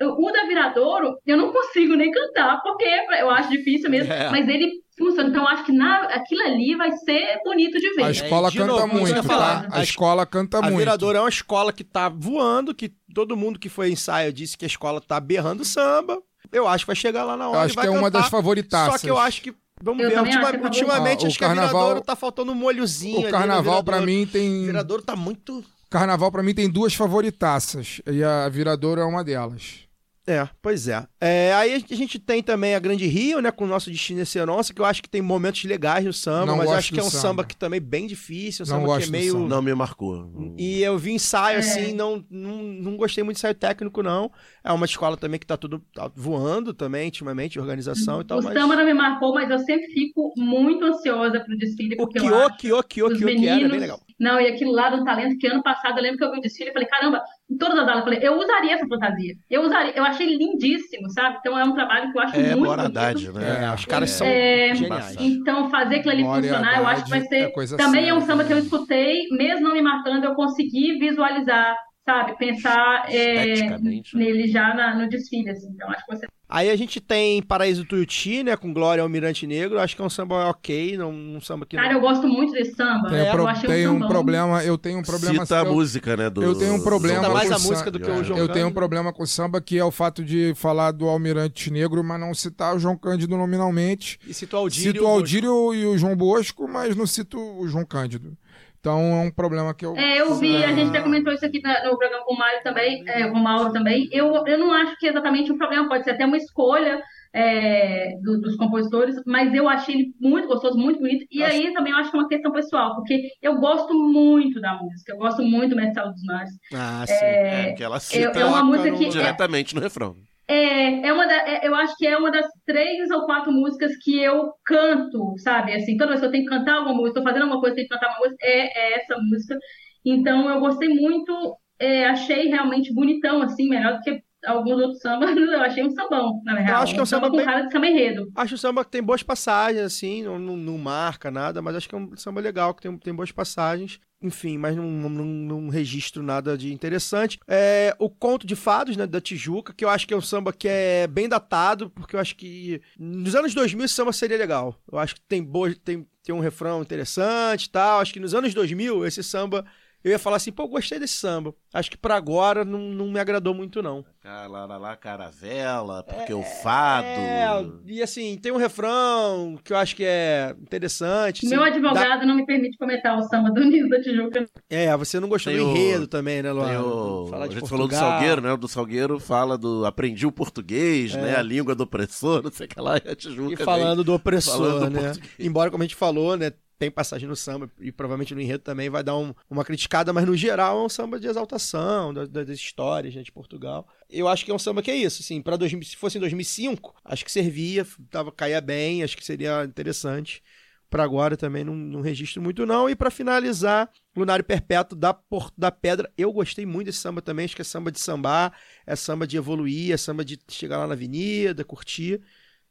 O da Viradouro, eu não consigo nem cantar, porque eu acho difícil mesmo, É. mas ele funciona. Então eu acho que na, aquilo ali vai ser bonito de ver. A escola de canta novo, eu muito, tá? A A escola canta A muito. Viradouro é uma escola que tá voando, que todo mundo que foi ensaio disse que a escola tá berrando samba. Eu acho que vai chegar lá na Eu hora acho e vai que é uma cantar. das favoritaças. Só que eu acho que, vamos Eu ver, ultima- acho é ultimamente Ah, o acho que a carnaval- Viradouro tá faltando um molhozinho O carnaval, pra Viradouro. mim, tem. O Viradouro tá muito... Carnaval, pra mim, tem duas favoritaças. E a Viradouro é uma delas. É, pois é. é. Aí a gente tem também a Grande Rio, né, com o nosso Destino Esse Nossa, que eu acho que tem momentos legais no samba, Não mas eu acho que é um samba. samba que também é bem difícil, um Não samba que é meio... samba. Não me marcou. E eu vi ensaio, É. assim, não, não, não gostei muito de ensaio técnico, não. É uma escola também que tá tudo tá voando também, ultimamente, organização e tal, o mas... samba não me marcou, mas eu sempre fico muito ansiosa pro desfile, O porque eu Kyo, acho Kyo, Kyo, os Kyo, que era bem meninos- legal. Não, e aquilo lá do talento que ano passado eu lembro que eu vi o desfile e falei, caramba, em todas as aulas eu falei, eu usaria essa fantasia. Eu usaria, eu achei lindíssimo, sabe? Então é um trabalho que eu acho É muito Bora. Haddad, né? É, os caras são É, geniais. Então, fazer aquilo ali Glória funcionar, eu acho que vai é ser. coisa Também é um samba que eu escutei, mesmo não me marcando, eu consegui visualizar, sabe? Pensar é, né? nele já na- no desfile, assim. Então, acho que você. Aí a gente tem Paraíso Tuiuti, né? Com Glória Almirante Negro. Acho que é um samba ok, não, um samba que não... Cara, eu gosto muito desse samba. Tem, eu pro- achei tem um um problema, eu tenho um problema. Cita a eu, música, né? Do, eu tenho um problema Ainda mais com a o música do que o João Eu tenho um problema com o samba que é o fato de falar do Almirante Negro, mas não citar o João Cândido nominalmente. E cito o Aldírio. Cito o Aldírio e o João Bosco, mas não cito o João Cândido. Então é um problema que eu. É, eu vi, a gente até comentou isso aqui na- no programa com o Mário também, é, com o Mauro também. Eu, eu não acho que é exatamente um problema, pode ser até uma escolha é, do- dos compositores, mas eu achei ele muito gostoso, muito bonito. E Acho- aí também eu acho que é uma questão pessoal, porque eu gosto muito da música, eu gosto muito do Mestre dos Mares. Ah, sim. É, porque ela cita é uma música que- diretamente no refrão. É, é uma da, é- eu acho que é uma das três ou quatro músicas que eu canto, sabe? Assim, toda vez que eu tenho que cantar alguma música, estou fazendo alguma coisa, tenho que cantar uma música, é, é essa música. Então eu gostei muito, é, achei realmente bonitão, assim, melhor do que alguns outros sambas. Eu achei um sambão, na verdade. acho que é um samba com bem- cara de samba enredo. Acho o samba que tem boas passagens, assim, não, não, não marca nada, mas acho que é um samba legal, que tem, tem boas passagens. Enfim, mas não, não, não- registro nada de interessante. É, o Conto de Fados, né, da Tijuca, que eu acho que é um samba que é bem datado, porque eu acho que nos anos 2000 esse samba seria legal. Eu acho que tem, boa, tem, tem um refrão interessante e tal. Acho que nos anos 2000 esse samba, eu ia falar assim, pô, gostei desse samba. Acho que pra agora não, não me agradou muito, não. Lá, lá, lá, caravela, porque o fado. É, e assim, tem um refrão que eu acho que é interessante. Meu assim, dá- advogado não me permite comentar o samba do Nilo da Tijuca. É, você não gostou Tem do o- enredo também, né, Luana? Tem o... Falar A gente falou do Portugal. Salgueiro, né? O do Salgueiro fala do aprendi o português, É. né? A língua do opressor, não sei o que lá. E a Tijuca E vem falando do opressor, falando do né? português. Embora, como a gente falou, né? Tem passagem no samba e provavelmente no enredo também vai dar um- uma criticada, mas no geral é um samba de exaltação da- da- das histórias né, de Portugal. Eu acho que é um samba que é isso, assim, para se fosse em 2005, acho que servia, tava, caía bem, acho que seria interessante. Pra agora também não, não registro muito não. E pra finalizar, Lunário Perpétuo da Porto da Pedra. Eu gostei muito desse samba também, acho que é samba de sambar, é samba de evoluir, é samba de chegar lá na avenida, curtir.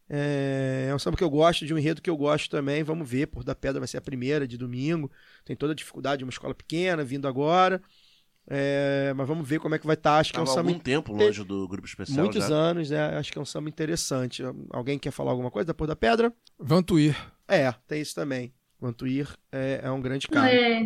É, é um samba que eu gosto, de um enredo que eu gosto também. Vamos ver, Porto da Pedra vai ser a primeira de domingo. Tem toda a dificuldade de uma escola pequena, vindo agora. É, mas vamos ver como é que vai estar. Acho que é um samba algum tempo longe do grupo especial muitos já. anos, né? Acho que é um samba interessante. Alguém quer falar alguma coisa da Porto da Pedra? Vantuir. É, tem isso também. Vantuir é, é um grande cara. É,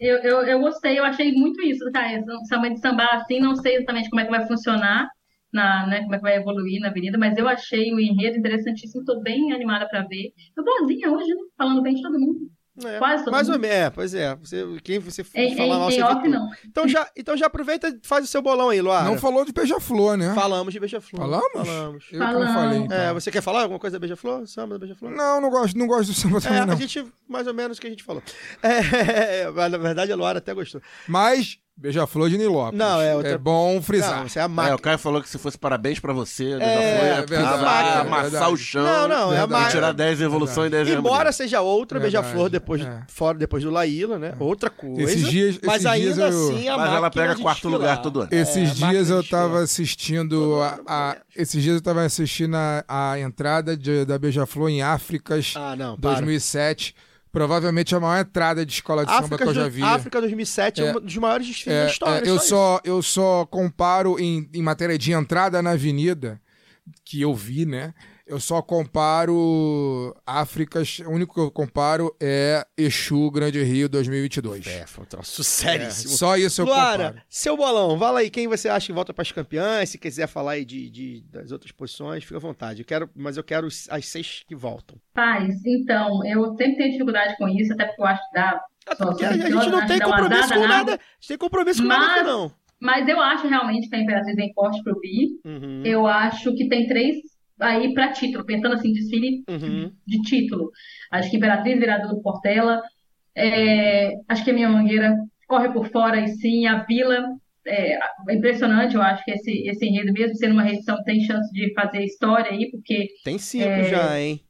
eu, eu, eu gostei, eu achei muito isso, tá? Esse Samba de samba assim, não sei exatamente como é que vai funcionar, na, né, como é que vai evoluir na avenida, mas eu achei o enredo interessantíssimo, tô bem animada pra ver. Eu boazinha hoje, né? Falando bem de todo mundo. É, Quase todo mais mundo. ou menos, é, pois é. Você, quem você falar mal, em, você em vê off, tudo. não. Então já, então já aproveita e faz o seu bolão aí, Luara. Não falou de beija-flor, né? Falamos de Beija-Flor. Falamos? Falamos. Eu que não Falamos. falei. então. É, você quer falar alguma coisa da Beija-Flor? Samba da Beija-Flor? Não, não gosto, não gosto do samba É, também, a não. gente, mais ou menos o que a gente falou. É, na verdade a Luara até gostou. Mas, beija-flor de Nilópolis. Não, é outra- É bom frisar. Não, você é a É, o Caio falou que se fosse parabéns pra você, É, foi é verdade, vai é amassar verdade. o chão. Não, não, é a. E máquina. tirar 10 em evolução e 10 em Embora seja outra Beija-Flor depois, é. fora depois do Laíla, né? Outra coisa. Esses dias- mas esses dias ainda eu- assim a Mas ela pega de quarto lugar todo ano. Esses É, dias máquina eu tava assistindo a, a- esses dias eu tava assistindo a, a entrada de- da Beija-Flor em Áfricas Ah, não, para. 2007. Provavelmente a maior entrada de escola de samba África, que eu já vi. África 2007 é, É. um dos maiores desfiles É, da história. é, eu, só só, eu só comparo em, em matéria de entrada na avenida, que eu vi, né? Eu só comparo Áfricas. O único que eu comparo é Exu Grande Rio 2022. É, foi um troço É, seríssimo. só isso eu Luara, comparo. seu bolão, fala aí quem você acha que volta para as campeãs. Se quiser falar aí de, de- das outras posições, fica à vontade. Eu quero, mas eu quero as seis que voltam. Paz, então, eu sempre tenho dificuldade com isso, até porque eu acho que dá. sou- Porque a gente não tem compromisso com nada. A gente tem compromisso com nada Mas- não. Mas eu acho realmente que a Imperatriz vem forte pro Bi. Uhum, Eu acho que tem três aí pra título, pensando assim, desfile uhum. de título. Acho que Imperatriz, Viradouro, Portela. É, acho que a minha Mangueira corre por fora e sim. A Vila, é, é impressionante, eu acho que esse, esse enredo, mesmo sendo uma reedição, tem chance de fazer história aí, porque Tem cinco É. já, hein?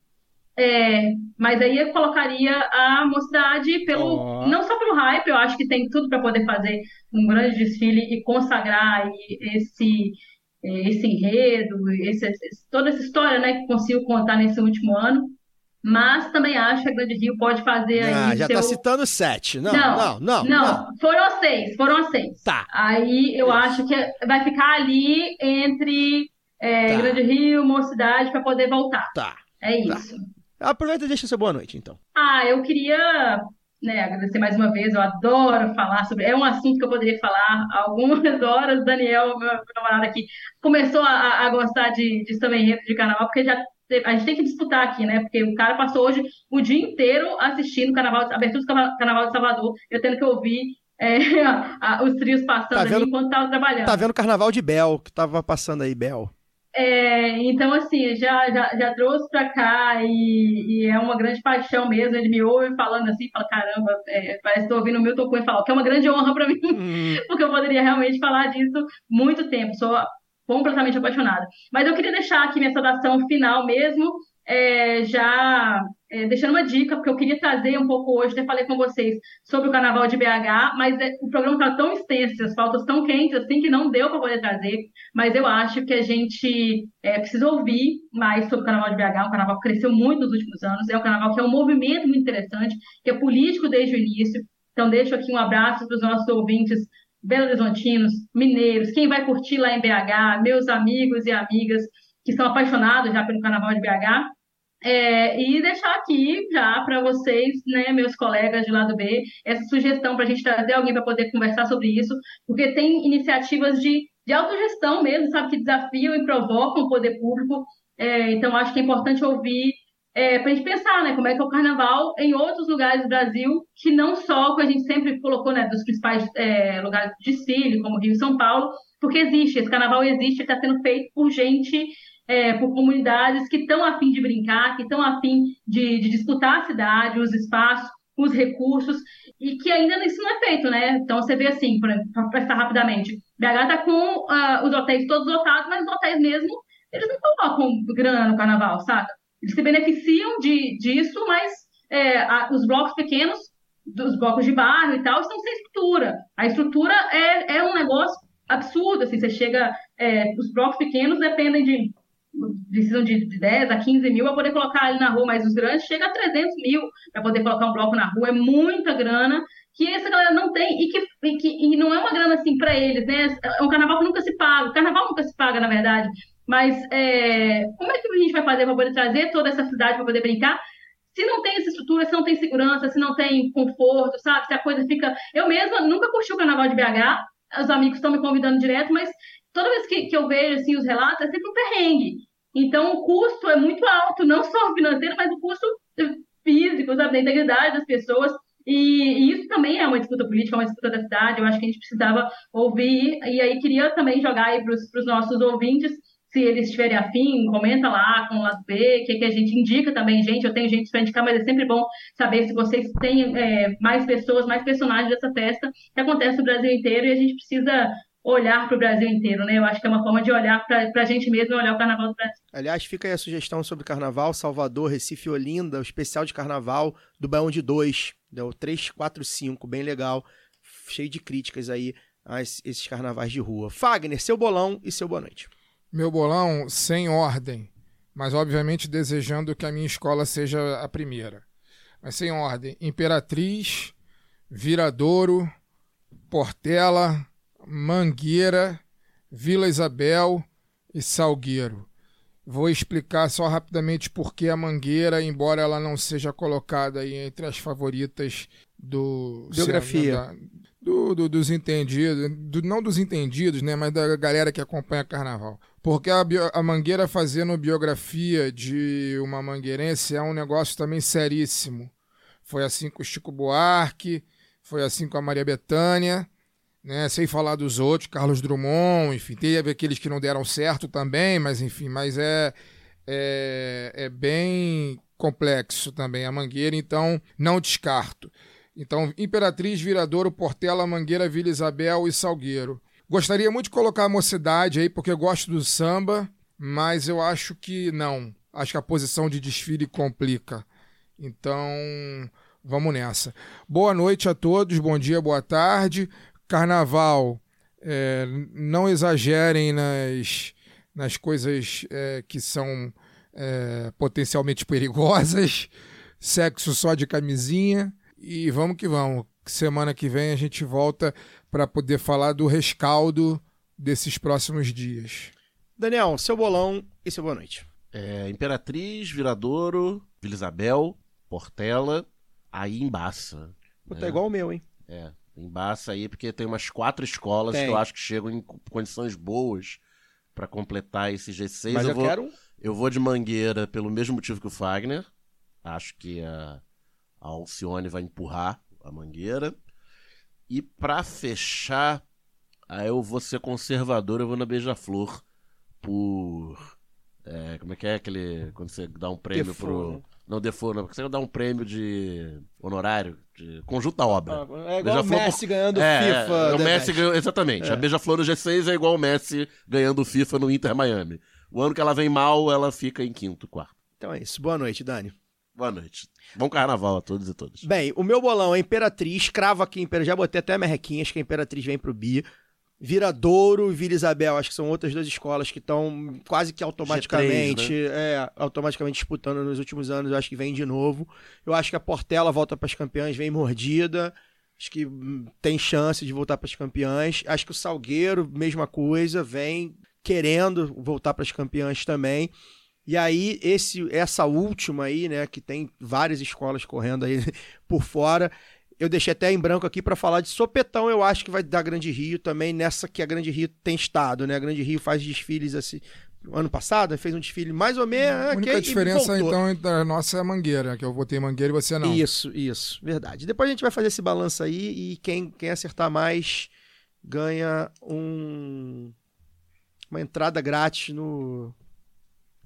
É, mas aí eu colocaria a mocidade pelo, Ó. não só pelo hype, eu acho que tem tudo para poder fazer um grande desfile e consagrar aí esse esse enredo, esse, toda essa história, né, que consigo contar nesse último ano. Mas também acho que a Grande Rio pode fazer Ah, aí já seu... tá citando sete. Não, não, não. não, foram as seis, foram seis. Tá. Aí eu acho que vai ficar ali entre é, Tá. Grande Rio, Mocidade, para poder voltar. Tá. É Tá. isso. Aproveita e deixa seu boa noite, então. Ah, eu queria, né, agradecer mais uma vez. Eu adoro falar sobre. É um assunto que eu poderia falar algumas horas. Daniel, meu, meu namorado aqui, começou a, a gostar de, de samba de carnaval, porque já a gente tem que disputar aqui, né? Porque o cara passou hoje o dia inteiro assistindo o carnaval, a abertura do Carna- Carnaval de Salvador, eu tendo que ouvir é, a- a- os trios passando Tá vendo- enquanto estava trabalhando. Tá vendo o Carnaval de Bel, que tava passando aí, Bel. É, então, assim, já, já, já trouxe pra cá e, e é uma grande paixão mesmo. Ele me ouve falando assim, fala: caramba, é, parece que estou ouvindo o Milton Cunha falar, que é uma grande honra para mim, Hum, porque eu poderia realmente falar disso muito tempo. Sou completamente apaixonada. Mas eu queria deixar aqui minha saudação final mesmo, é, já é, deixando uma dica, porque eu queria trazer um pouco hoje, até falei com vocês sobre o Carnaval de BH, mas é, o programa está tão extenso, as pautas tão quentes assim, que não deu para poder trazer. Mas eu acho que a gente é, precisa ouvir mais sobre o Carnaval de BH, um carnaval que cresceu muito nos últimos anos, é um carnaval que é um movimento muito interessante, que é político desde o início. Então, deixo aqui um abraço para os nossos ouvintes Belo Horizontinos, mineiros, quem vai curtir lá em BH, meus amigos e amigas que são apaixonados já pelo Carnaval de BH. É, e deixar aqui já para vocês, né, meus colegas de lado B, essa sugestão para a gente trazer alguém para poder conversar sobre isso, porque tem iniciativas de, de autogestão mesmo, sabe, que desafiam e provocam o poder público. É, então, acho que é importante ouvir é, para a gente pensar, né, como é que é o carnaval em outros lugares do Brasil, que não só que a gente sempre colocou, né, dos principais é, lugares de desfile, como Rio e São Paulo, porque existe, esse carnaval existe, está sendo feito por gente, é, por comunidades que estão a fim de brincar, que estão a fim de, de disputar a cidade, os espaços, os recursos, e que ainda isso não é feito, né? Então você vê assim, para prestar rapidamente, BH está com ah, os hotéis todos lotados, mas os hotéis mesmo, eles não colocam grana no carnaval, saca? Eles se beneficiam de, disso, mas é, a- os blocos pequenos, dos blocos de bairro e tal, estão sem estrutura. A estrutura é, é um negócio absurdo, assim, você chega, é, os blocos pequenos dependem de, precisam de, de 10 a 15 mil para poder colocar ali na rua, mas os grandes chegam a 300 mil para poder colocar um bloco na rua, é muita grana que essa galera não tem e que, e que e não é uma grana assim para eles, né? É um carnaval que nunca se paga, o carnaval nunca se paga, na verdade, mas é, como é que a gente vai fazer para poder trazer toda essa cidade para poder brincar? Se não tem essa estrutura, se não tem segurança, se não tem conforto, sabe? Se a coisa fica. Eu mesma nunca curti o carnaval de BH, os amigos estão me convidando direto, mas toda vez que, que eu vejo assim, os relatos, é sempre um perrengue. Então, o custo é muito alto, não só financeiro, mas o custo físico, sabe? Da integridade das pessoas. E, e isso também é uma disputa política, é uma disputa da cidade. Eu acho que a gente precisava ouvir. E aí, queria também jogar aí para os nossos ouvintes, se eles estiverem afim, comenta lá com o lado B, o que, que a gente indica também, gente. Eu tenho gente para indicar, mas é sempre bom saber se vocês têm é, mais pessoas, mais personagens dessa festa que acontece no Brasil inteiro e a gente precisa olhar para o Brasil inteiro, né? Eu acho que é uma forma de olhar para a gente mesmo e olhar o Carnaval do Brasil. Aliás, fica aí a sugestão sobre carnaval, Salvador, Recife e Olinda, o especial de carnaval do Baião de 2, deu 3, 4, 5, bem legal, cheio de críticas aí a es- esses carnavais de rua. Fagner, seu bolão e seu boa noite. Meu bolão sem ordem, mas obviamente desejando que a minha escola seja a primeira. Mas sem ordem: Imperatriz, Viradouro, Portela, Mangueira, Vila Isabel e Salgueiro. Vou explicar só rapidamente por que a Mangueira, embora ela não seja colocada aí entre as favoritas do Biografia. da- do, do- dos entendidos, do- não dos entendidos, né, mas da galera que acompanha carnaval. Porque a, bio- a Mangueira fazendo biografia de uma mangueirense é um negócio também seríssimo. Foi assim com o Chico Buarque, foi assim com a Maria Bethânia, né, sem falar dos outros, Carlos Drummond, enfim, teve aqueles que não deram certo também, mas enfim, mas é, é, é bem complexo também a Mangueira, então não descarto. Então, Imperatriz, Viradouro, Portela, Mangueira, Vila Isabel e Salgueiro. Gostaria muito de colocar a mocidade aí, porque eu gosto do samba, mas eu acho que não. acho que a posição de desfile complica. Então, vamos nessa. Boa noite a todos, bom dia, boa tarde. Carnaval, é, não exagerem nas, nas coisas é, que são é, potencialmente perigosas. Sexo só de camisinha. E vamos que vamos. Semana que vem a gente volta para poder falar do rescaldo desses próximos dias. Daniel, seu bolão e seu boa noite. É, Imperatriz, Viradouro, Vila Isabel, Portela, aí embaça. Puta, É. é igual o meu, hein? É, embaça aí, porque tem umas quatro escolas Tem. que eu acho que chegam em co- condições boas pra completar esse G6. Mas eu, eu, vou, quero eu vou de Mangueira pelo mesmo motivo que o Fagner. Acho que a, a Alcione vai empurrar a Mangueira. E pra fechar, aí eu vou ser conservador, eu vou na Beija-Flor por. é, como é que é aquele. Quando você dá um prêmio pro. né? Não, não, porque você dá um prêmio de honorário, de conjunto da obra. É igual o Messi ganhando É, FIFA. é, o The Messi ganhou, exatamente. É. A Beija-Flor no G6 é igual o Messi ganhando o FIFA no Inter Miami. O ano que ela vem mal, ela fica em quinto, quarto. Então é isso. Boa noite, Dani. Boa noite. Bom carnaval a todos e todas. Bem, o meu bolão é Imperatriz, cravo aqui Imperatriz, já botei até merrequinhas que a Imperatriz vem pro Bi. Viradouro e Vila Isabel, acho que são outras duas escolas que estão quase que automaticamente, é, automaticamente disputando nos últimos anos, eu acho que vem de novo. Eu acho que a Portela volta para as campeãs, vem mordida. Acho que hum, tem chance de voltar para as campeãs. Acho que o Salgueiro, mesma coisa, vem querendo voltar para as campeãs também. E aí, esse, essa última aí, né, que tem várias escolas correndo aí por fora, eu deixei até em branco aqui para falar de sopetão, eu acho que vai dar Grande Rio também, nessa que a Grande Rio tem estado, né? A Grande Rio faz desfiles assim. Ano passado fez um desfile mais ou menos. A ok, única e diferença, então, entre a nossa é a mangueira, que eu votei mangueira e você não. Isso, isso, verdade. Depois a gente vai fazer esse balanço aí e quem, quem acertar mais ganha um uma entrada grátis no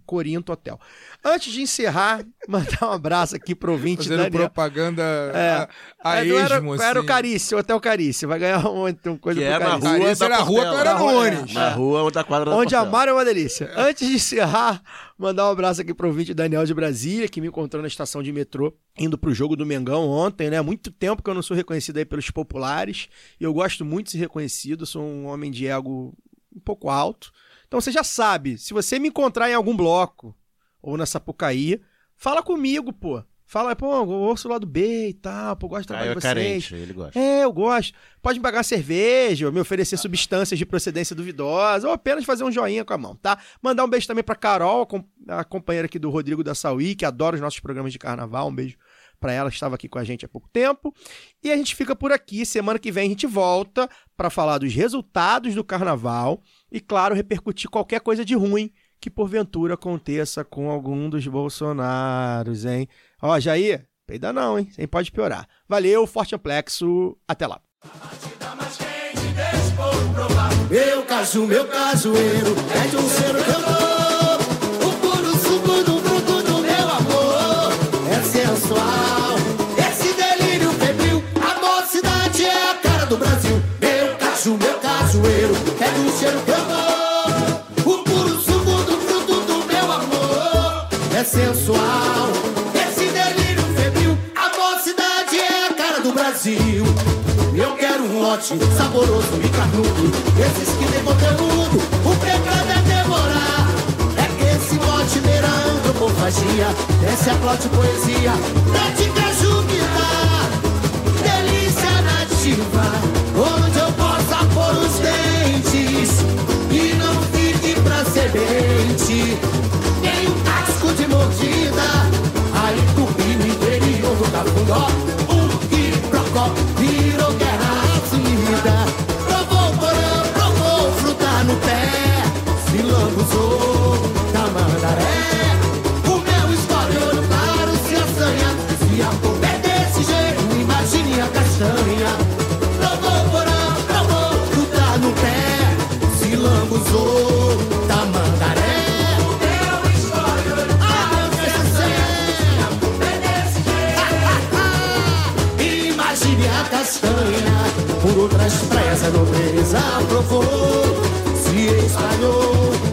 Corinto Hotel. Antes de encerrar, mandar um abraço aqui pro ouvinte Fazendo Daniel. propaganda É. a, a É, era, esmo, assim. era o Carício, o Hotel Carício. Vai ganhar um, um coisa Que pro é na Carício. rua da era a rua Na rua, Nunes. Na rua da quadra Onde amar é uma delícia. Antes de encerrar, mandar um abraço aqui pro ouvinte Daniel de Brasília, que me encontrou na estação de metrô, indo pro jogo do Mengão ontem, né? Muito tempo que eu não sou reconhecido aí pelos populares. E eu gosto muito de ser reconhecido, sou um homem de ego um pouco alto. Então você já sabe, se você me encontrar em algum bloco ou na Sapucaí, fala comigo, pô. Fala, pô, eu ouço o lado B e tal, pô, gosto do Caio trabalho é de vocês. carente, ele gosta. É, eu gosto. Pode me pagar cerveja, ou me oferecer substâncias de procedência duvidosa, ou apenas fazer um joinha com a mão, tá? Mandar um beijo também pra Carol, a com- a companheira aqui do Rodrigo da Sauí, que adora os nossos programas de carnaval. Um beijo pra ela, estava aqui com a gente há pouco tempo. E a gente fica por aqui. Semana que vem a gente volta pra falar dos resultados do carnaval e, claro, repercutir qualquer coisa de ruim que porventura aconteça com algum dos Bolsonaros, hein? Ó, Jair, peida não, hein? Sem pode piorar. Valeu, forte amplexo, até lá. Meu caso, meu é de um cheiro que eu dou. O puro suco do fruto do meu amor é sensual. Esse delírio febril, é a cara do Brasil. Meu caju, meu cajueiro, é um cheiro que eu dou. O puro suco do fruto do meu amor é sensual. Esse delírio febril, a mocidade é a cara do Brasil. Eu quero um lote saboroso e carnudo Esses que tem conteúdo, o pecado é demorar É que esse beira a antropofagia Essa é plot poesia Prática jubilar Delícia nativa Onde Tem um casco de mordida Aí tupi no interior do cafundó Um que procó virou guerra assumida Provou porã, provou fruta no pé. Se castanha Por outras praias a nobreza provou Se espalhou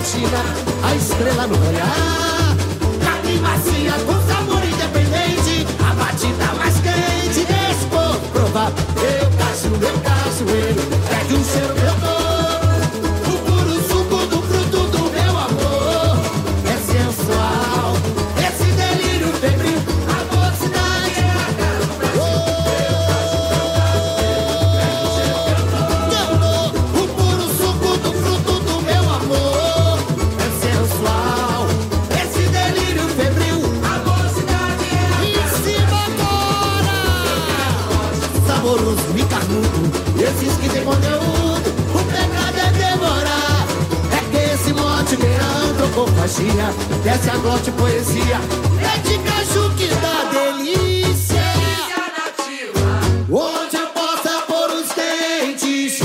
a estrela no olhar. Carne macia com sabor independente, a batida mais quente, desse povo provar. Eu caço, eu caço, eu pegue um ser meu dono. com desce a glote poesia, é de caju que dá delícia. Onde eu possa pôr os dentes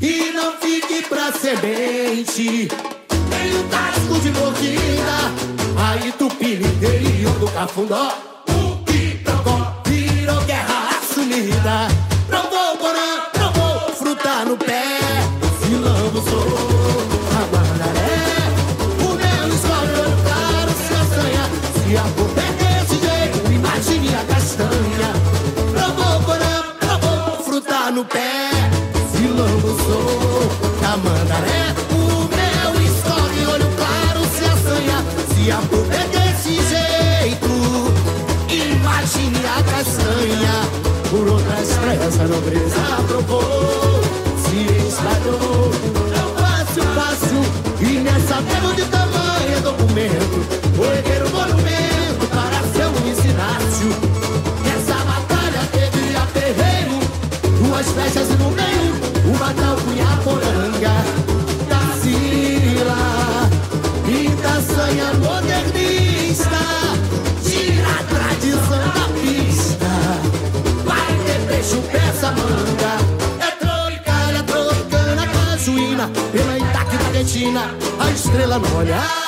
e não fique pra semente. Tem o um casco de boquinha, aí do piliteiro do cafundó. estrela no olhar.